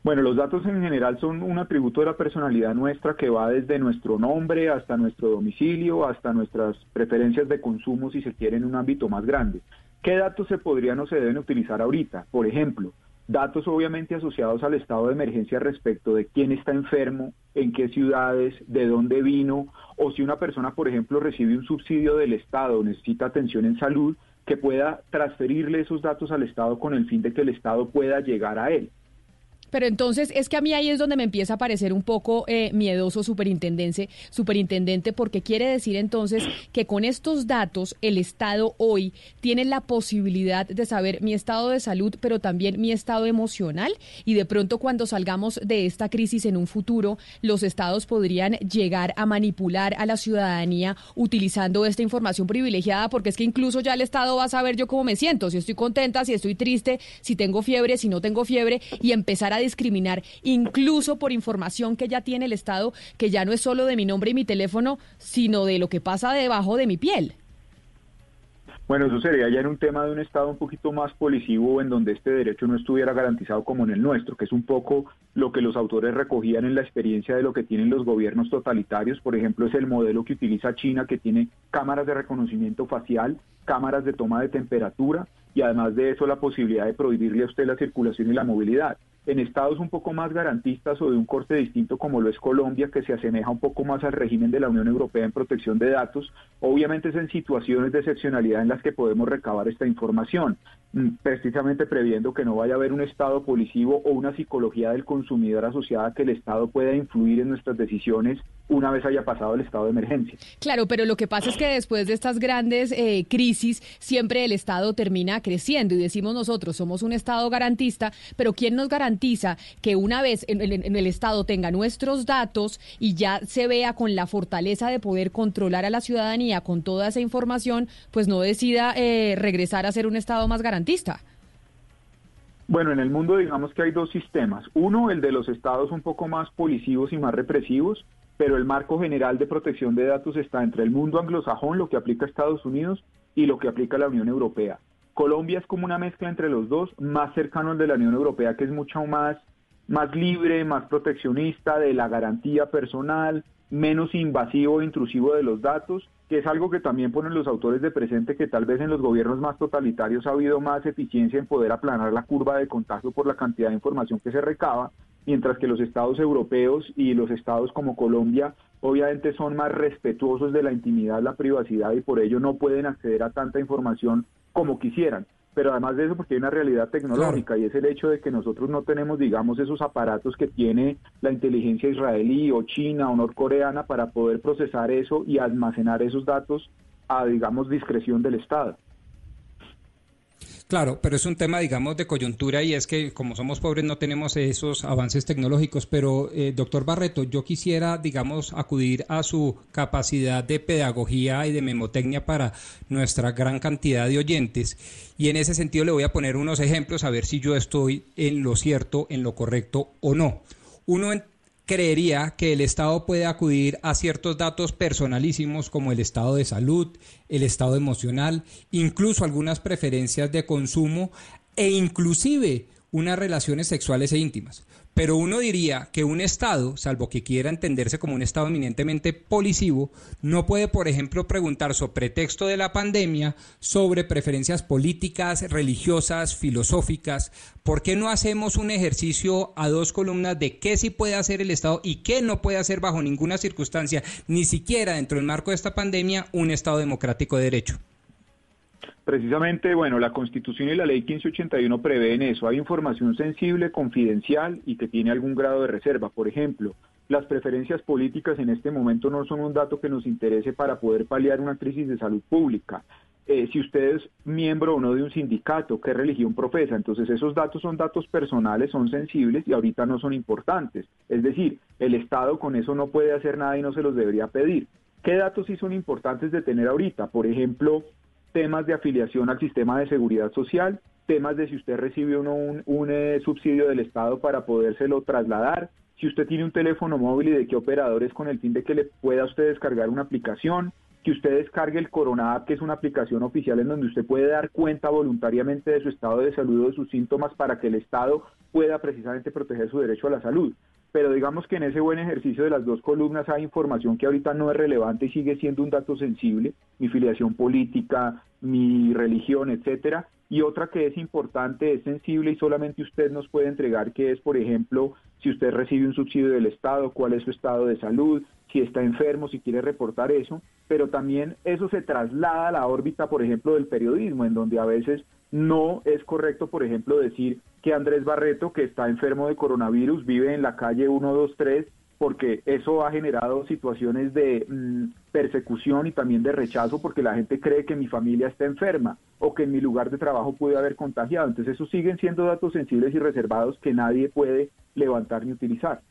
Bueno, los datos en general son un atributo de la personalidad nuestra que va desde nuestro nombre hasta nuestro domicilio, hasta nuestras preferencias de consumo, si se quiere, en un ámbito más grande. ¿Qué datos se podrían o se deben utilizar ahorita? Por ejemplo, datos obviamente asociados al estado de emergencia respecto de quién está enfermo, en qué ciudades, de dónde vino, o si una persona, por ejemplo, recibe un subsidio del Estado, necesita atención en salud, que pueda transferirle esos datos al Estado con el fin de que el Estado pueda llegar a él. Pero entonces es que a mí ahí es donde me empieza a parecer un poco eh, miedoso superintendente, superintendente, porque quiere decir entonces que con estos datos el Estado hoy tiene la posibilidad de saber mi estado de salud, pero también mi estado emocional. Y de pronto cuando salgamos de esta crisis en un futuro, los estados podrían llegar a manipular a la ciudadanía utilizando esta información privilegiada, porque es que incluso ya el Estado va a saber yo cómo me siento, si estoy contenta, si estoy triste, si tengo fiebre, si no tengo fiebre y empezar a discriminar incluso por información que ya tiene el Estado, que ya no es solo de mi nombre y mi teléfono, sino de lo que pasa debajo de mi piel. Bueno, eso sería ya en un tema de un Estado un poquito más policivo en donde este derecho no estuviera garantizado como en el nuestro, que es un poco lo que los autores recogían en la experiencia de lo que tienen los gobiernos totalitarios. Por ejemplo, es el modelo que utiliza China, que tiene cámaras de reconocimiento facial, cámaras de toma de temperatura y además de eso la posibilidad de prohibirle a usted la circulación y la movilidad. En estados un poco más garantistas o de un corte distinto como lo es Colombia, que se asemeja un poco más al régimen de la Unión Europea en protección de datos, obviamente es en situaciones de excepcionalidad en las que podemos recabar esta información, mm, precisamente previendo que no vaya a haber un estado policivo o una psicología del consumidor asociada a que el Estado pueda influir en nuestras decisiones una vez haya pasado el estado de emergencia. Claro, pero lo que pasa es que después de estas grandes eh, crisis, siempre el Estado termina creciendo y decimos nosotros, somos un Estado garantista, pero ¿quién nos garantiza que una vez en, el Estado tenga nuestros datos y ya se vea con la fortaleza de poder controlar a la ciudadanía con toda esa información, pues no decida eh, regresar a ser un Estado más garantista? Bueno, en el mundo digamos que hay dos sistemas. Uno, el de los estados un poco más policivos y más represivos, pero el marco general de protección de datos está entre el mundo anglosajón, lo que aplica Estados Unidos, y lo que aplica la Unión Europea. Colombia es como una mezcla entre los dos, más cercano al de la Unión Europea, que es mucho más, más libre, más proteccionista de la garantía personal, menos invasivo e intrusivo de los datos, que es algo que también ponen los autores de presente, que tal vez en los gobiernos más totalitarios ha habido más eficiencia en poder aplanar la curva de contagio por la cantidad de información que se recaba, mientras que los estados europeos y los estados como Colombia obviamente son más respetuosos de la intimidad, la privacidad y por ello no pueden acceder a tanta información como quisieran. Pero además de eso, porque hay una realidad tecnológica y es el hecho de que nosotros no tenemos, digamos, esos aparatos que tiene la inteligencia israelí o china o norcoreana para poder procesar eso y almacenar esos datos a, digamos, discreción del Estado. Claro, pero es un tema, digamos, de coyuntura y es que como somos pobres no tenemos esos avances tecnológicos. Pero, eh, doctor Barreto, yo quisiera, digamos, acudir a su capacidad de pedagogía y de memotecnia para nuestra gran cantidad de oyentes. Y en ese sentido le voy a poner unos ejemplos a ver si yo estoy en lo cierto, en lo correcto o no. Uno en- creería que el Estado puede acudir a ciertos datos personalísimos como el estado de salud, el estado emocional, incluso algunas preferencias de consumo e inclusive unas relaciones sexuales e íntimas. Pero uno diría que un Estado, salvo que quiera entenderse como un Estado eminentemente policivo, no puede, por ejemplo, preguntar sobre pretexto de la pandemia sobre preferencias políticas, religiosas, filosóficas. ¿Por qué no hacemos un ejercicio a dos columnas de qué sí puede hacer el Estado y qué no puede hacer bajo ninguna circunstancia, ni siquiera dentro del marco de esta pandemia, un Estado democrático de derecho? Precisamente, bueno, la Constitución y la Ley 1581 prevén eso. Hay información sensible, confidencial y que tiene algún grado de reserva. Por ejemplo, las preferencias políticas en este momento no son un dato que nos interese para poder paliar una crisis de salud pública. Eh, si usted es miembro o no de un sindicato, qué religión profesa. Entonces esos datos son datos personales, son sensibles y ahorita no son importantes. Es decir, el Estado con eso no puede hacer nada y no se los debería pedir. ¿Qué datos sí son importantes de tener ahorita? Por ejemplo, temas de afiliación al sistema de seguridad social, temas de si usted recibe uno un, un eh, subsidio del Estado para podérselo trasladar, si usted tiene un teléfono móvil y de qué operador es con el fin de que le pueda usted descargar una aplicación, que usted descargue el Corona App, que es una aplicación oficial en donde usted puede dar cuenta voluntariamente de su estado de salud o de sus síntomas para que el Estado pueda precisamente proteger su derecho a la salud. Pero digamos que en ese buen ejercicio de las dos columnas hay información que ahorita no es relevante y sigue siendo un dato sensible, mi filiación política, mi religión, etcétera, y otra que es importante, es sensible y solamente usted nos puede entregar, que es, por ejemplo, si usted recibe un subsidio del Estado, cuál es su estado de salud, si está enfermo, si quiere reportar eso, pero también eso se traslada a la órbita, por ejemplo, del periodismo, en donde a veces no es correcto, por ejemplo, decir que Andrés Barreto, que está enfermo de coronavirus, vive en la calle 123, porque eso ha generado situaciones de mm, persecución y también de rechazo, porque la gente cree que mi familia está enferma o que en mi lugar de trabajo puede haber contagiado. Entonces, esos siguen siendo datos sensibles y reservados que nadie puede levantar ni utilizar.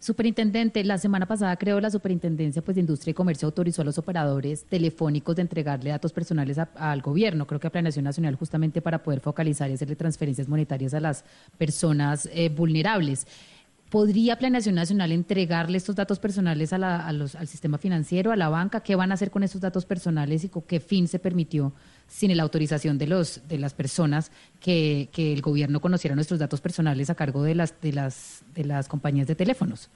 Superintendente, la semana pasada creo la Superintendencia pues, de Industria y Comercio autorizó a los operadores telefónicos de entregarle datos personales al gobierno, creo que a Planeación Nacional, justamente para poder focalizar y hacerle transferencias monetarias a las personas eh, vulnerables. ¿Podría Planeación Nacional entregarle estos datos personales a la, a los, al sistema financiero, a la banca? ¿Qué van a hacer con estos datos personales y con qué fin se permitió sin la autorización de, los, de las personas que, que el gobierno conociera nuestros datos personales a cargo de las, de, las, de las compañías de teléfonos?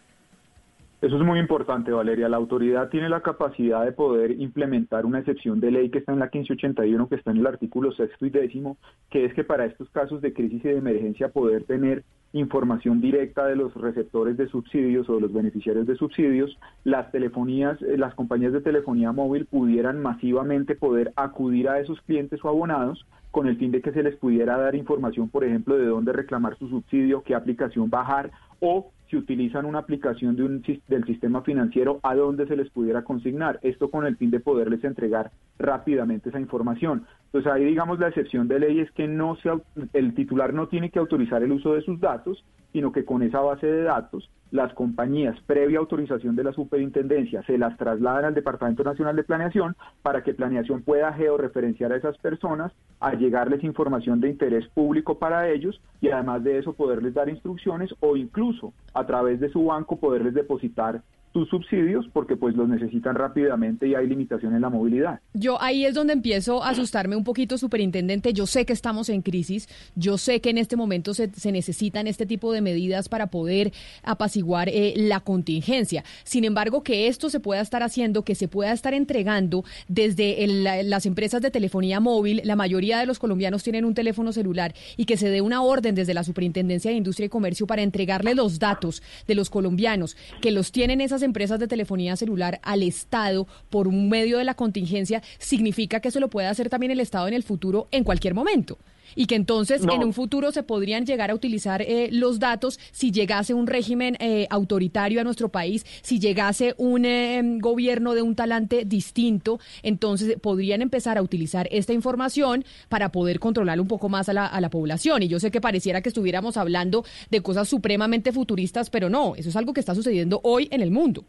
Eso es muy importante, Valeria. La autoridad tiene la capacidad de poder implementar una excepción de ley que está en la 1581, que está en el artículo sexto y décimo, que es que para estos casos de crisis y de emergencia poder tener información directa de los receptores de subsidios o de los beneficiarios de subsidios, las telefonías, eh, las compañías de telefonía móvil pudieran masivamente poder acudir a esos clientes o abonados con el fin de que se les pudiera dar información, por ejemplo, de dónde reclamar su subsidio, qué aplicación bajar o si utilizan una aplicación de un, del sistema financiero, a dónde se les pudiera consignar. Esto con el fin de poderles entregar rápidamente esa información. Entonces ahí digamos la excepción de ley es que no se, el titular no tiene que autorizar el uso de sus datos, sino que con esa base de datos las compañías, previa autorización de la superintendencia, se las trasladan al Departamento Nacional de Planeación para que Planeación pueda georreferenciar a esas personas, a llegarles información de interés público para ellos y además de eso poderles dar instrucciones o incluso a través de su banco poderles depositar tus subsidios porque pues los necesitan rápidamente y hay limitación en la movilidad. Yo ahí es donde empiezo a asustarme un poquito, superintendente. Yo sé que estamos en crisis, yo sé que en este momento se, necesitan este tipo de medidas para poder apaciguar eh, la contingencia. Sin embargo, que esto se pueda estar haciendo, que se pueda estar entregando desde las empresas de telefonía móvil, la mayoría de los colombianos tienen un teléfono celular y que se dé una orden desde la Superintendencia de Industria y Comercio para entregarle los datos de los colombianos que los tienen esas empresas de telefonía celular al Estado por un medio de la contingencia, significa que eso lo puede hacer también el Estado en el futuro en cualquier momento y que entonces en un futuro se podrían llegar a utilizar eh, los datos si llegase un régimen eh, autoritario a nuestro país, si llegase un eh, gobierno de un talante distinto, entonces podrían empezar a utilizar esta información para poder controlar un poco más a la, a la población. Y yo sé que pareciera que estuviéramos hablando de cosas supremamente futuristas, pero no, eso es algo que está sucediendo hoy en el mundo.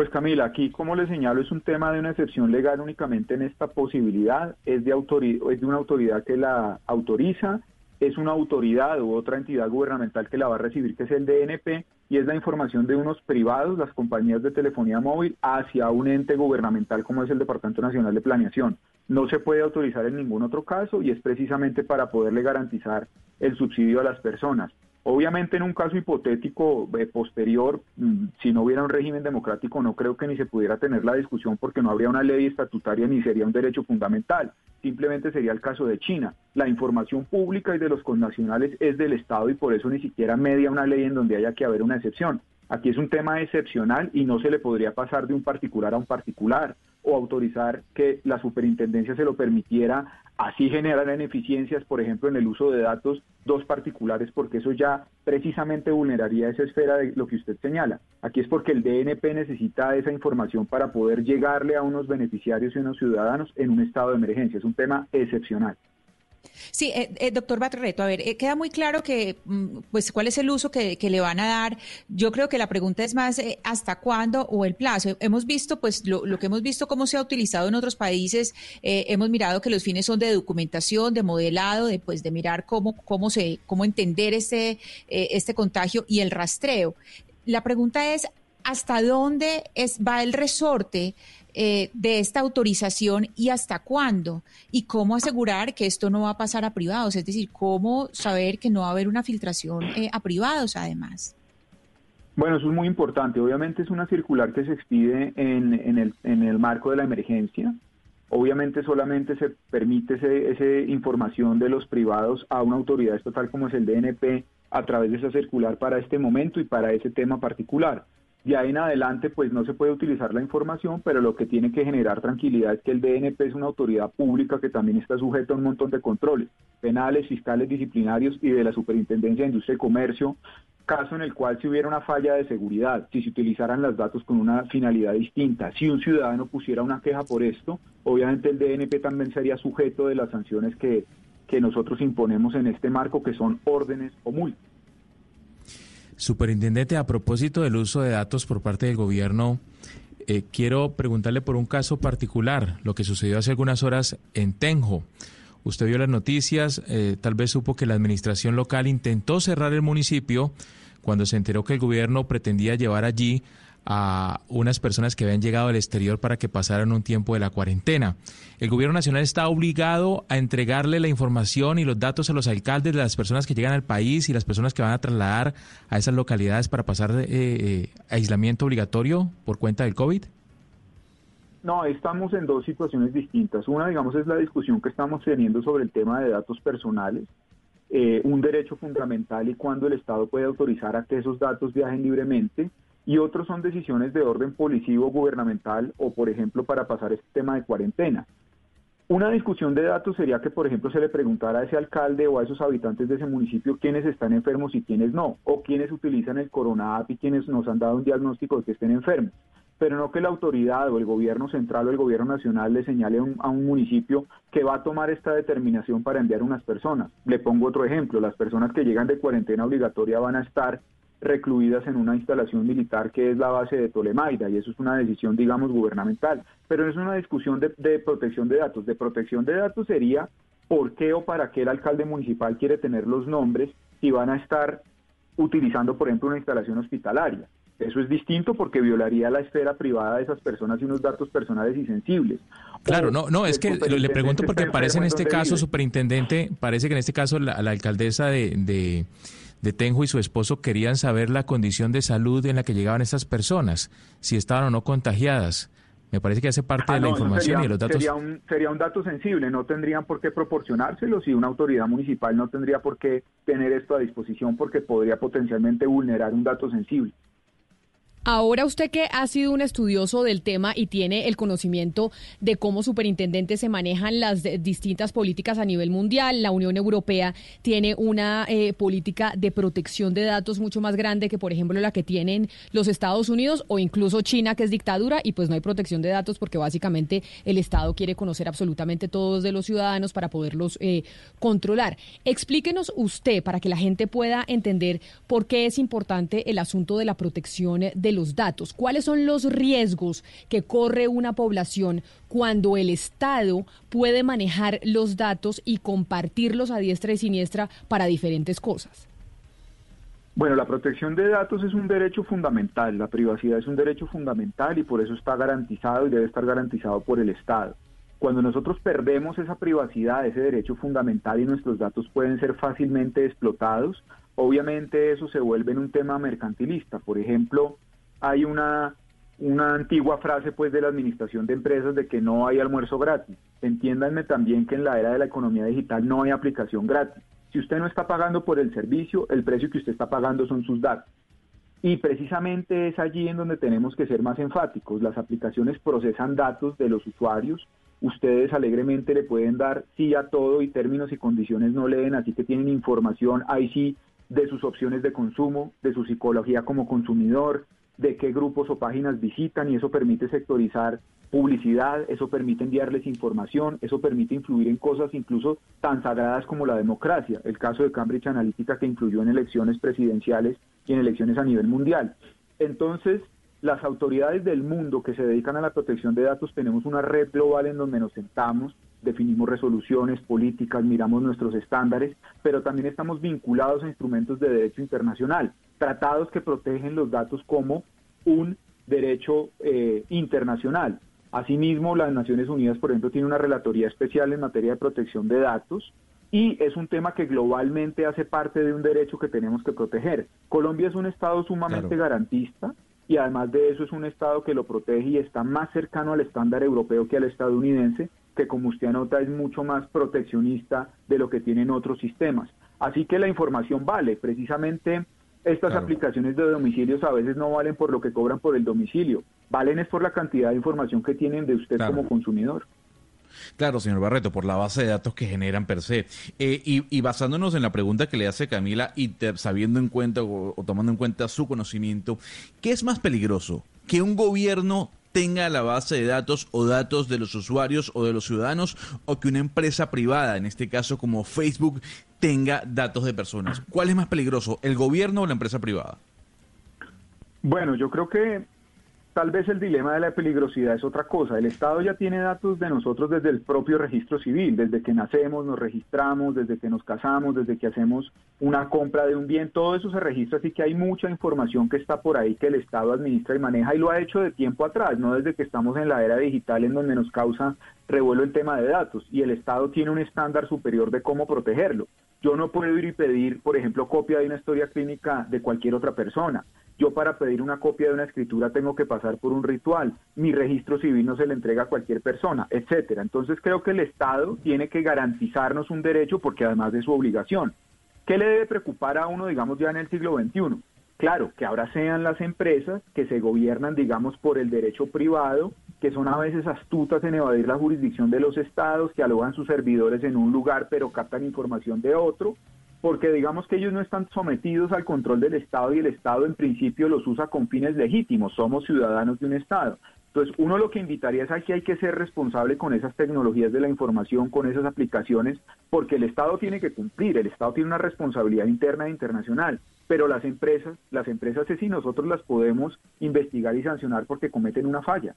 Pues Camila, aquí como le señalo es un tema de una excepción legal únicamente en esta posibilidad, es de, es de una autoridad que la autoriza, es una autoridad u otra entidad gubernamental que la va a recibir, que es el DNP, y es la información de unos privados, las compañías de telefonía móvil, hacia un ente gubernamental como es el Departamento Nacional de Planeación. No se puede autorizar en ningún otro caso y es precisamente para poderle garantizar el subsidio a las personas. Obviamente en un caso hipotético eh, posterior, mm, si no hubiera un régimen democrático, no creo que ni se pudiera tener la discusión porque no habría una ley estatutaria ni sería un derecho fundamental. Simplemente sería el caso de China. La información pública y de los connacionales es del Estado y por eso ni siquiera media una ley en donde haya que haber una excepción. Aquí es un tema excepcional y no se le podría pasar de un particular a un particular o autorizar que la superintendencia se lo permitiera, así generar ineficiencias, por ejemplo, en el uso de datos dos particulares, porque eso ya precisamente vulneraría esa esfera de lo que usted señala. Aquí es porque el DNP necesita esa información para poder llegarle a unos beneficiarios y unos ciudadanos en un estado de emergencia. Es un tema excepcional. Sí, eh, eh, doctor Batorreto, a ver, eh, queda muy claro que, mm, pues, cuál es el uso que, le van a dar. Yo creo que la pregunta es más hasta cuándo o el plazo. Hemos visto, pues, lo, que hemos visto cómo se ha utilizado en otros países. hemos mirado que los fines son de documentación, de modelado, de, pues, de mirar cómo, cómo se, cómo entender este, este contagio y el rastreo. La pregunta es, ¿hasta dónde va el resorte? Eh, de esta autorización y hasta cuándo y cómo asegurar que esto no va a pasar a privados, es decir, cómo saber que no va a haber una filtración eh, a privados además. Bueno, eso es muy importante. Obviamente es una circular que se expide en, en, el, en el marco de la emergencia. Obviamente solamente se permite esa información de los privados a una autoridad estatal como es el DNP a través de esa circular para este momento y para ese tema particular. De en adelante, pues no se puede utilizar la información, pero lo que tiene que generar tranquilidad es que el DNP es una autoridad pública que también está sujeta a un montón de controles, penales, fiscales, disciplinarios y de la Superintendencia de Industria y Comercio, caso en el cual si hubiera una falla de seguridad, si se utilizaran los datos con una finalidad distinta, si un ciudadano pusiera una queja por esto, obviamente el DNP también sería sujeto de las sanciones que, que nosotros imponemos en este marco, que son órdenes o multas. Superintendente, a propósito del uso de datos por parte del gobierno, eh, quiero preguntarle por un caso particular, lo que sucedió hace algunas horas en Tenjo. Usted vio las noticias, eh, tal vez supo que la administración local intentó cerrar el municipio cuando se enteró que el gobierno pretendía llevar allí a unas personas que habían llegado del exterior para que pasaran un tiempo de la cuarentena. El gobierno nacional está obligado a entregarle la información y los datos a los alcaldes de las personas que llegan al país y las personas que van a trasladar a esas localidades para pasar eh, eh, aislamiento obligatorio por cuenta del COVID. No, estamos en dos situaciones distintas. Una, digamos, es la discusión que estamos teniendo sobre el tema de datos personales, eh, un derecho fundamental y cuando el Estado puede autorizar a que esos datos viajen libremente y otros son decisiones de orden policivo gubernamental o, por ejemplo, para pasar este tema de cuarentena. Una discusión de datos sería que, por ejemplo, se le preguntara a ese alcalde o a esos habitantes de ese municipio quiénes están enfermos y quiénes no, o quiénes utilizan el Corona y quiénes nos han dado un diagnóstico de que estén enfermos. Pero no que la autoridad o el gobierno central o el gobierno nacional le señale a un municipio que va a tomar esta determinación para enviar unas personas. Le pongo otro ejemplo, las personas que llegan de cuarentena obligatoria van a estar recluidas en una instalación militar que es la base de Tolemaida y eso es una decisión, digamos, gubernamental. Pero es una discusión de, de, protección de datos. De protección de datos sería por qué o para qué el alcalde municipal quiere tener los nombres y van a estar utilizando, por ejemplo, una instalación hospitalaria. Eso es distinto porque violaría la esfera privada de esas personas y unos datos personales y sensibles. Claro, no, no, es que le pregunto porque parece en este caso, superintendente, parece que en este caso la, alcaldesa de de Tenjo y su esposo querían saber la condición de salud en la que llegaban estas personas, si estaban o no contagiadas. Me parece que hace parte ah, de la información y de los datos. Sería un, sería un dato sensible, no tendrían por qué proporcionárselo si una autoridad municipal no tendría por qué tener esto a disposición porque podría potencialmente vulnerar un dato sensible. Ahora usted que ha sido un estudioso del tema y tiene el conocimiento de cómo superintendentes se manejan las distintas políticas a nivel mundial, la Unión Europea tiene una eh, política de protección de datos mucho más grande que, por ejemplo, la que tienen los Estados Unidos o incluso China, que es dictadura, y pues no hay protección de datos porque básicamente el Estado quiere conocer absolutamente todos de los ciudadanos para poderlos eh, controlar. Explíquenos usted, para que la gente pueda entender por qué es importante el asunto de la protección de los datos? ¿Cuáles son los riesgos que corre una población cuando el Estado puede manejar los datos y compartirlos a diestra y siniestra para diferentes cosas? Bueno, la protección de datos es un derecho fundamental, la privacidad es un derecho fundamental y por eso está garantizado y debe estar garantizado por el Estado. Cuando nosotros perdemos esa privacidad, ese derecho fundamental y nuestros datos pueden ser fácilmente explotados, obviamente eso se vuelve en un tema mercantilista. Por ejemplo, hay una, una antigua frase pues de la administración de empresas de que no hay almuerzo gratis. Entiéndanme también que en la era de la economía digital no hay aplicación gratis. Si usted no está pagando por el servicio, el precio que usted está pagando son sus datos. Y precisamente es allí en donde tenemos que ser más enfáticos. Las aplicaciones procesan datos de los usuarios. Ustedes alegremente le pueden dar sí a todo y términos y condiciones no leen, así que tienen información ahí sí de sus opciones de consumo, de su psicología como consumidor, de qué grupos o páginas visitan y eso permite sectorizar publicidad, eso permite enviarles información, eso permite influir en cosas incluso tan sagradas como la democracia, el caso de Cambridge Analytica que influyó en elecciones presidenciales y en elecciones a nivel mundial. Entonces, las autoridades del mundo que se dedican a la protección de datos tenemos una red global en donde nos sentamos, definimos resoluciones políticas, miramos nuestros estándares, pero también estamos vinculados a instrumentos de derecho internacional, tratados que protegen los datos como un derecho eh, internacional. Asimismo, las Naciones Unidas, por ejemplo, tiene una relatoría especial en materia de protección de datos y es un tema que globalmente hace parte de un derecho que tenemos que proteger. Colombia es un Estado sumamente garantista y además de eso es un Estado que lo protege y está más cercano al estándar europeo que al estadounidense, que como usted anota es mucho más proteccionista de lo que tienen otros sistemas. Así que la información vale, precisamente estas aplicaciones de domicilios a veces no valen por lo que cobran por el domicilio, valen es por la cantidad de información que tienen de usted como consumidor. Claro, señor Barreto, por la base de datos que generan per se. Eh, y, basándonos en la pregunta que le hace Camila y sabiendo en cuenta o, tomando en cuenta su conocimiento, ¿qué es más peligroso? ¿Que un gobierno tenga la base de datos o datos de los usuarios o de los ciudadanos o que una empresa privada, en este caso como Facebook, tenga datos de personas. ¿Cuál es más peligroso, el gobierno o la empresa privada? Bueno, yo creo que tal vez el dilema de la peligrosidad es otra cosa. El Estado ya tiene datos de nosotros desde el propio registro civil, desde que nacemos, nos registramos, desde que nos casamos, desde que hacemos una compra de un bien, todo eso se registra, así que hay mucha información que está por ahí que el Estado administra y maneja y lo ha hecho de tiempo atrás, no desde que estamos en la era digital en donde nos causa revuelo el tema de datos y el Estado tiene un estándar superior de cómo protegerlo. Yo no puedo ir y pedir, por ejemplo, copia de una historia clínica de cualquier otra persona. Yo para pedir una copia de una escritura tengo que pasar por un ritual. Mi registro civil no se le entrega a cualquier persona, etcétera. Entonces creo que el Estado tiene que garantizarnos un derecho porque además de su obligación. ¿Qué le debe preocupar a uno, digamos, ya en el siglo XXI? Claro, que ahora sean las empresas que se gobiernan, digamos, por el derecho privado, que son a veces astutas en evadir la jurisdicción de los estados, que alojan sus servidores en un lugar pero captan información de otro, porque digamos que ellos no están sometidos al control del Estado y el Estado en principio los usa con fines legítimos, somos ciudadanos de un Estado. Entonces, uno lo que invitaría es a que hay que ser responsable con esas tecnologías de la información, con esas aplicaciones, porque el Estado tiene que cumplir, el Estado tiene una responsabilidad interna e internacional, pero las empresas, las empresas es si nosotros las podemos investigar y sancionar porque cometen una falla.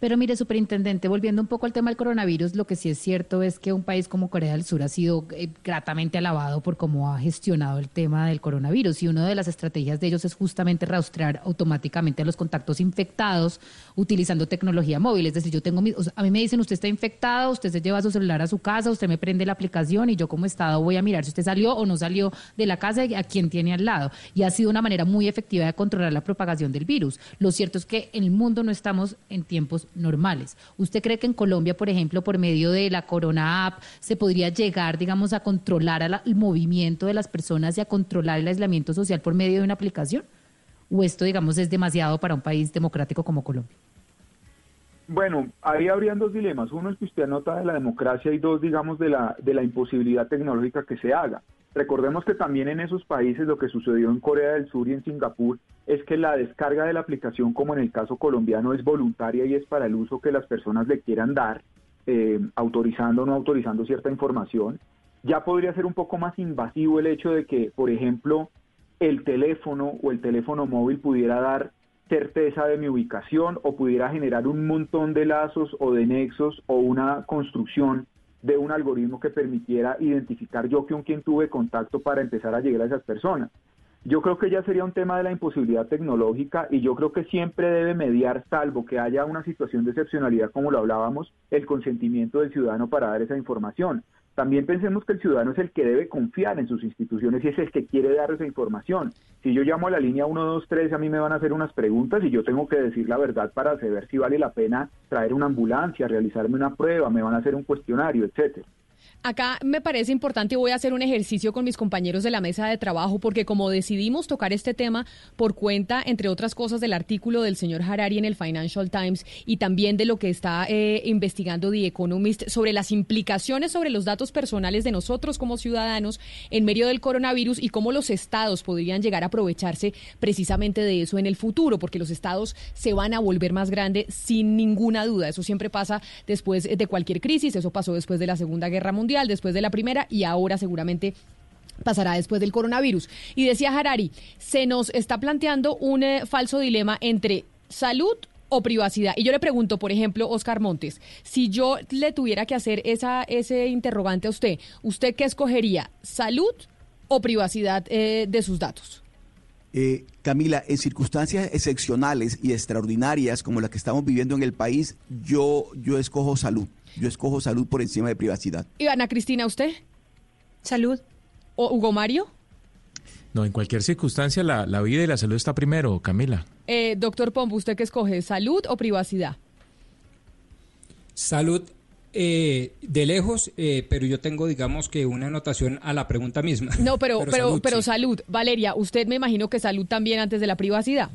Pero mire, superintendente, volviendo un poco al tema del coronavirus, lo que sí es cierto es que un país como Corea del Sur ha sido eh, gratamente alabado por cómo ha gestionado el tema del coronavirus y una de las estrategias de ellos es justamente rastrear automáticamente a los contactos infectados utilizando tecnología móvil. Es decir, yo tengo a mí me dicen usted está infectado, usted se lleva su celular a su casa, usted me prende la aplicación y yo como Estado voy a mirar si usted salió o no salió de la casa y a quién tiene al lado. Y ha sido una manera muy efectiva de controlar la propagación del virus. Lo cierto es que en el mundo no estamos en tiempos normales. ¿Usted cree que en Colombia, por ejemplo, por medio de la Corona App, se podría llegar, digamos, a controlar el movimiento de las personas y a controlar el aislamiento social por medio de una aplicación? ¿O esto, digamos, es demasiado para un país democrático como Colombia? Bueno, ahí habrían dos dilemas. Uno es que usted anota de la democracia y dos, digamos, de la, de la imposibilidad tecnológica que se haga. Recordemos que también en esos países lo que sucedió en Corea del Sur y en Singapur es que la descarga de la aplicación, como en el caso colombiano, es voluntaria y es para el uso que las personas le quieran dar, eh, autorizando o no autorizando cierta información. Ya podría ser un poco más invasivo el hecho de que, por ejemplo, el teléfono o el teléfono móvil pudiera dar certeza de mi ubicación o pudiera generar un montón de lazos o de nexos o una construcción de un algoritmo que permitiera identificar yo con quién tuve contacto para empezar a llegar a esas personas. Yo creo que ya sería un tema de la imposibilidad tecnológica y yo creo que siempre debe mediar, salvo que haya una situación de excepcionalidad como lo hablábamos, el consentimiento del ciudadano para dar esa información. También pensemos que el ciudadano es el que debe confiar en sus instituciones y es el que quiere dar esa información. Si yo llamo a la línea 123, a mí me van a hacer unas preguntas y yo tengo que decir la verdad para saber si vale la pena traer una ambulancia, realizarme una prueba, me van a hacer un cuestionario, etcétera. Acá me parece importante y voy a hacer un ejercicio con mis compañeros de la mesa de trabajo porque como decidimos tocar este tema por cuenta, entre otras cosas, del artículo del señor Harari en el Financial Times y también de lo que está eh, investigando The Economist sobre las implicaciones sobre los datos personales de nosotros como ciudadanos en medio del coronavirus y cómo los estados podrían llegar a aprovecharse precisamente de eso en el futuro, porque los estados se van a volver más grandes sin ninguna duda. Eso siempre pasa después de cualquier crisis, eso pasó después de la Segunda Guerra Mundial después de la primera y ahora seguramente pasará después del coronavirus. Y decía Harari, se nos está planteando un eh, falso dilema entre salud o privacidad. Y yo le pregunto, por ejemplo, Oscar Montes, si yo le tuviera que hacer esa, ese interrogante a usted, ¿usted qué escogería? ¿Salud o privacidad eh, de sus datos? Eh, Camila, en circunstancias excepcionales y extraordinarias como las que estamos viviendo en el país, yo, yo escojo salud. Yo escojo salud por encima de privacidad. ¿Y Ana Cristina, usted? Salud. ¿O Hugo Mario? No, en cualquier circunstancia la, vida y la salud está primero, Camila. Eh, doctor Pombo, ¿usted qué escoge, salud o privacidad? Salud eh, de lejos, eh, pero yo tengo, digamos, que una anotación a la pregunta misma. No, pero, pero, pero, salud, Valeria, usted me imagino que salud también antes de la privacidad.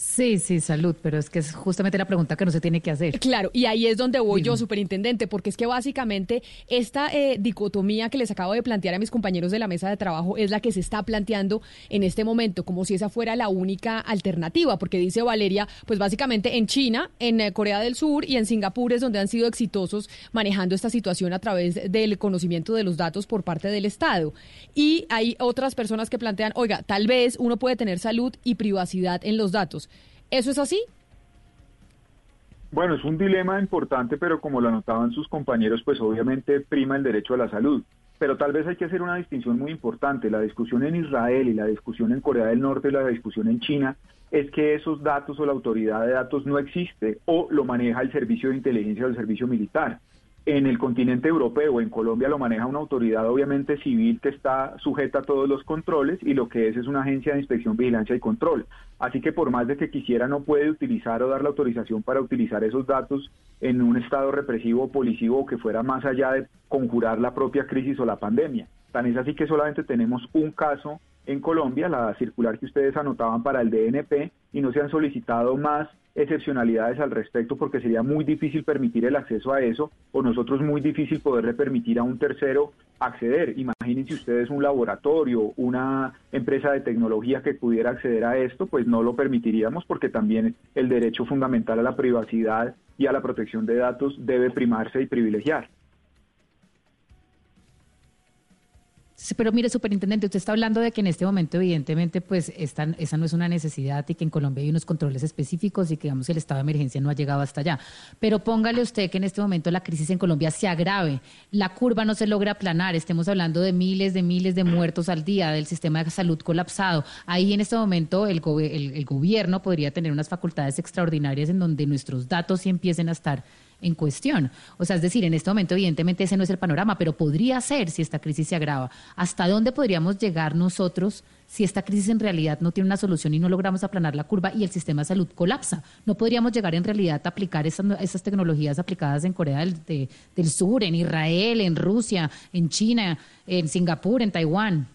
Sí, sí, salud, pero es que es justamente la pregunta que no se tiene que hacer. Claro, y ahí es donde voy yo, superintendente, porque es que básicamente esta eh, dicotomía que les acabo de plantear a mis compañeros de la mesa de trabajo es la que se está planteando en este momento, como si esa fuera la única alternativa, porque dice Valeria, pues básicamente en China, en eh, Corea del Sur y en Singapur es donde han sido exitosos manejando esta situación a través del conocimiento de los datos por parte del Estado. Y hay otras personas que plantean, oiga, tal vez uno puede tener salud y privacidad en los datos. ¿Eso es así? Bueno, es un dilema importante, pero como lo anotaban sus compañeros, pues obviamente prima el derecho a la salud. Pero tal vez hay que hacer una distinción muy importante. La discusión en Israel y la discusión en Corea del Norte y la discusión en China es que esos datos o la autoridad de datos no existe o lo maneja el servicio de inteligencia o el servicio militar en el continente europeo, en Colombia, lo maneja una autoridad obviamente civil que está sujeta a todos los controles y lo que es es una agencia de inspección, vigilancia y control. Así que por más de que quisiera no puede utilizar o dar la autorización para utilizar esos datos en un estado represivo o policivo que fuera más allá de conjurar la propia crisis o la pandemia. Tan es así que solamente tenemos un caso en Colombia, la circular que ustedes anotaban para el DNP, y no se han solicitado más excepcionalidades al respecto porque sería muy difícil permitir el acceso a eso o nosotros muy difícil poderle permitir a un tercero acceder. Imagínense ustedes un laboratorio, una empresa de tecnología que pudiera acceder a esto, pues no lo permitiríamos porque también el derecho fundamental a la privacidad y a la protección de datos debe primarse y privilegiar. Pero mire, superintendente, usted está hablando de que en este momento, evidentemente, pues esta, esa no es una necesidad y que en Colombia hay unos controles específicos y que, digamos, el estado de emergencia no ha llegado hasta allá. Pero póngale usted que en este momento la crisis en Colombia se agrave, la curva no se logra aplanar, estemos hablando de miles de miles de muertos al día, del sistema de salud colapsado. Ahí en este momento el, el gobierno podría tener unas facultades extraordinarias en donde nuestros datos sí empiecen a estar en cuestión. O sea, es decir, en este momento evidentemente ese no es el panorama, pero podría ser si esta crisis se agrava. ¿Hasta dónde podríamos llegar nosotros si esta crisis en realidad no tiene una solución y no logramos aplanar la curva y el sistema de salud colapsa? ¿No podríamos llegar en realidad a aplicar esas, tecnologías aplicadas en Corea del, del Sur, en Israel, en Rusia, en China, en Singapur, en Taiwán?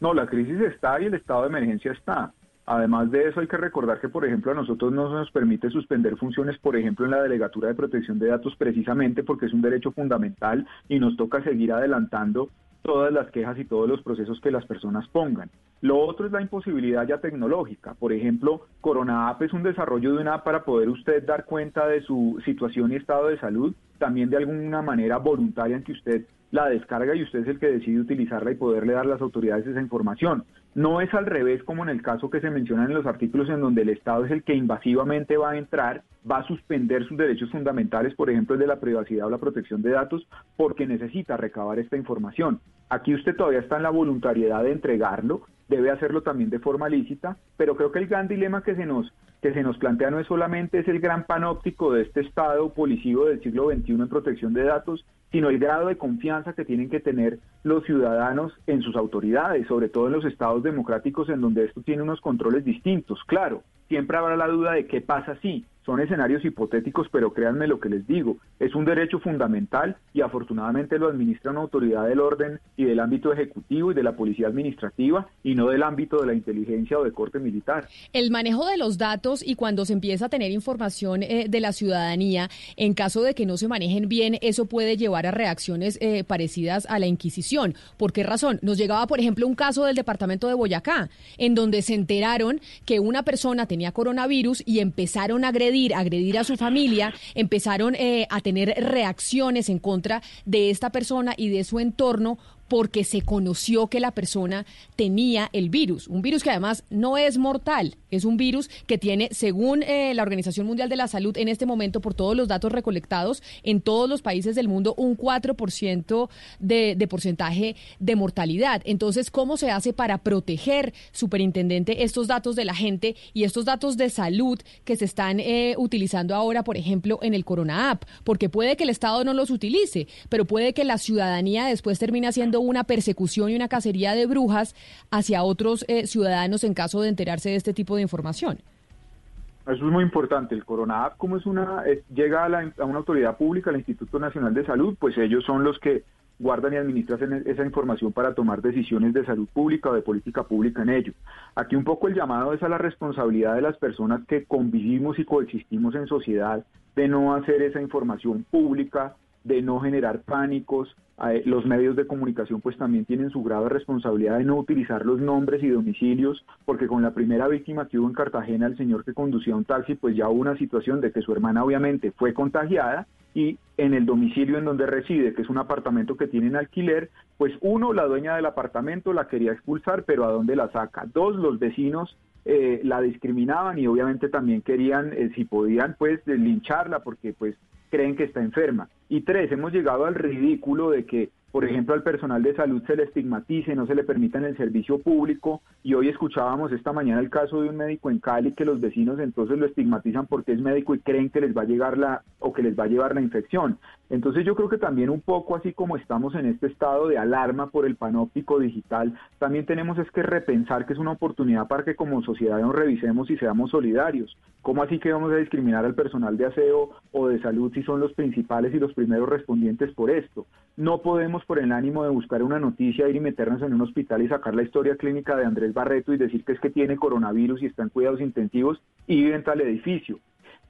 No, la crisis está y el estado de emergencia está. Además de eso, hay que recordar que, por ejemplo, a nosotros no nos permite suspender funciones, por ejemplo, en la Delegatura de Protección de Datos, precisamente porque es un derecho fundamental y nos toca seguir adelantando todas las quejas y todos los procesos que las personas pongan. Lo otro es la imposibilidad ya tecnológica. Por ejemplo, Corona App es un desarrollo de una app para poder usted dar cuenta de su situación y estado de salud, también de alguna manera voluntaria en que usted la descarga y usted es el que decide utilizarla y poderle dar a las autoridades esa información. No es al revés como en el caso que se menciona en los artículos en donde el Estado es el que invasivamente va a entrar, va a suspender sus derechos fundamentales, por ejemplo el de la privacidad o la protección de datos, porque necesita recabar esta información. Aquí usted todavía está en la voluntariedad de entregarlo, debe hacerlo también de forma lícita, pero creo que el gran dilema que se nos que se nos plantea no es solamente es el gran panóptico de este Estado policivo del siglo XXI en protección de datos, sino el grado de confianza que tienen que tener los ciudadanos en sus autoridades, sobre todo en los estados democráticos en donde esto tiene unos controles distintos. Claro, siempre habrá la duda de qué pasa si son escenarios hipotéticos, pero créanme lo que les digo, es un derecho fundamental y afortunadamente lo administra una autoridad del orden y del ámbito ejecutivo y de la policía administrativa y no del ámbito de la inteligencia o de corte militar. El manejo de los datos y cuando se empieza a tener información eh, de la ciudadanía, en caso de que no se manejen bien, eso puede llevar a reacciones eh, parecidas a la Inquisición. ¿Por qué razón? Nos llegaba, por ejemplo, un caso del departamento de Boyacá, en donde se enteraron que una persona tenía coronavirus y empezaron a agredir, agredir a su familia, empezaron eh, a tener reacciones en contra de esta persona y de su entorno porque se conoció que la persona tenía el virus, un virus que además no es mortal, es un virus que tiene, según eh, la Organización Mundial de la Salud, en este momento, por todos los datos recolectados en todos los países del mundo, un 4% de, de porcentaje de mortalidad. Entonces, ¿cómo se hace para proteger, superintendente, estos datos de la gente y estos datos de salud que se están eh, utilizando ahora, por ejemplo, en el Corona App? Porque puede que el Estado no los utilice, pero puede que la ciudadanía después termine haciendo una persecución y una cacería de brujas hacia otros eh, ciudadanos en caso de enterarse de este tipo de información. Eso es muy importante. El Corona App, como es una, llega a, la, a, una autoridad pública, al Instituto Nacional de Salud, pues ellos son los que guardan y administran esa información para tomar decisiones de salud pública o de política pública en ello. Aquí un poco el llamado es a la responsabilidad de las personas que convivimos y coexistimos en sociedad de no hacer esa información pública, de no generar pánicos. Los medios de comunicación pues también tienen su grado de responsabilidad de no utilizar los nombres y domicilios, porque con la primera víctima que hubo en Cartagena, el señor que conducía un taxi, pues ya hubo una situación de que su hermana obviamente fue contagiada y en el domicilio en donde reside, que es un apartamento que tiene en alquiler, pues uno, la dueña del apartamento la quería expulsar, pero ¿a dónde la saca? Dos, los vecinos eh, la discriminaban y obviamente también querían, eh, si podían, pues lincharla porque pues creen que está enferma. Y tres, hemos llegado al ridículo de que por ejemplo, al personal de salud se le estigmatice, no se le permita en el servicio público. Y hoy escuchábamos esta mañana el caso de un médico en Cali que los vecinos entonces lo estigmatizan porque es médico y creen que les va a llegar la o que les va a llevar la infección. Entonces yo creo que también un poco así como estamos en este estado de alarma por el panóptico digital, también tenemos es que repensar que es una oportunidad para que como sociedad nos revisemos y seamos solidarios. ¿Cómo así que vamos a discriminar al personal de aseo o de salud si son los principales y los primeros respondientes por esto? No podemos por el ánimo de buscar una noticia, ir y meternos en un hospital y sacar la historia clínica de Andrés Barreto y decir que es que tiene coronavirus y está en cuidados intensivos y vive en tal edificio.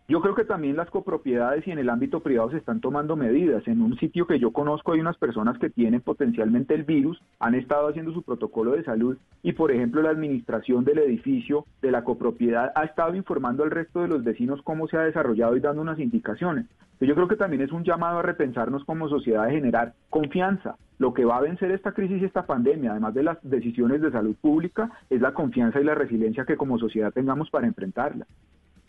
Yo creo que también las copropiedades y en el ámbito privado se están tomando medidas. En un sitio que yo conozco hay unas personas que tienen potencialmente el virus, han estado haciendo su protocolo de salud y, por ejemplo, la administración del edificio, de la copropiedad, ha estado informando al resto de los vecinos cómo se ha desarrollado y dando unas indicaciones. Yo creo que también es un llamado a repensarnos como sociedad, a generar confianza. Lo que va a vencer esta crisis y esta pandemia, además de las decisiones de salud pública, es la confianza y la resiliencia que como sociedad tengamos para enfrentarla.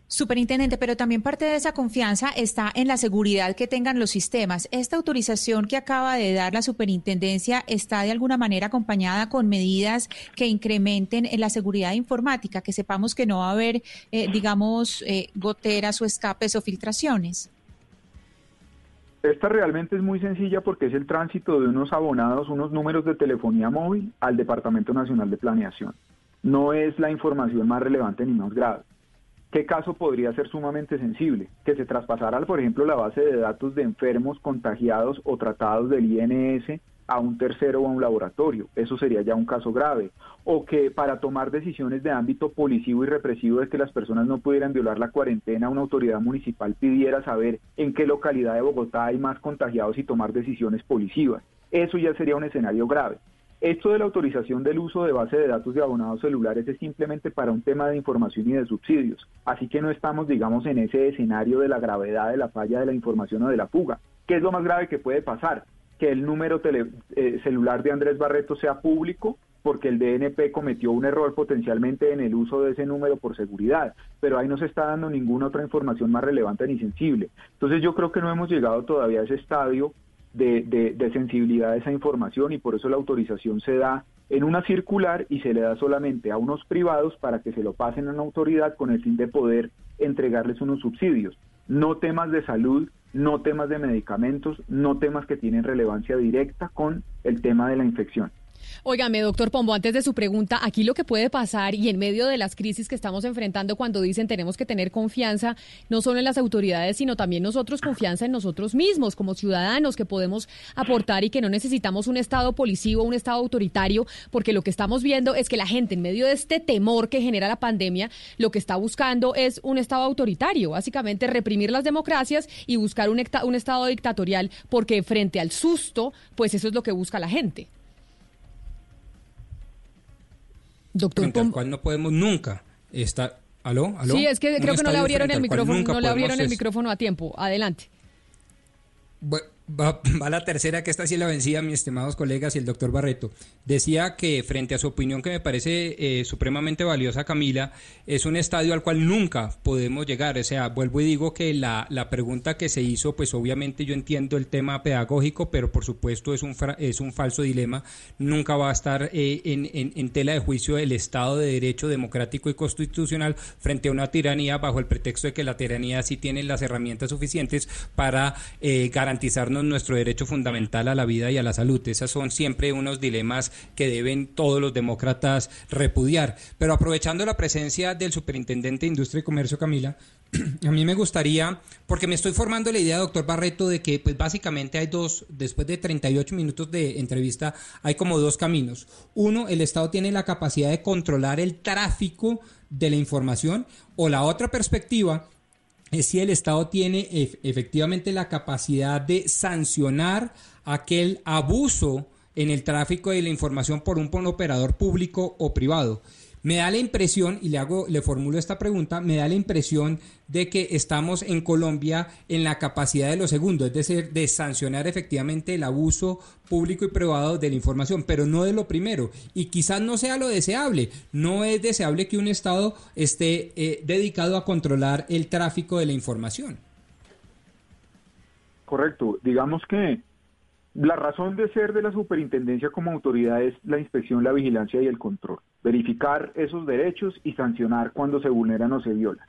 Superintendente, pero también parte de esa confianza está en la seguridad que tengan los sistemas. ¿Esta autorización que acaba de dar la superintendencia está de alguna manera acompañada con medidas que incrementen la seguridad informática, que sepamos que no va a haber, eh, digamos, eh, goteras o escapes o filtraciones? Esta realmente es muy sencilla porque es el tránsito de unos abonados, unos números de telefonía móvil al Departamento Nacional de Planeación. No es la información más relevante ni más grave. ¿Qué caso podría ser sumamente sensible? Que se traspasara, por ejemplo, la base de datos de enfermos contagiados o tratados del INS a un tercero o a un laboratorio. Eso sería ya un caso grave. O que para tomar decisiones de ámbito policivo y represivo de que las personas no pudieran violar la cuarentena, una autoridad municipal pidiera saber en qué localidad de Bogotá hay más contagiados y tomar decisiones policivas. Eso ya sería un escenario grave. Esto de la autorización del uso de base de datos de abonados celulares es simplemente para un tema de información y de subsidios, así que no estamos, digamos, en ese escenario de la gravedad de la falla de la información o de la fuga. ¿Qué es lo más grave que puede pasar? Que el número eh, celular de Andrés Barreto sea público porque el DNP cometió un error potencialmente en el uso de ese número por seguridad, pero ahí no se está dando ninguna otra información más relevante ni sensible. Entonces yo creo que no hemos llegado todavía a ese estadio de, sensibilidad a esa información y por eso la autorización se da en una circular y se le da solamente a unos privados para que se lo pasen a una autoridad con el fin de poder entregarles unos subsidios. No temas de salud, no temas de medicamentos, no temas que tienen relevancia directa con el tema de la infección. Óigame, doctor Pombo, antes de su pregunta, aquí lo que puede pasar y en medio de las crisis que estamos enfrentando cuando dicen tenemos que tener confianza, no solo en las autoridades, sino también nosotros confianza en nosotros mismos como ciudadanos que podemos aportar y que no necesitamos un Estado policivo, un Estado autoritario, porque lo que estamos viendo es que la gente en medio de este temor que genera la pandemia, lo que está buscando es un Estado autoritario, básicamente reprimir las democracias y buscar un, un Estado dictatorial, porque frente al susto, pues eso es lo que busca la gente. Doctor frente al cual no podemos nunca estar... ¿Aló? ¿Aló? Sí, es que creo que no le abrieron el micrófono, no le abrieron el micrófono a tiempo. Adelante. Bueno, Va, la tercera, que esta sí la vencida, mis estimados colegas y el doctor Barreto. Decía que frente a su opinión que me parece eh, supremamente valiosa, Camila, es un estadio al cual nunca podemos llegar. O sea, vuelvo y digo que la, la pregunta que se hizo, pues obviamente yo entiendo el tema pedagógico, pero por supuesto es un, es un falso dilema. Nunca va a estar eh, en, en, tela de juicio el Estado de Derecho democrático y constitucional frente a una tiranía bajo el pretexto de que la tiranía sí tiene las herramientas suficientes para eh, garantizarnos nuestro derecho fundamental a la vida y a la salud. Esos son siempre unos dilemas que deben todos los demócratas repudiar. Pero aprovechando la presencia del superintendente de Industria y Comercio, Camila, a mí me gustaría, porque me estoy formando la idea, doctor Barreto, de que pues básicamente hay dos, después de 38 minutos de entrevista, hay como dos caminos. Uno, el Estado tiene la capacidad de controlar el tráfico de la información, o la otra perspectiva es si el Estado tiene efectivamente la capacidad de sancionar aquel abuso en el tráfico de la información por un, operador público o privado. Me da la impresión, y le hago, le formulo esta pregunta, me da la impresión de que estamos en Colombia en la capacidad de lo segundo, es decir, de sancionar efectivamente el abuso público y privado de la información, pero no de lo primero. Y quizás no sea lo deseable. No es deseable que un Estado esté eh, dedicado a controlar el tráfico de la información. Correcto. Digamos que la razón de ser de la superintendencia como autoridad es la inspección, la vigilancia y el control. Verificar esos derechos y sancionar cuando se vulneran o se violan.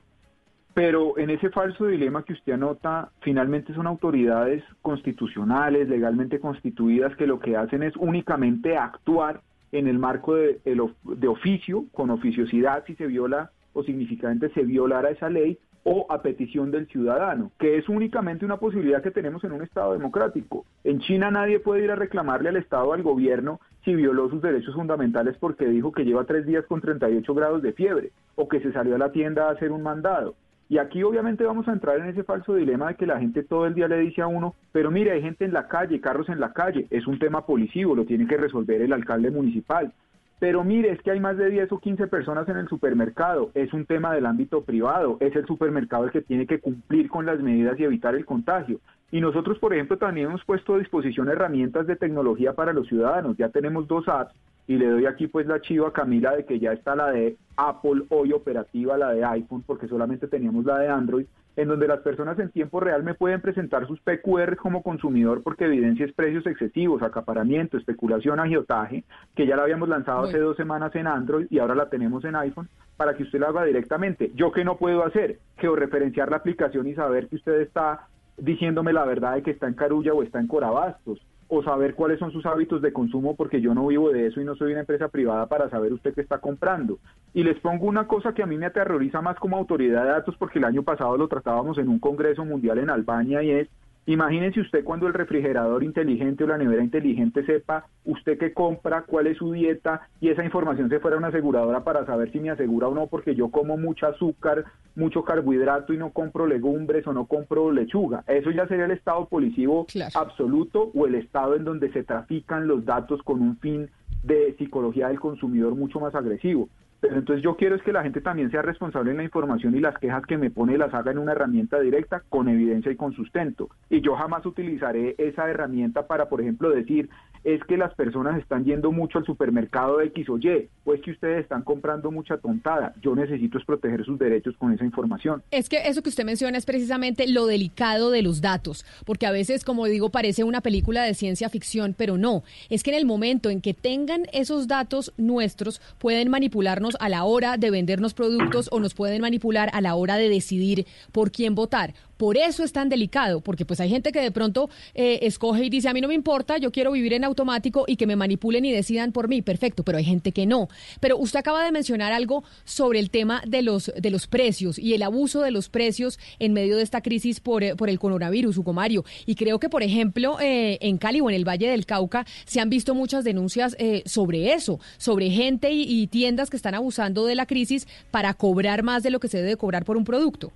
Pero en ese falso dilema que usted anota, finalmente son autoridades constitucionales, legalmente constituidas, que lo que hacen es únicamente actuar en el marco de, de oficio, con oficiosidad, si se viola o significativamente se violara esa ley, o a petición del ciudadano, que es únicamente una posibilidad que tenemos en un Estado democrático. En China nadie puede ir a reclamarle al Estado, al gobierno, si violó sus derechos fundamentales porque dijo que lleva tres días con 38 grados de fiebre o que se salió a la tienda a hacer un mandado. Y aquí obviamente vamos a entrar en ese falso dilema de que la gente todo el día le dice a uno, pero mire, hay gente en la calle, carros en la calle, es un tema policivo, lo tiene que resolver el alcalde municipal. Pero mire, es que hay más de 10 o 15 personas en el supermercado. Es un tema del ámbito privado. Es el supermercado el que tiene que cumplir con las medidas y evitar el contagio. Y nosotros, por ejemplo, también hemos puesto a disposición herramientas de tecnología para los ciudadanos. Ya tenemos dos apps y le doy aquí pues la chiva a Camila de que ya está la de Apple hoy operativa, la de iPhone, porque solamente teníamos la de Android, en donde las personas en tiempo real me pueden presentar sus PQR como consumidor porque evidencias precios excesivos, acaparamiento, especulación, agiotaje, que ya la habíamos lanzado hace dos semanas en Android y ahora la tenemos en iPhone, para que usted la haga directamente. ¿Yo qué no puedo hacer? Georreferenciar la aplicación y saber que usted está diciéndome la verdad de que está en Carulla o está en Corabastos o saber cuáles son sus hábitos de consumo porque yo no vivo de eso y no soy una empresa privada para saber usted qué está comprando. Y les pongo una cosa que a mí me aterroriza más como autoridad de datos porque el año pasado lo tratábamos en un congreso mundial en Albania y es Imagínense usted cuando el refrigerador inteligente o la nevera inteligente sepa usted qué compra, cuál es su dieta y esa información se fuera a una aseguradora para saber si me asegura o no porque yo como mucho azúcar, mucho carbohidrato y no compro legumbres o no compro lechuga. Eso ya sería el estado policivo absoluto o el estado en donde se trafican los datos con un fin de psicología del consumidor mucho más agresivo. Pero entonces yo quiero es que la gente también sea responsable en la información y las quejas que me pone las haga en una herramienta directa con evidencia y con sustento. Y yo jamás utilizaré esa herramienta para, por ejemplo, decir es que las personas están yendo mucho al supermercado X o Y, o es que ustedes están comprando mucha tontada. Yo necesito es proteger sus derechos con esa información. Es que eso que usted menciona es precisamente lo delicado de los datos, porque a veces, como digo, parece una película de ciencia ficción, pero no. Es que en el momento en que tengan esos datos nuestros, pueden manipularnos a la hora de vendernos productos o nos pueden manipular a la hora de decidir por quién votar. Por eso es tan delicado, porque pues hay gente que de pronto eh, escoge y dice, a mí no me importa, yo quiero vivir en automático y que me manipulen y decidan por mí, perfecto, pero hay gente que no. Pero usted acaba de mencionar algo sobre el tema de los, de los precios y el abuso de los precios en medio de esta crisis por, eh, por el coronavirus, Hugo Mario. Y creo que, por ejemplo, eh, en Cali o en el Valle del Cauca se han visto muchas denuncias sobre eso, sobre gente y, y tiendas que están abusando de la crisis para cobrar más de lo que se debe cobrar por un producto.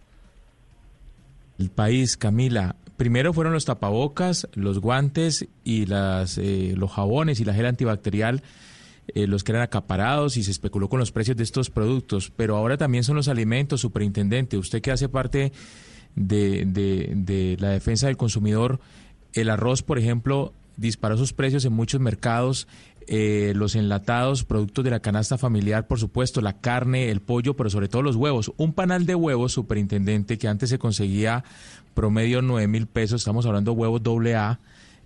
El país, Camila, primero fueron los tapabocas, los guantes y las, eh, los jabones y la gel antibacterial eh, los que eran acaparados y se especuló con los precios de estos productos, pero ahora también son los alimentos, superintendente. Usted que hace parte de, de, de la defensa del consumidor, el arroz, por ejemplo, disparó sus precios en muchos mercados. Eh, los enlatados, productos de la canasta familiar, por supuesto, la carne, el pollo, pero sobre todo los huevos. Un panal de huevos, superintendente, que antes se conseguía promedio 9 mil pesos, estamos hablando de huevos doble A,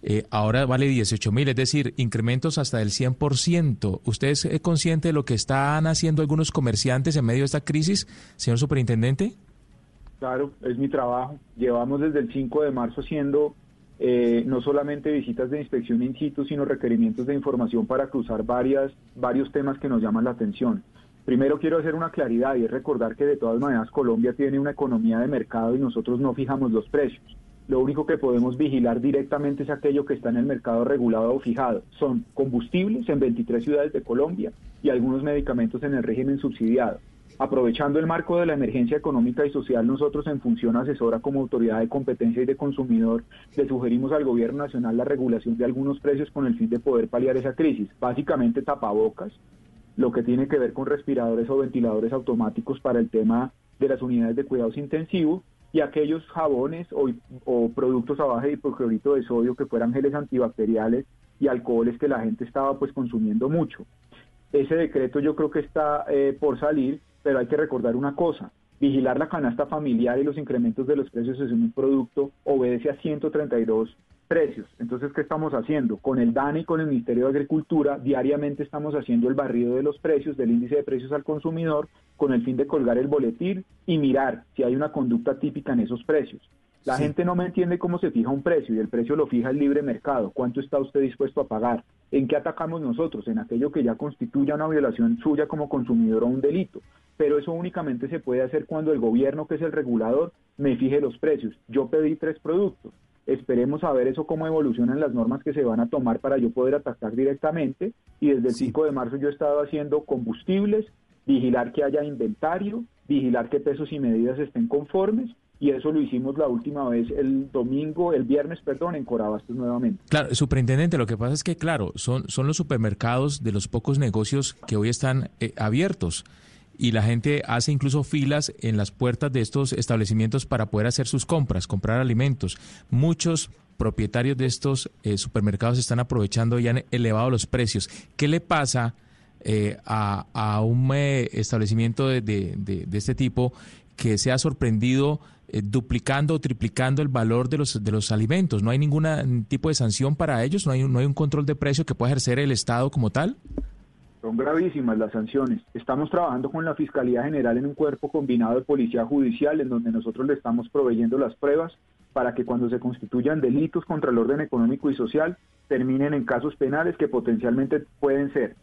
eh, ahora vale 18 mil, es decir, incrementos hasta del 100%. ¿Usted es eh, consciente de lo que están haciendo algunos comerciantes en medio de esta crisis, señor superintendente? Claro, es mi trabajo. Llevamos desde el 5 de marzo haciendo eh, no solamente visitas de inspección in situ, sino requerimientos de información para cruzar varias, varios temas que nos llaman la atención. Primero quiero hacer una claridad y es recordar que de todas maneras Colombia tiene una economía de mercado y nosotros no fijamos los precios. Lo único que podemos vigilar directamente es aquello que está en el mercado regulado o fijado. Son combustibles en 23 ciudades de Colombia y algunos medicamentos en el régimen subsidiado. Aprovechando el marco de la emergencia económica y social, nosotros en función asesora como autoridad de competencia y de consumidor le sugerimos al gobierno nacional la regulación de algunos precios con el fin de poder paliar esa crisis. Básicamente tapabocas, lo que tiene que ver con respiradores o ventiladores automáticos para el tema de las unidades de cuidados intensivos y aquellos jabones o, productos a de hipoclorito de sodio que fueran geles antibacteriales y alcoholes que la gente estaba pues consumiendo mucho. Ese decreto yo creo que está eh, por salir pero hay que recordar una cosa, vigilar la canasta familiar y los incrementos de los precios en un producto obedece a 132 precios. Entonces, ¿qué estamos haciendo? Con el DANE y con el Ministerio de Agricultura, diariamente estamos haciendo el barrido de los precios, del índice de precios al consumidor, con el fin de colgar el boletín y mirar si hay una conducta típica en esos precios. La gente no me entiende cómo se fija un precio y el precio lo fija el libre mercado. ¿Cuánto está usted dispuesto a pagar? ¿En qué atacamos nosotros? En aquello que ya constituya una violación suya como consumidor o un delito. Pero eso únicamente se puede hacer cuando el gobierno, que es el regulador, me fije los precios. Yo pedí tres productos. Esperemos a ver eso cómo evolucionan las normas que se van a tomar para yo poder atacar directamente. Y desde el 5 de marzo yo he estado haciendo combustibles, vigilar que haya inventario, vigilar que pesos y medidas estén conformes y eso lo hicimos la última vez el domingo, el viernes, perdón, en Corabastos nuevamente. Claro, superintendente, lo que pasa es que, claro, son, son los supermercados de los pocos negocios que hoy están eh, abiertos y la gente hace incluso filas en las puertas de estos establecimientos para poder hacer sus compras, comprar alimentos. Muchos propietarios de estos eh, supermercados están aprovechando y han elevado los precios. ¿Qué le pasa eh, a, un establecimiento de, de este tipo que se ha sorprendido eh, duplicando o triplicando el valor de los, de los alimentos. ¿No hay ningún tipo de sanción para ellos? ¿No hay, ¿No hay un control de precio que pueda ejercer el Estado como tal? Son gravísimas las sanciones. Estamos trabajando con la Fiscalía General en un cuerpo combinado de policía judicial en donde nosotros le estamos proveyendo las pruebas para que cuando se constituyan delitos contra el orden económico y social terminen en casos penales que potencialmente pueden ser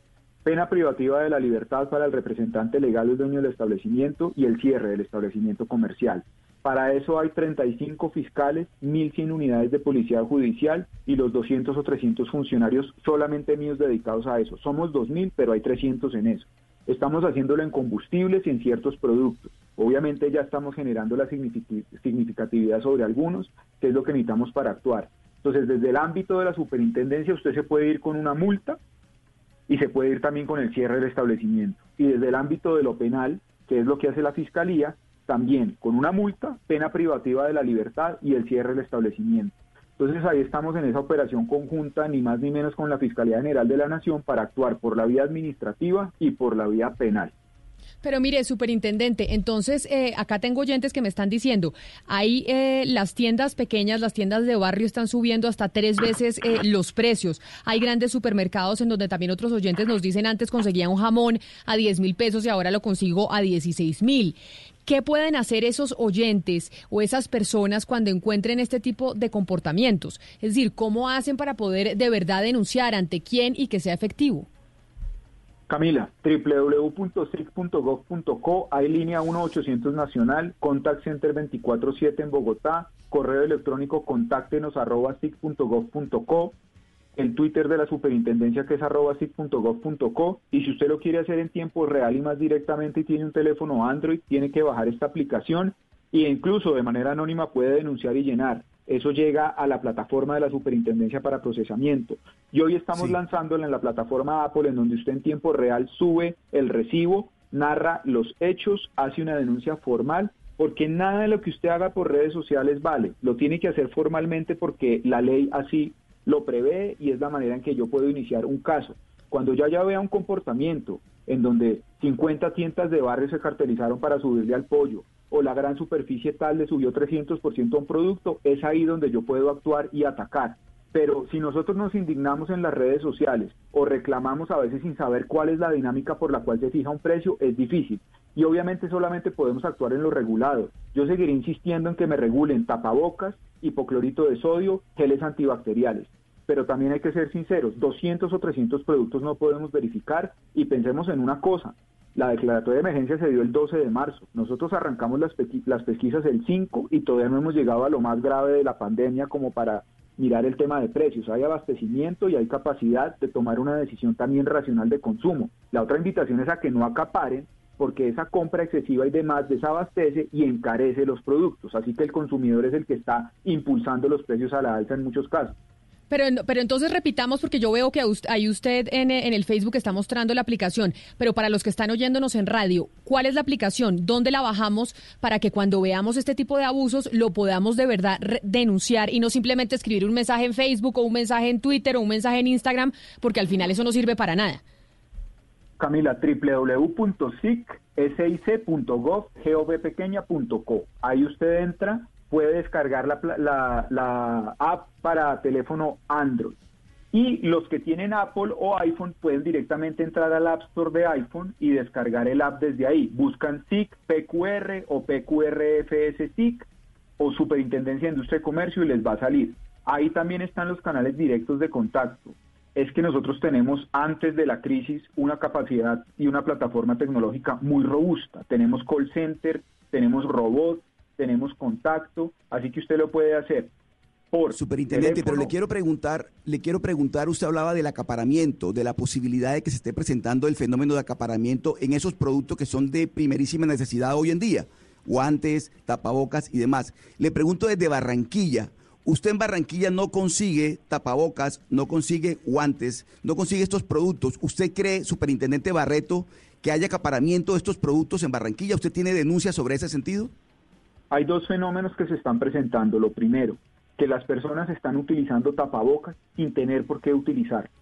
pena privativa de la libertad para el representante legal o dueño del establecimiento y el cierre del establecimiento comercial. Para eso hay 35 fiscales, 1.100 unidades de policía judicial y los 200 o 300 funcionarios solamente míos dedicados a eso. Somos 2.000, pero hay 300 en eso. Estamos haciéndolo en combustibles y en ciertos productos. Obviamente ya estamos generando la significatividad sobre algunos, que es lo que necesitamos para actuar. Entonces, desde el ámbito de la superintendencia, usted se puede ir con una multa y se puede ir también con el cierre del establecimiento. Y desde el ámbito de lo penal, que es lo que hace la Fiscalía, también con una multa, pena privativa de la libertad y el cierre del establecimiento. Entonces ahí estamos en esa operación conjunta, ni más ni menos con la Fiscalía General de la Nación, para actuar por la vía administrativa y por la vía penal. Pero mire, superintendente, entonces eh, acá tengo oyentes que me están diciendo, ahí eh, las tiendas pequeñas, las tiendas de barrio están subiendo hasta tres veces eh, los precios. Hay grandes supermercados en donde también otros oyentes nos dicen antes conseguía un jamón a 10 mil pesos y ahora lo consigo a 16 mil. ¿Qué pueden hacer esos oyentes o esas personas cuando encuentren este tipo de comportamientos? Es decir, ¿cómo hacen para poder de verdad denunciar ante quién y que sea efectivo? Camila, www.sic.gov.co, hay línea 1-800 nacional, contact center 24-7 en Bogotá, correo electrónico contáctenos arroba el Twitter de la superintendencia que es arroba y si usted lo quiere hacer en tiempo real y más directamente y tiene un teléfono Android, tiene que bajar esta aplicación e incluso de manera anónima puede denunciar y llenar. Eso llega a la plataforma de la Superintendencia para Procesamiento. Y hoy estamos lanzándola en la plataforma Apple, en donde usted en tiempo real sube el recibo, narra los hechos, hace una denuncia formal, porque nada de lo que usted haga por redes sociales vale. Lo tiene que hacer formalmente porque la ley así lo prevé y es la manera en que yo puedo iniciar un caso. Cuando yo ya vea un comportamiento en donde 50 tiendas de barrio se cartelizaron para subirle al pollo, o la gran superficie tal le subió 300% a un producto, es ahí donde yo puedo actuar y atacar. Pero si nosotros nos indignamos en las redes sociales o reclamamos a veces sin saber cuál es la dinámica por la cual se fija un precio, es difícil. Y obviamente solamente podemos actuar en lo regulado. Yo seguiré insistiendo en que me regulen tapabocas, hipoclorito de sodio, geles antibacteriales. Pero también hay que ser sinceros, 200 o 300 productos no podemos verificar y pensemos en una cosa, la declaratoria de emergencia se dio el 12 de marzo. Nosotros arrancamos las, las pesquisas el 5 y todavía no hemos llegado a lo más grave de la pandemia como para mirar el tema de precios. Hay abastecimiento y hay capacidad de tomar una decisión también racional de consumo. La otra invitación es a que no acaparen porque esa compra excesiva y demás desabastece y encarece los productos. Así que el consumidor es el que está impulsando los precios a la alza en muchos casos. Pero, pero entonces repitamos, porque yo veo que ahí usted en, el Facebook está mostrando la aplicación, pero para los que están oyéndonos en radio, ¿cuál es la aplicación? ¿Dónde la bajamos para que cuando veamos este tipo de abusos lo podamos de verdad denunciar y no simplemente escribir un mensaje en Facebook o un mensaje en Twitter o un mensaje en Instagram, porque al final eso no sirve para nada? Camila, www.sic.gov.co. Ahí usted entra puede descargar la, app para teléfono Android. Y los que tienen Apple o iPhone pueden directamente entrar al App Store de iPhone y descargar el app desde ahí. Buscan SIC, PQR o PQRFS SIC o Superintendencia de Industria y Comercio y les va a salir. Ahí también están los canales directos de contacto. Es que nosotros tenemos antes de la crisis una capacidad y una plataforma tecnológica muy robusta. Tenemos call center, tenemos robots, tenemos contacto, así que usted lo puede hacer. Por Superintendente, pero le quiero preguntar, le quiero preguntar, usted hablaba del acaparamiento, de la posibilidad de que se esté presentando el fenómeno de acaparamiento en esos productos que son de primerísima necesidad hoy en día, guantes, tapabocas y demás. Le pregunto desde Barranquilla, usted en Barranquilla no consigue tapabocas, no consigue guantes, no consigue estos productos. ¿Usted cree, Superintendente Barreto, que haya acaparamiento de estos productos en Barranquilla? ¿Usted tiene denuncias sobre ese sentido? Hay dos fenómenos que se están presentando. Lo primero, que las personas están utilizando tapabocas sin tener por qué utilizarlos.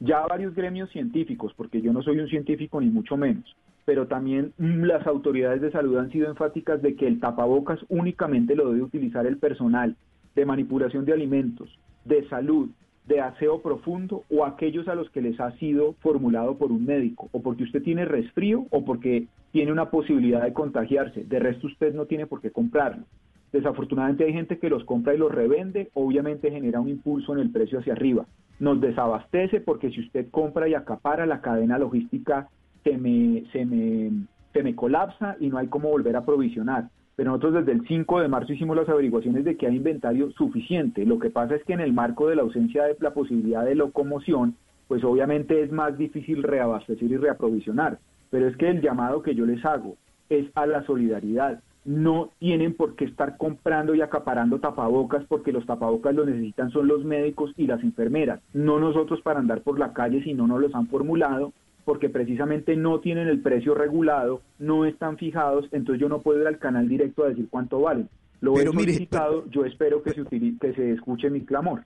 Ya varios gremios científicos, porque yo no soy un científico ni mucho menos, pero también las autoridades de salud han sido enfáticas de que el tapabocas únicamente lo debe utilizar el personal de manipulación de alimentos, de salud, de aseo profundo o aquellos a los que les ha sido formulado por un médico, o porque usted tiene resfrío o porque tiene una posibilidad de contagiarse. De resto usted no tiene por qué comprarlo. Desafortunadamente hay gente que los compra y los revende, obviamente genera un impulso en el precio hacia arriba. Nos desabastece porque si usted compra y acapara la cadena logística se me, se me, se me colapsa y no hay cómo volver a provisionar pero nosotros desde el 5 de marzo hicimos las averiguaciones de que hay inventario suficiente. Lo que pasa es que en el marco de la ausencia de la posibilidad de locomoción, pues obviamente es más difícil reabastecer y reaprovisionar. Pero es que el llamado que yo les hago es a la solidaridad. No tienen por qué estar comprando y acaparando tapabocas porque los tapabocas lo necesitan son los médicos y las enfermeras, no nosotros para andar por la calle si no nos los han formulado porque precisamente no tienen el precio regulado, no están fijados, entonces yo no puedo ir al canal directo a decir cuánto valen. Lo he solicitado, yo espero que se, que se escuche mi clamor.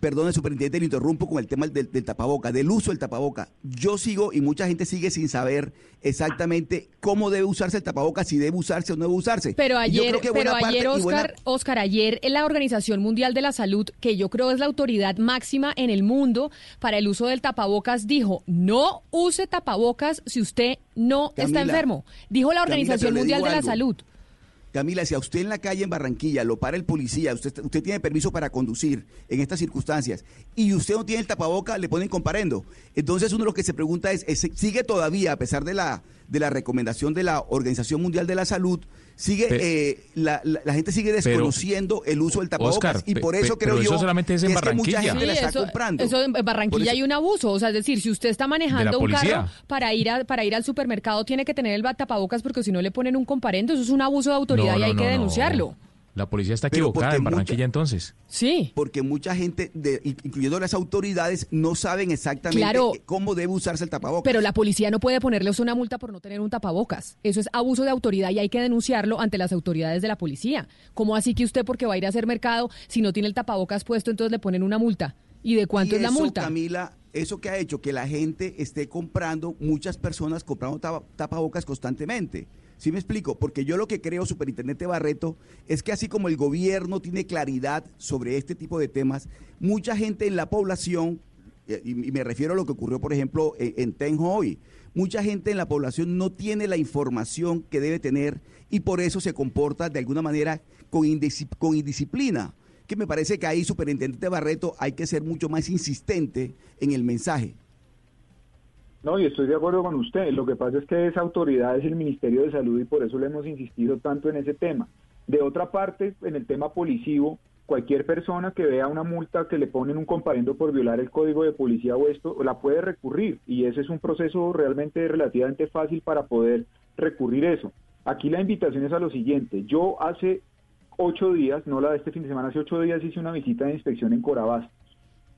Perdón, el superintendente, le interrumpo con el tema del, del tapaboca, del uso del tapaboca. Yo sigo y mucha gente sigue sin saber exactamente cómo debe usarse el tapaboca, si debe usarse o no debe usarse. Pero ayer, pero ayer buena- Oscar, Oscar, ayer en la Organización Mundial de la Salud, que yo creo es la autoridad máxima en el mundo para el uso del tapabocas, dijo, no use tapabocas si usted no está enfermo. Dijo la Organización Mundial de la algo. Salud. Camila, si a usted en la calle en Barranquilla lo para el policía, usted, usted tiene permiso para conducir en estas circunstancias y usted no tiene el tapaboca, le ponen comparendo. Entonces uno lo que se pregunta es, ¿sigue todavía, a pesar de la, de la recomendación de la Organización Mundial de la Salud, sigue Pe- eh, la, la- la gente sigue desconociendo el uso del tapabocas? Oscar, y por pe- eso creo pero eso yo solamente es en que, que mucha Barranquilla. gente la está eso, comprando. eso en Barranquilla eso- hay un abuso, o sea, es decir, si usted está manejando un carro para ir a, para ir al supermercado tiene que tener el tapabocas porque si no le ponen un comparendo, eso es un abuso de autoridad No, y hay no, que no. denunciarlo. La policía está equivocada en Barranquilla mucha- entonces. Sí. Porque mucha gente, de- incluyendo las autoridades, no saben exactamente Claro. cómo debe usarse el tapabocas. Pero la policía no puede ponerle a usted una multa por no tener un tapabocas. Eso es abuso de autoridad y hay que denunciarlo ante las autoridades de la policía. ¿Cómo así que usted, porque va a ir a hacer mercado, si no tiene el tapabocas puesto, entonces le ponen una multa? ¿Y de cuánto Y es la eso, multa? Camila, eso que ha hecho que la gente esté comprando, muchas personas comprando tapa- tapabocas constantemente. ¿Sí me explico? Porque yo lo que creo, superintendente Barreto, es que así como el gobierno tiene claridad sobre este tipo de temas, mucha gente en la población, y me refiero a lo que ocurrió, por ejemplo, en, en Tenjo hoy, mucha gente en la población no tiene la información que debe tener y por eso se comporta de alguna manera con, con indisciplina que me parece que ahí, superintendente Barreto, hay que ser mucho más insistente en el mensaje. No, y estoy de acuerdo con usted. Lo que pasa es que esa autoridad es el Ministerio de Salud y por eso le hemos insistido tanto en ese tema. De otra parte, en el tema policivo, cualquier persona que vea una multa que le ponen un comparendo por violar el código de policía o esto, la puede recurrir y ese es un proceso realmente relativamente fácil para poder recurrir eso. Aquí la invitación es a lo siguiente. Yo hace ocho días, no la de este fin de semana, hace ocho días hice una visita de inspección en Corabás.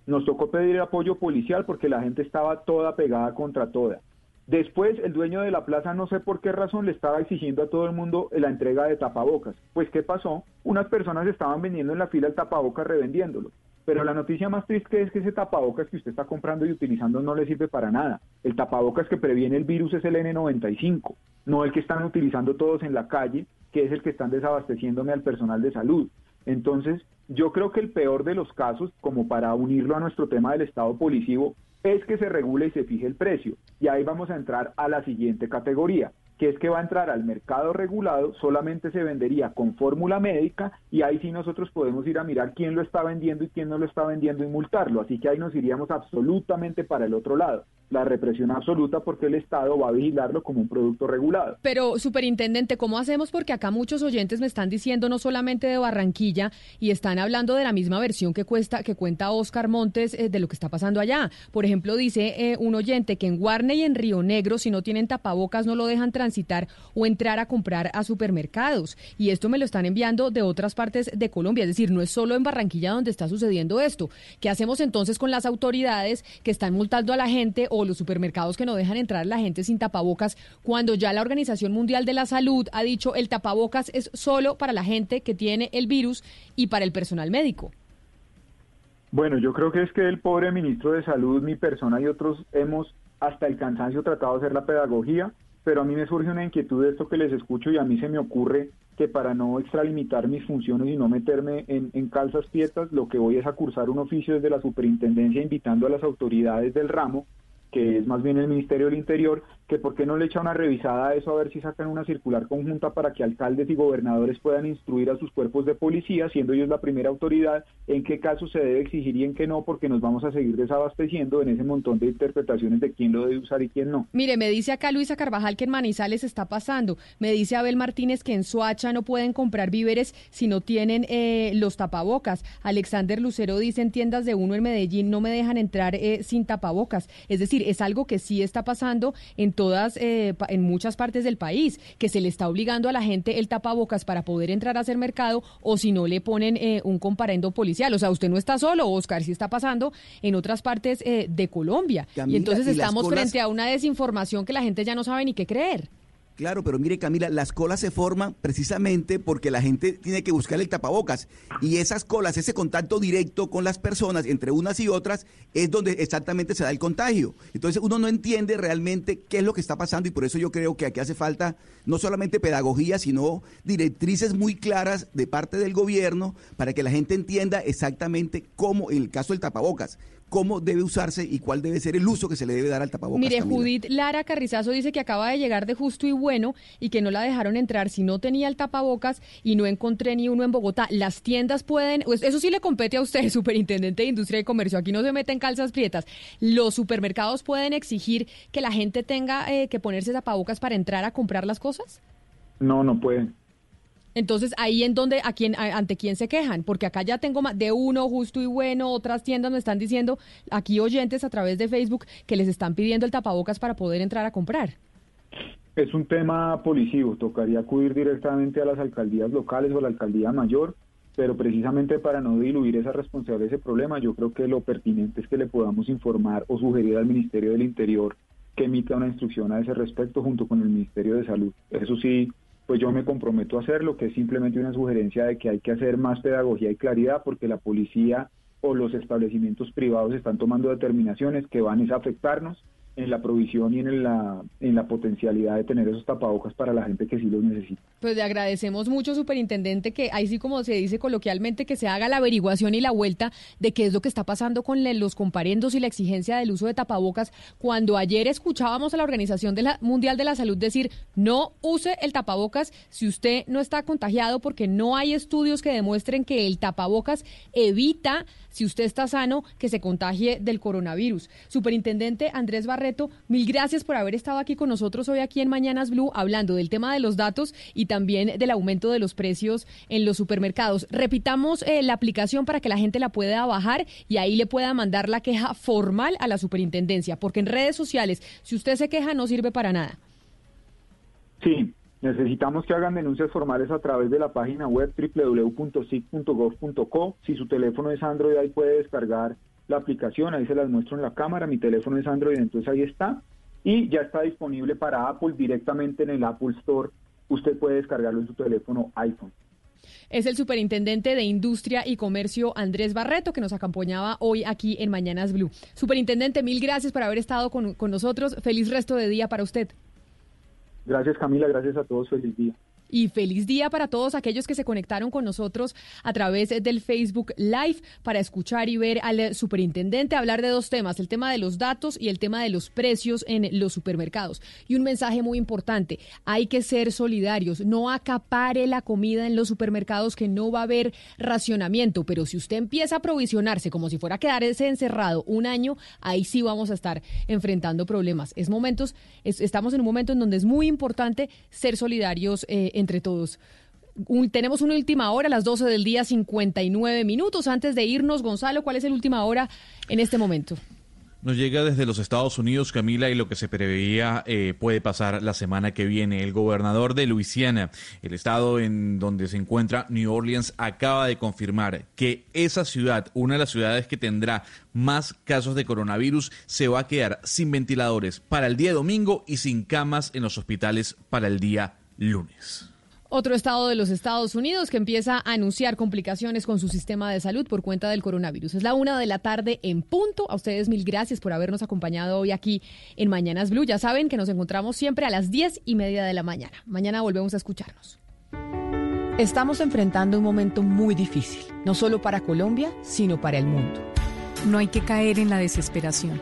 Nos tocó pedir apoyo policial porque la gente estaba toda pegada contra toda. Después, el dueño de la plaza, no sé por qué razón, le estaba exigiendo a todo el mundo la entrega de tapabocas. Pues, ¿qué pasó? Unas personas estaban vendiendo en la fila el tapabocas revendiéndolo. Pero la noticia más triste es que ese tapabocas que usted está comprando y utilizando no le sirve para nada. El tapabocas que previene el virus es el N95, no el que están utilizando todos en la calle, que es el que están desabasteciéndome al personal de salud. Entonces, yo creo que el peor de los casos, como para unirlo a nuestro tema del estado policivo, es que se regule y se fije el precio. Y ahí vamos a entrar a la siguiente categoría, que es que va a entrar al mercado regulado, solamente se vendería con fórmula médica y ahí sí nosotros podemos ir a mirar quién lo está vendiendo y quién no lo está vendiendo y multarlo. Así que ahí nos iríamos absolutamente para el otro lado, la represión absoluta porque el Estado va a vigilarlo como un producto regulado. Pero, superintendente, ¿cómo hacemos? Porque acá muchos oyentes me están diciendo no solamente de Barranquilla y están hablando de la misma versión que, cuesta, que cuenta Oscar Montes eh, de lo que está pasando allá. Por ejemplo, dice eh, un oyente que en Guarne y en Río Negro, si no tienen tapabocas, no lo dejan transitar o entrar a comprar a supermercados. Y esto me lo están enviando de otras partes de Colombia. Es decir, no es solo en Barranquilla donde está sucediendo esto. ¿Qué hacemos entonces con las autoridades que están multando a la gente o los supermercados que no dejan entrar a la gente sin tapabocas cuando ya la Organización Mundial de la Salud ha dicho el tapabocas es solo para la gente que tiene el virus y para el personal médico? Bueno, yo creo que es que el pobre ministro de Salud, mi persona y otros hemos hasta el cansancio tratado de hacer la pedagogía, pero a mí me surge una inquietud de esto que les escucho y a mí se me ocurre que para no extralimitar mis funciones y no meterme en, en calzas pietas, lo que voy es a cursar un oficio desde la superintendencia invitando a las autoridades del ramo que es más bien el Ministerio del Interior, que por qué no le echa una revisada a eso a ver si sacan una circular conjunta para que alcaldes y gobernadores puedan instruir a sus cuerpos de policía, siendo ellos la primera autoridad, en qué casos se debe exigir y en qué no, porque nos vamos a seguir desabasteciendo en ese montón de interpretaciones de quién lo debe usar y quién no. Mire, me dice acá Luisa Carvajal que en Manizales está pasando. Me dice Abel Martínez que en Soacha no pueden comprar víveres si no tienen eh, los tapabocas. Alexander Lucero dice en tiendas de uno en Medellín no me dejan entrar eh, sin tapabocas. Es decir, es algo que sí está pasando en todas, eh, en muchas partes del país, que se le está obligando a la gente el tapabocas para poder entrar a hacer mercado o si no le ponen eh, un comparendo policial. O sea, usted no está solo, Oscar, sí está pasando en otras partes eh, de Colombia. y entonces y estamos colas- frente a una desinformación que la gente ya no sabe ni qué creer. Claro, pero mire Camila, las colas se forman precisamente porque la gente tiene que buscar el tapabocas y esas colas, ese contacto directo con las personas entre unas y otras es donde exactamente se da el contagio. Entonces uno no entiende realmente qué es lo que está pasando y por eso yo creo que aquí hace falta no solamente pedagogía, sino directrices muy claras de parte del gobierno para que la gente entienda exactamente cómo, en el caso del tapabocas, cómo debe usarse y cuál debe ser el uso que se le debe dar al tapabocas. Mire, Camila. Judith Lara Carrizazo dice que acaba de llegar de justo y bueno y que no la dejaron entrar si no tenía el tapabocas y no encontré ni uno en Bogotá. Las tiendas pueden, pues, eso sí le compete a usted, superintendente de Industria y Comercio, aquí no se meten calzas prietas. Los supermercados pueden exigir que la gente tenga eh, que ponerse tapabocas para entrar a comprar las cosas. No, no pueden. Entonces, ahí en donde, a quién, a- ante quién se quejan, porque acá ya tengo más de uno justo y bueno, otras tiendas me están diciendo, aquí oyentes a través de Facebook, que les están pidiendo el tapabocas para poder entrar a comprar. Es un tema policivo, tocaría acudir directamente a las alcaldías locales o a la alcaldía mayor, pero precisamente para no diluir esa responsabilidad, ese problema, yo creo que lo pertinente es que le podamos informar o sugerir al Ministerio del Interior que emita una instrucción a ese respecto junto con el Ministerio de Salud. Eso sí, pues yo me comprometo a hacerlo, que es simplemente una sugerencia de que hay que hacer más pedagogía y claridad porque la policía o los establecimientos privados están tomando determinaciones que van a afectarnos en la provisión y en la, en la potencialidad de tener esos tapabocas para la gente que sí los necesita. Pues le agradecemos mucho, superintendente, que ahí sí como se dice coloquialmente, que se haga la averiguación y la vuelta de qué es lo que está pasando con los comparendos y la exigencia del uso de tapabocas, cuando ayer escuchábamos a la Organización de Mundial de la Salud decir, no use el tapabocas si usted no está contagiado, porque no hay estudios que demuestren que el tapabocas evita, si usted está sano, que se contagie del coronavirus. Superintendente Andrés Barreto, mil gracias por haber estado aquí con nosotros hoy aquí en Mañanas Blue, hablando del tema de los datos y también del aumento de los precios en los supermercados. Repitamos eh, la aplicación para que la gente la pueda bajar y ahí le pueda mandar la queja formal a la superintendencia, porque en redes sociales, si usted se queja, no sirve para nada. Sí, necesitamos que hagan denuncias formales a través de la página web www.sic.gov.co. Si su teléfono es Android, ahí puede descargar la aplicación, ahí se las muestro en la cámara. Mi teléfono es Android, entonces ahí está. Y ya está disponible para Apple directamente en el Apple Store. Usted puede descargarlo en su teléfono iPhone. Es el superintendente de Industria y Comercio Andrés Barreto que nos acompañaba hoy aquí en Mañanas Blue. Superintendente, mil gracias por haber estado con, con nosotros. Feliz resto de día para usted. Gracias Camila, gracias a todos, feliz día. Y feliz día para todos aquellos que se conectaron con nosotros a través del Facebook Live para escuchar y ver al superintendente hablar de dos temas, el tema de los datos y el tema de los precios en los supermercados. Y un mensaje muy importante, hay que ser solidarios, no acapare la comida en los supermercados que no va a haber racionamiento, pero si usted empieza a provisionarse como si fuera a quedarse encerrado un año, ahí sí vamos a estar enfrentando problemas. Es momentos, es- estamos en un momento en donde es muy importante ser solidarios eh, entre todos. Tenemos una última hora, las 12 del día, 59 minutos. Antes de irnos, Gonzalo, ¿cuál es el última hora en este momento? Nos llega desde los Estados Unidos, Camila, y lo que se preveía eh, puede pasar la semana que viene. El gobernador de Luisiana, el estado en donde se encuentra New Orleans, acaba de confirmar que esa ciudad, una de las ciudades que tendrá más casos de coronavirus, se va a quedar sin ventiladores para el día domingo y sin camas en los hospitales para el día lunes. Otro estado de los Estados Unidos que empieza a anunciar complicaciones con su sistema de salud por cuenta del coronavirus. Es la una de la tarde en punto. A ustedes mil gracias por habernos acompañado hoy aquí en Mañanas Blue. Ya saben que nos encontramos siempre a las diez y media de la mañana. Mañana volvemos a escucharnos. Estamos enfrentando un momento muy difícil, no solo para Colombia, sino para el mundo. No hay que caer en la desesperación.